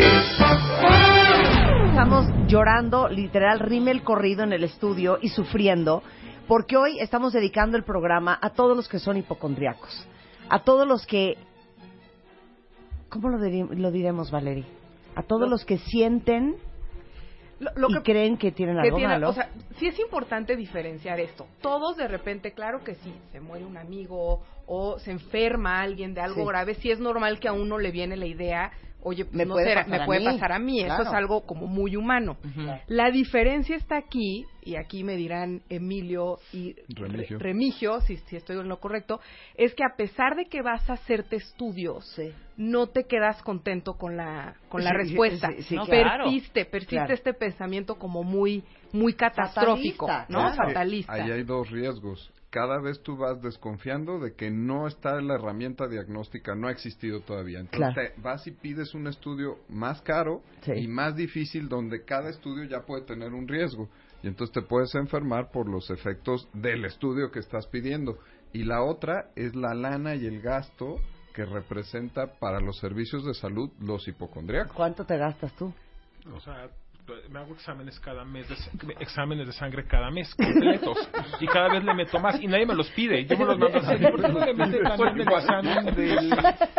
Estamos llorando, literal, rime el corrido en el estudio y sufriendo, porque hoy estamos dedicando el programa a todos los que son hipocondriacos, a todos los que, ¿cómo lo, diri- lo diremos, Valerie? A todos los que sienten Lo- lo y que- creen que tienen que algo tiene- malo. O sea, sí es importante diferenciar esto. Todos de repente, claro que sí, se muere un amigo o se enferma alguien de algo Sí. grave, sí es normal que a uno le viene la idea, oye, pues Me no puede será- pasar me a puede mí. pasar a mí. Eso es algo como muy humano. La diferencia está aquí, y aquí me dirán Emilio y Remigio. Re- Remigio, si, si estoy en lo correcto, es que a pesar de que vas a hacerte estudios, no te quedas contento con la, con la Sí, respuesta. sí, sí, ¿no? claro. Persiste, persiste Claro. este pensamiento como muy, muy catastrófico, Fatalista, ¿no? claro. Fatalista. Ahí hay dos riesgos. Cada vez tú vas desconfiando de que no está la herramienta diagnóstica, no ha existido todavía. Entonces Claro. te vas y pides un estudio más caro Sí. y más difícil donde cada estudio ya puede tener un riesgo. Y entonces te puedes enfermar por los efectos del estudio que estás pidiendo. Y la otra es la lana y el gasto que representa para los servicios de salud los hipocondriacos. ¿Cuánto te gastas tú? O sea, me hago exámenes cada mes, de, exámenes de sangre cada mes, completos. y cada vez le meto más. Y nadie me los pide. Yo me los mando así. ¿Por qué no le mete también el examen del...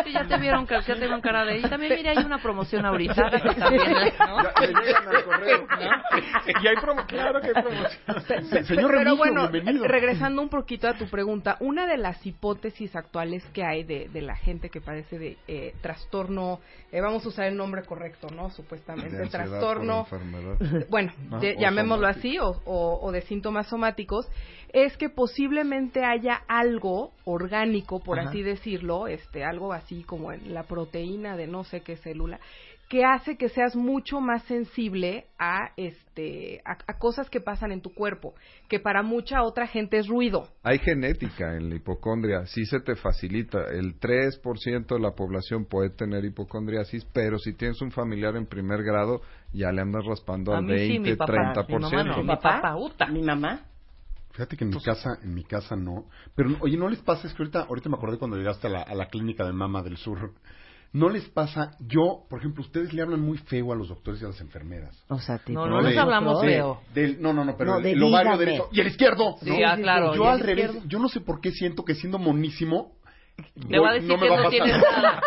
Sí, ya te vieron, ya te vieron cara de... Y también, mire, hay una promoción ahorita. También, ¿no? Y hay promo... Claro que hay promoción. Señor Pero Remigio, bueno, bienvenido. regresando un poquito a tu pregunta, una de las hipótesis actuales que hay de, de la gente que padece de eh, trastorno, eh, vamos a usar el nombre correcto, ¿no? Supuestamente, De ansiedad trastorno, por enfermedad. bueno, Ah, de- llamémoslo así, o, o- o de síntomas somáticos, es que posiblemente haya algo orgánico, por Ajá. así decirlo, este, algo así como en la proteína de no sé qué célula, que hace que seas mucho más sensible a este a, a cosas que pasan en tu cuerpo, que para mucha otra gente es ruido. Hay genética en la hipocondria, sí se te facilita. El 3% de la población puede tener hipocondriasis, pero si tienes un familiar en primer grado, ya le andas raspando A al mí sí, 20, mi papá, 30%. mi mamá no, mi papá, uta. ¿Mi mamá? Fíjate que en mi casa, en mi casa no. Pero, oye, ¿no les pasa? Es que ahorita, ahorita me acordé cuando llegaste a la, a la clínica de mama del sur. ¿No les pasa? Yo, por ejemplo, ustedes le hablan muy feo a los doctores y a las enfermeras. O sea, tipo... No, no les hablamos de- feo. del- no, no, no, pero No, el, de el ovario derecho y el izquierdo. Sí, ¿no? ah, claro, Yo al revés, izquierdo. yo no sé por qué siento que siendo monísimo Te va a voy- decir no me que va a no pasar. tienes nada.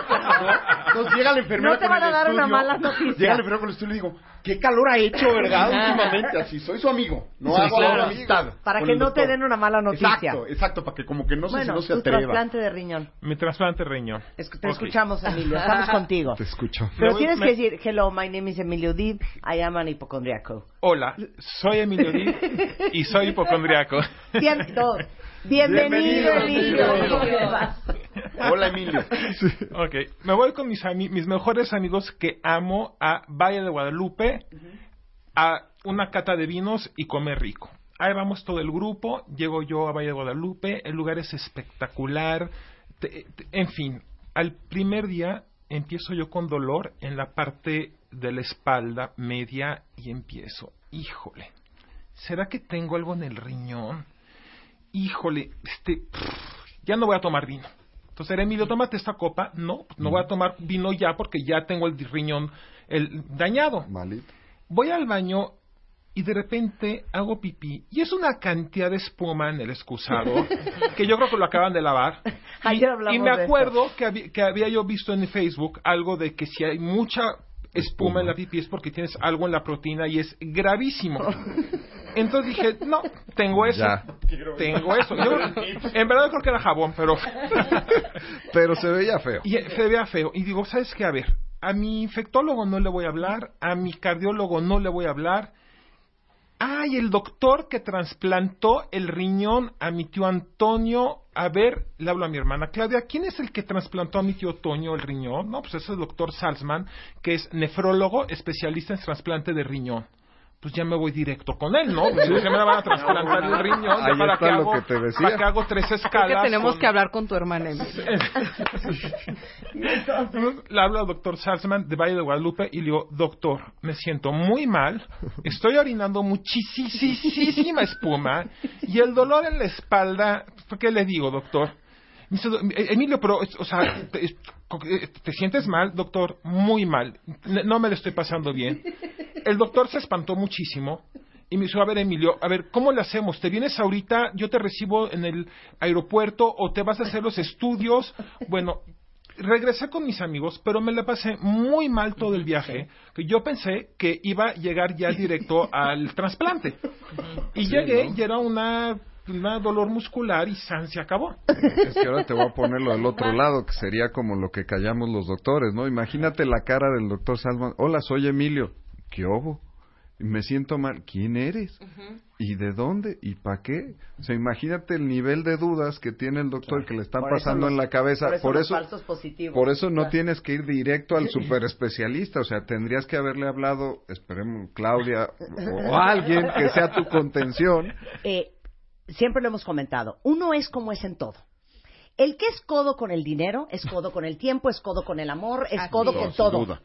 Entonces llega la enfermera No te van a dar una mala noticia. Llega la enfermera con el estudio y le digo, qué calor ha hecho, ¿verdad? Últimamente, así, soy su amigo. No Sí, hago claro. amistad. Para que no te den una mala noticia. Exacto, exacto, para que como que no sé bueno, si no se tu atreva. trasplante de riñón. Mi trasplante riñón. Es que te escuchamos, Emilio. Estamos contigo. Te escucho. Pero Me voy- tienes me- que decir, hello, my name is Emilio D. I am an hypochondriaco. Hola, soy Emilio Di y soy hipocondriaco. Bien, dos. Bienvenido, Emilio. Hola, Emilio. Ok, me voy con mis, ami- mis mejores amigos que amo a Valle de Guadalupe, a una cata de vinos y comer rico. Ahí vamos todo el grupo, llego yo a Valle de Guadalupe, el lugar es espectacular, te- te- en fin, al primer día empiezo yo con dolor en la parte de la espalda media y empiezo, híjole, ¿será que tengo algo en el riñón? Híjole, este, ya no voy a tomar vino. Entonces, era, Emilio, tómate esta copa. No, no voy a tomar vino ya porque ya tengo el riñón el, dañado. Malito. Voy al baño y de repente hago pipí y es una cantidad de espuma en el excusado que yo creo que lo acaban de lavar. Y, Ayer hablamos y me acuerdo que, habí- que había yo visto en Facebook algo de que si hay mucha espuma en la pipí es porque tienes algo en la proteína y es gravísimo. Entonces dije, no, tengo eso. Ya. Tengo eso. Yo- en verdad creo que era jabón, pero Pero se veía feo. y eh, se vea feo. Y digo, ¿sabes qué? A ver, a mi infectólogo no le voy a hablar, a mi cardiólogo no le voy a hablar. Ay, el doctor que trasplantó el riñón a mi tío Antonio. A ver, le hablo a mi hermana Claudia. ¿Quién es el que trasplantó a mi tío Toño el riñón? No, pues es el doctor Salzman, que es nefrólogo, especialista en trasplante de riñón. Pues ya me voy directo con él, ¿no? Pues ya me la van a trasplantar el riñón, ya Ahí para está que lo hago, que te decía. para que hago tres Creo escalas. que tenemos con- que hablar con tu hermana. Le hablo al doctor Salzman de Valle de Guadalupe y le digo, doctor, me siento muy mal, estoy orinando muchísima espuma y el dolor en la espalda, ¿qué le digo, doctor? "Eh, Emilio, pero, o sea, te, eh, ¿te sientes mal, doctor? Muy mal. No me lo estoy pasando bien. El doctor se espantó muchísimo y me dijo, a ver, Emilio, a ver, ¿cómo le hacemos? ¿Te vienes ahorita? ¿Yo te recibo en el aeropuerto o te vas a hacer los estudios? Bueno, regresé con mis amigos, pero me la pasé muy mal todo el viaje. Que yo pensé que iba a llegar ya directo al trasplante. Y Sí, llegué ¿no? y era una, una dolor muscular y san se acabó. Es que ahora te voy a ponerlo del otro lado, que sería como lo que callamos los doctores, ¿no? Imagínate la cara del doctor Salman. Hola, soy Emilio. ¿Qué hubo? Me siento mal. ¿Quién eres? ¿Y de dónde? ¿Y para qué? O sea, imagínate el nivel de dudas que tiene el doctor que le están Por eso pasando los- en la cabeza. por eso Por eso, falsos positivos. por eso no Claro. tienes que ir directo al super especialista. O sea, tendrías que haberle hablado, esperemos, Claudia o alguien que sea tu contención. Eh, siempre lo hemos comentado, uno es como es en todo. El que es codo con el dinero, es codo con el tiempo, es codo con el amor, es Así codo es. con Sin todo. duda.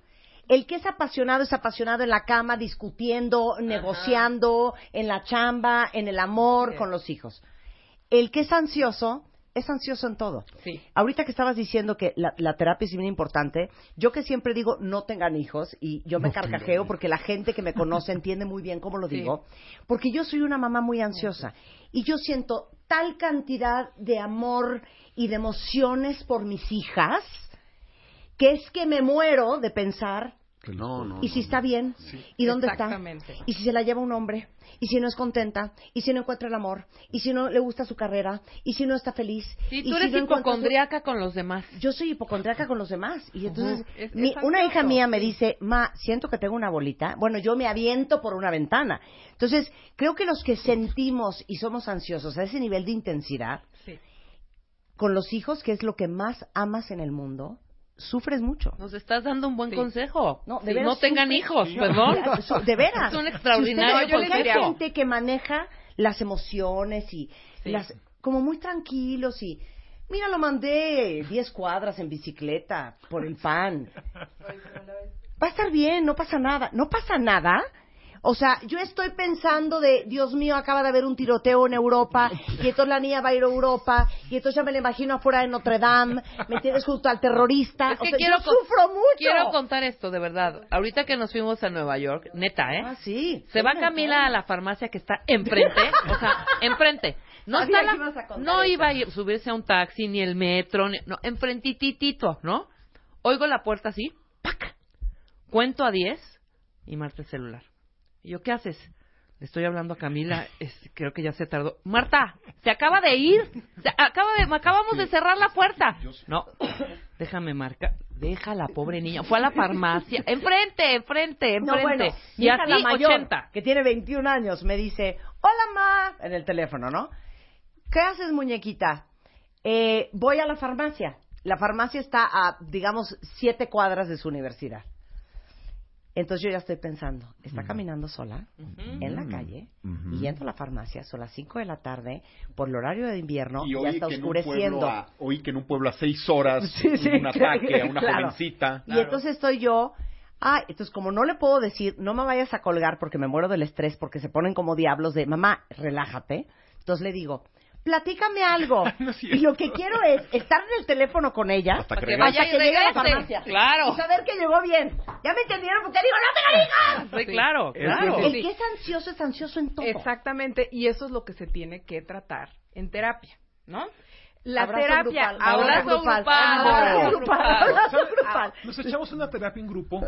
El que es apasionado es apasionado en la cama, discutiendo, negociando, en la chamba, en el amor, con los hijos. El que es ansioso es ansioso en todo. Sí. Ahorita que estabas diciendo que la, la terapia es bien importante, yo que siempre digo no tengan hijos y yo me No carcajeo porque la gente que me conoce entiende muy bien cómo lo Sí. digo, porque yo soy una mamá muy ansiosa y yo siento tal cantidad de amor y de emociones por mis hijas que es que me muero de pensar No, no. ¿Y si está bien? ¿Y dónde está? ¿Y si se la lleva un hombre? ¿Y si no es contenta? ¿Y si no encuentra el amor? ¿Y si no le gusta su carrera? ¿Y si no está feliz? Sí, ¿Y tú si eres no encuentra su- hipocondriaca con los demás. Yo soy hipocondriaca con los demás. Y entonces, Ujú. Es- mi- una hija mía me sí. dice, ma, siento que tengo una bolita. Bueno, yo me aviento por una ventana. Entonces, creo que los que sentimos y somos ansiosos a ese nivel de intensidad, Sí. con los hijos, que es lo que más amas en el mundo, sufres mucho. Nos estás dando un buen consejo. No, de Sí, veras no tengan sufre- hijos, No, perdón. su- De veras. Es un Si extraordinario porque hay gente que maneja las emociones y Sí. las como muy tranquilos y mira lo mandé 10 cuadras en bicicleta por el pan. Va a estar bien, no pasa nada. No pasa nada. O sea, yo estoy pensando de, Dios mío, acaba de haber un tiroteo en Europa, y entonces la niña va a ir a Europa, y entonces ya me la imagino afuera de Notre Dame, ¿me entiendes? Junto al terrorista. Es O que sea, quiero yo sufro mucho. Quiero contar esto, de verdad. Ahorita que nos fuimos a Nueva York, neta, ¿eh? Ah, sí. Se va Camila a la farmacia que está enfrente, o sea, enfrente. No Sabía está la- no eso. iba a ir- subirse a un taxi ni el metro, ni- no, enfrentititito, ¿no? Oigo la puerta así, ¡pac! Cuento a 10 y Marta el celular. Y yo, ¿qué haces? Le estoy hablando a Camila, es- creo que ya se tardó. Marta, se acaba de ir, se acaba de, acabamos de cerrar la puerta. No, déjame marcar, deja a la pobre niña, fue a la farmacia, enfrente, enfrente, No, enfrente. bueno, y hija, la mayor, 80. que tiene 21 años, me dice, hola, ma, en el teléfono, ¿no? ¿Qué haces, muñequita? Eh, voy a la farmacia. La farmacia está a, digamos, siete cuadras de su universidad. Entonces yo ya estoy pensando, está caminando sola en la calle y yendo a la farmacia, son las 5 de la tarde, por el horario de invierno, Y ya oí está que, en un oscureciendo. pueblo a, oí que en un pueblo a seis horas Sí, un ataque a una claro. jovencita. Y entonces estoy yo, ah, entonces como no le puedo decir, no me vayas a colgar porque me muero del estrés, porque se ponen como diablos de, mamá, relájate. Entonces le digo, platícame algo. y lo que quiero es estar en el teléfono con ella Hasta que hasta vaya y que llegue a la farmacia. Claro. Y saber que llegó bien. ¿Ya me entendieron? Porque digo, ¡no te lo digas! Sí, claro, Sí, claro. sí, El que es ansioso es ansioso en todo. Exactamente, y eso es lo que se tiene que tratar en terapia, ¿no? La Abrazo terapia, grupal, ahora abrazo grupal, abrazo grupal, abrazo grupal. Nos echamos una terapia en grupo.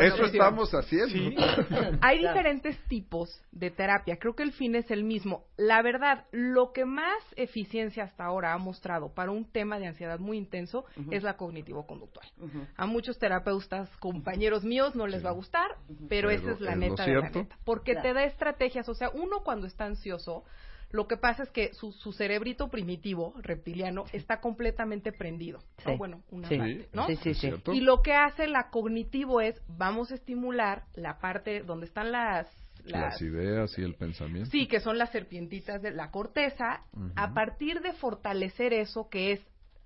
Eso estamos haciendo. Hay diferentes tipos de terapia. Creo que el fin es el mismo. La verdad, lo que más eficiencia hasta ahora ha mostrado para un tema de ansiedad muy intenso es la cognitivo-conductual. A muchos terapeutas, compañeros míos, no les va a gustar, pero, Pero esa es la neta de la neta. Porque Claro. te da estrategias. O sea, uno cuando está ansioso, Lo que pasa es que su, su cerebrito primitivo, reptiliano, está completamente prendido. ¿no? Sí. Bueno, una Sí. parte, ¿no? Sí, sí, sí. Y lo que hace la cognitivo es, vamos a estimular la parte donde están las... Las ideas y el pensamiento. Sí, que son las serpientitas de la corteza. A partir de fortalecer eso, que es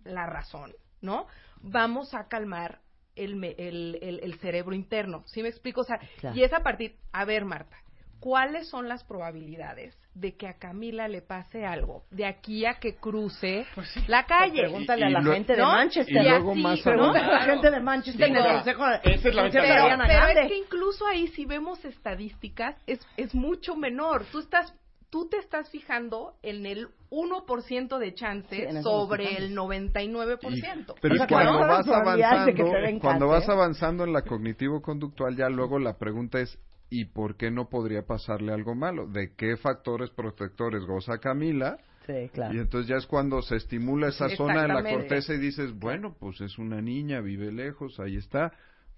la razón, ¿no? Vamos a calmar el, me- el, el- el cerebro interno. ¿Sí me explico? O sea, Claro. y es a partir... A ver, Marta, ¿cuáles son las probabilidades de que a Camila le pase algo de aquí a que cruce la calle? Pregúntale a la gente de Manchester. Y luego así, más ¿no? Pregúntale a la gente de Manchester consejo. esa es la. Ariana Pero Grande. es que incluso ahí si vemos estadísticas es, es mucho menor. Tú estás tú te estás fijando en el 1% de chance Sí, sobre el 99%. Pero O es sea, cuando ¿no? vas avanzando, cuando vas avanzando en la cognitivo-conductual, ya luego la pregunta es ¿y por qué no podría pasarle algo malo? ¿De qué factores protectores goza Camila? Sí, claro. Y entonces ya es cuando se estimula esa zona de la corteza y dices, bueno, pues es una niña, vive lejos, ahí está,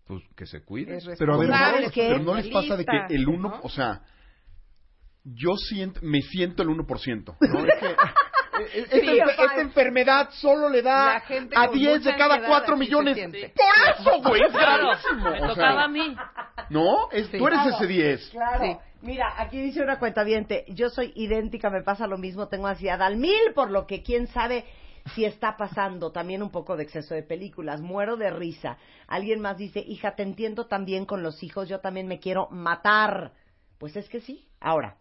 pues que se cuide. Pero a ver, ¿sabes no, pero no les pasa de que el uno, ¿no? o sea, yo siento, me siento el 1%, ¿no? Es que, eh, Sí, esta, enfermedad solo le da a con 10 mucha de cada ansiedad 4 así se millones. Por eso, güey, es Claro, gravísimo. me o sea, a mí. ¿No? Es, tú eres Claro, ese 10. Claro. Mira, aquí dice una cuenta yo soy idéntica, me pasa lo mismo, tengo ansiedad al mil, por lo que quién sabe si está pasando. También un poco de exceso de películas, muero de risa. Alguien más dice, hija, te entiendo también con los hijos, yo también me quiero matar. Pues es que sí. Ahora,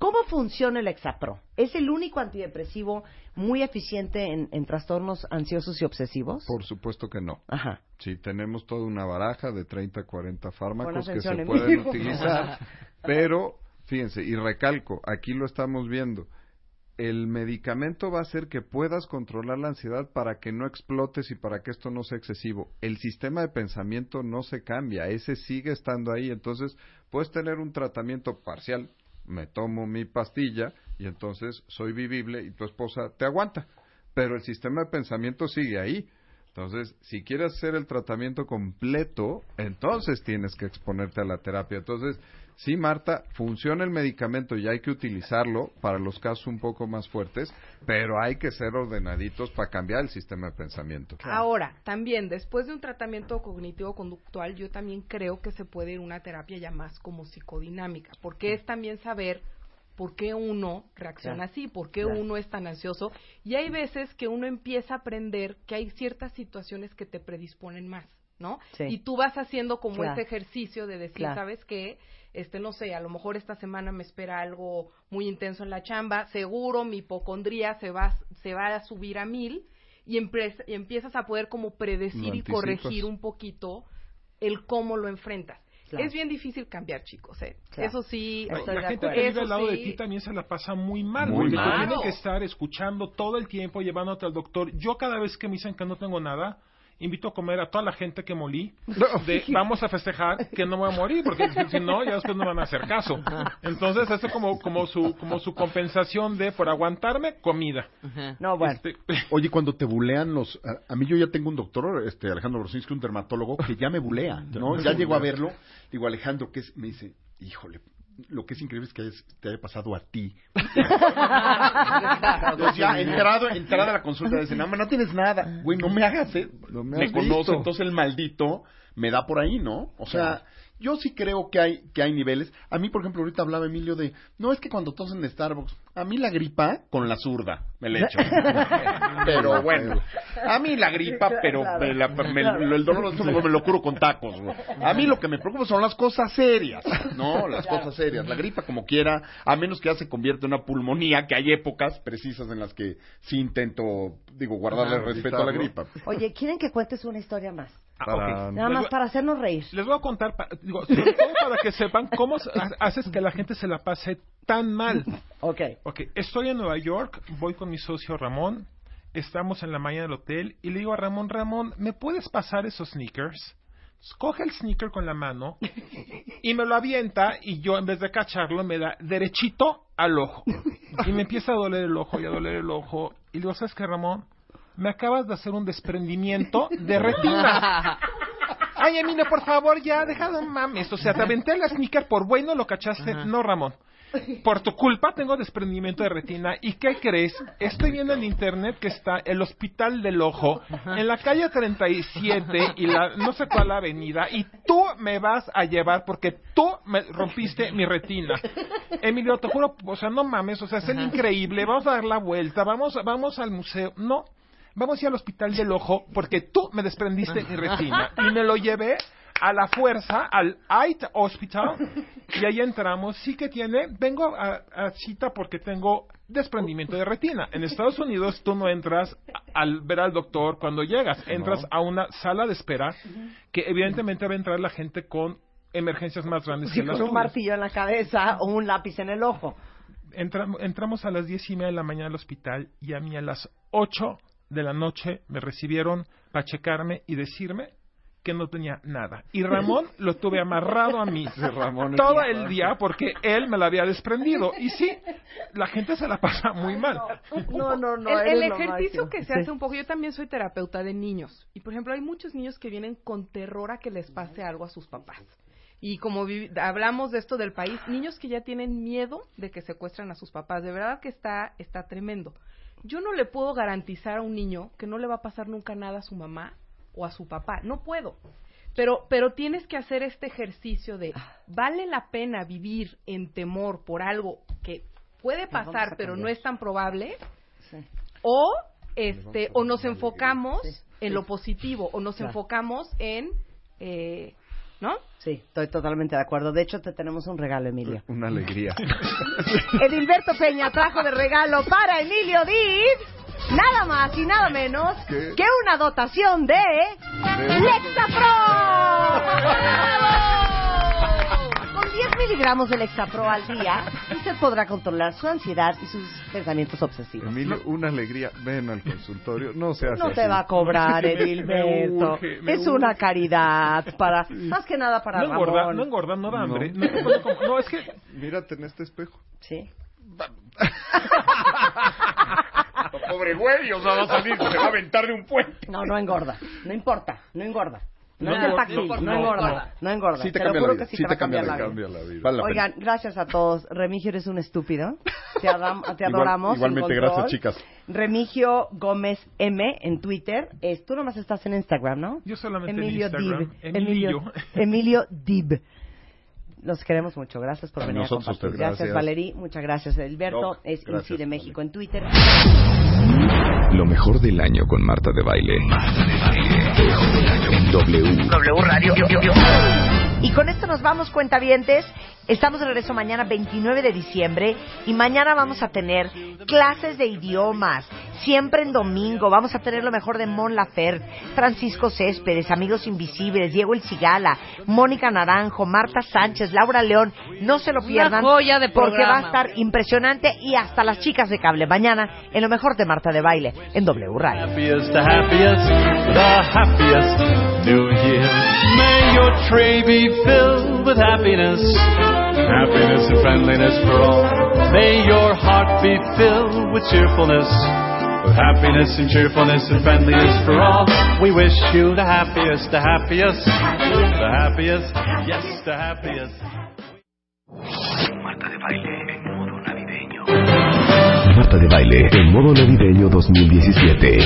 ¿cómo funciona el Exapro? ¿Es el único antidepresivo muy eficiente en, en trastornos ansiosos y obsesivos? Por supuesto que no. Ajá. Sí, tenemos toda una baraja de 30, 40 fármacos que se en pueden vivo. utilizar, pero fíjense, y recalco, aquí lo estamos viendo, el medicamento va a hacer que puedas controlar la ansiedad para que no explotes y para que esto no sea excesivo. El sistema de pensamiento no se cambia, ese sigue estando ahí, entonces puedes tener un tratamiento parcial, me tomo mi pastilla y entonces soy vivible y tu esposa te aguanta, pero el sistema de pensamiento sigue ahí. Entonces, si quieres hacer el tratamiento completo, entonces tienes que exponerte a la terapia. Entonces, sí, Marta, funciona el medicamento y hay que utilizarlo para los casos un poco más fuertes, pero hay que ser ordenaditos para cambiar el sistema de pensamiento. Ahora, también, después de un tratamiento cognitivo-conductual, yo también creo que se puede ir a una terapia ya más como psicodinámica, porque es también saber por qué uno reacciona Claro. así, por qué Claro. uno es tan ansioso. Y hay veces que uno empieza a aprender que hay ciertas situaciones que te predisponen más, ¿no? Sí. Y tú vas haciendo como Claro. ese ejercicio de decir, Claro. ¿sabes qué? Este, no sé, a lo mejor esta semana me espera algo muy intenso en la chamba, seguro mi hipocondría se va, se va a subir a mil y, empres- y empiezas a poder como predecir y corregir un poquito el cómo lo enfrentas. Claro. Es bien difícil cambiar, chicos, ¿eh? Claro. Eso sí. la gente que vive al lado de ti también se la pasa muy mal, Muy porque mal. te tienen que estar escuchando todo el tiempo, llevándote al doctor. Yo cada vez que me dicen que no tengo nada, invito a comer a toda la gente que molí, de vamos a festejar que no voy a morir, porque si, no, ya después no van a hacer caso. Entonces, eso es como, como, su, como su compensación de, por aguantarme, comida. No, bueno. Este, Oye, cuando te bulean los... A, a mí yo ya tengo un doctor, este Alejandro Brosinski, un dermatólogo, que ya me bulea, ¿no? Ya llegó a verlo. Digo, Alejandro, ¿qué es? Me dice, híjole, lo que es increíble es que hayas- te haya pasado a ti. Entonces ya, entrado, entrada a la consulta, dice, no, no tienes nada. Güey, no me hagas, ¿eh? me me conoce, entonces el maldito me da por ahí, ¿no? O sea... Yo sí creo que hay que hay niveles. A mí, por ejemplo, ahorita hablaba Emilio de, no es que cuando tosen en Starbucks, a mí la gripa con la zurda me la echo. pero bueno, a mí la gripa, pero Claro. me la- me- el dolor de estómago me lo curo con tacos. A mí lo que me preocupa son las cosas serias, ¿no? Las Claro. cosas serias. La gripa como quiera, a menos que ya se convierta en una pulmonía, que hay épocas precisas en las que sí intento, digo, guardarle respeto a la gripa. Oye, ¿quieren que cuentes una historia más? Ah. Nada más para hacernos reír. Les voy a contar, pa- digo, sobre todo para que sepan cómo haces que la gente se la pase tan mal. Ok. Ok, estoy en Nueva York, voy con mi socio Ramón, estamos en la mañana del hotel y le digo a Ramón, Ramón, ¿me puedes pasar esos sneakers? Coge el sneaker con la mano y me lo avienta y yo en vez de cacharlo me da derechito al ojo. Y me empieza a doler el ojo y a doler el ojo. Y le digo, ¿sabes qué, Ramón? Me acabas de hacer un desprendimiento de retina. Ay, Emilio, por favor, ya, deja de mames. O sea, te aventé la sneaker por bueno, lo cachaste. No, Ramón. Por tu culpa tengo desprendimiento de retina. ¿Y qué crees? Estoy viendo en internet que está el Hospital del Ojo en la calle 37 y la no sé cuál avenida. Y tú me vas a llevar porque tú me rompiste mi retina. Emilio, te juro, o sea, no mames, o sea, es el increíble. Vamos a dar la vuelta, vamos, vamos al museo. No, vamos a ir al Hospital del Ojo porque tú me desprendiste mi retina. Y me lo llevé a la fuerza al Eye Hospital y ahí entramos. Sí que tiene, vengo a, a cita porque tengo desprendimiento de retina. En Estados Unidos tú no entras a- al ver al doctor cuando llegas, entras a una sala de espera que evidentemente va a entrar la gente con emergencias más grandes Sí, que las con un tuyas. martillo en la cabeza o un lápiz en el ojo. Entram- entramos a las diez y media de la mañana al hospital y a mí a las ocho de la noche me recibieron para checarme y decirme que no tenía nada. Y Ramón lo tuve amarrado a mí Ramón todo el día porque él me lo había desprendido. Y sí, la gente se la pasa muy mal. No, no, no. el, el ejercicio que se hace un poco, yo también soy terapeuta de niños. Y por ejemplo, hay muchos niños que vienen con terror a que les pase algo a sus papás. Y como vi- hablamos de esto del país, niños que ya tienen miedo de que secuestren a sus papás. De verdad que está, está tremendo. Yo no le puedo garantizar a un niño que no le va a pasar nunca nada a su mamá o a su papá. No puedo. Pero, pero tienes que hacer este ejercicio de, ¿vale la pena vivir en temor por algo que puede pasar, pero no es tan probable? O, este, o nos enfocamos en lo positivo, o nos enfocamos en, eh, ¿no? Sí, estoy totalmente de acuerdo. De hecho, te tenemos un regalo, Emilio. Una alegría. Edilberto Peña trajo de regalo para Emilio Did nada más y nada menos ¿Qué? que una dotación de Lexapro. Con 10 miligramos de Lexapro al día, usted podrá controlar su ansiedad y sus pensamientos obsesivos. Emilio, una alegría. Ven al consultorio. No se hace No te así. va a cobrar, Me Edilberto. urge, me Es urge. una caridad para, más que nada para No engorda, Ramón. no engorda, no da No. hambre. No, como- no, es que Mírate en este espejo. Sí. Pobre güey, o sea, va a salir, se va a aventar de un puente. No, no engorda. No importa, no engorda. No, No, no, no, engorda. No engorda. Sí te lo cambia juro la vida, que sí, sí te te cambia la Cambia vida. la vida. Vale la pena. Oigan, gracias a todos. Remigio, eres un estúpido. Te, adam- te Igual- adoramos. igualmente, en gracias, chicas. Remigio Gómez M en Twitter. Es, tú nomás estás en Instagram, ¿no? Yo solamente en Emilio Instagram. Dib. Emilio. Emilio, Emilio Dib. Los queremos mucho. Gracias por A venir nosotros a compartir. ustedes. Gracias, Gracias. Valerí. Muchas gracias, Alberto. Doc, es gracias, Incide México en Twitter. Lo mejor del año con Marta de Baile. En W. W Radio. Y con esto nos vamos, cuentavientes. Estamos de regreso mañana 29 de diciembre y mañana vamos a tener clases de idiomas, siempre en domingo. Vamos a tener lo mejor de Mon Laferte, Francisco Céspedes, Amigos Invisibles, Diego El Cigala, Mónica Naranjo, Marta Sánchez, Laura León. No se lo Una pierdan joya de porque va a estar impresionante y hasta las chicas de cable mañana en lo mejor de Marta de Baile en W Radio. happiest, the happiest, the happiest New Year. May your tray be filled with happiness, happiness and friendliness for all. May your heart be filled with cheerfulness, with happiness and cheerfulness and friendliness for all. We wish you the happiest, the happiest, the happiest, yes, the happiest. Marta de baile en modo navideño. Marta de Baile en modo navideño 2017.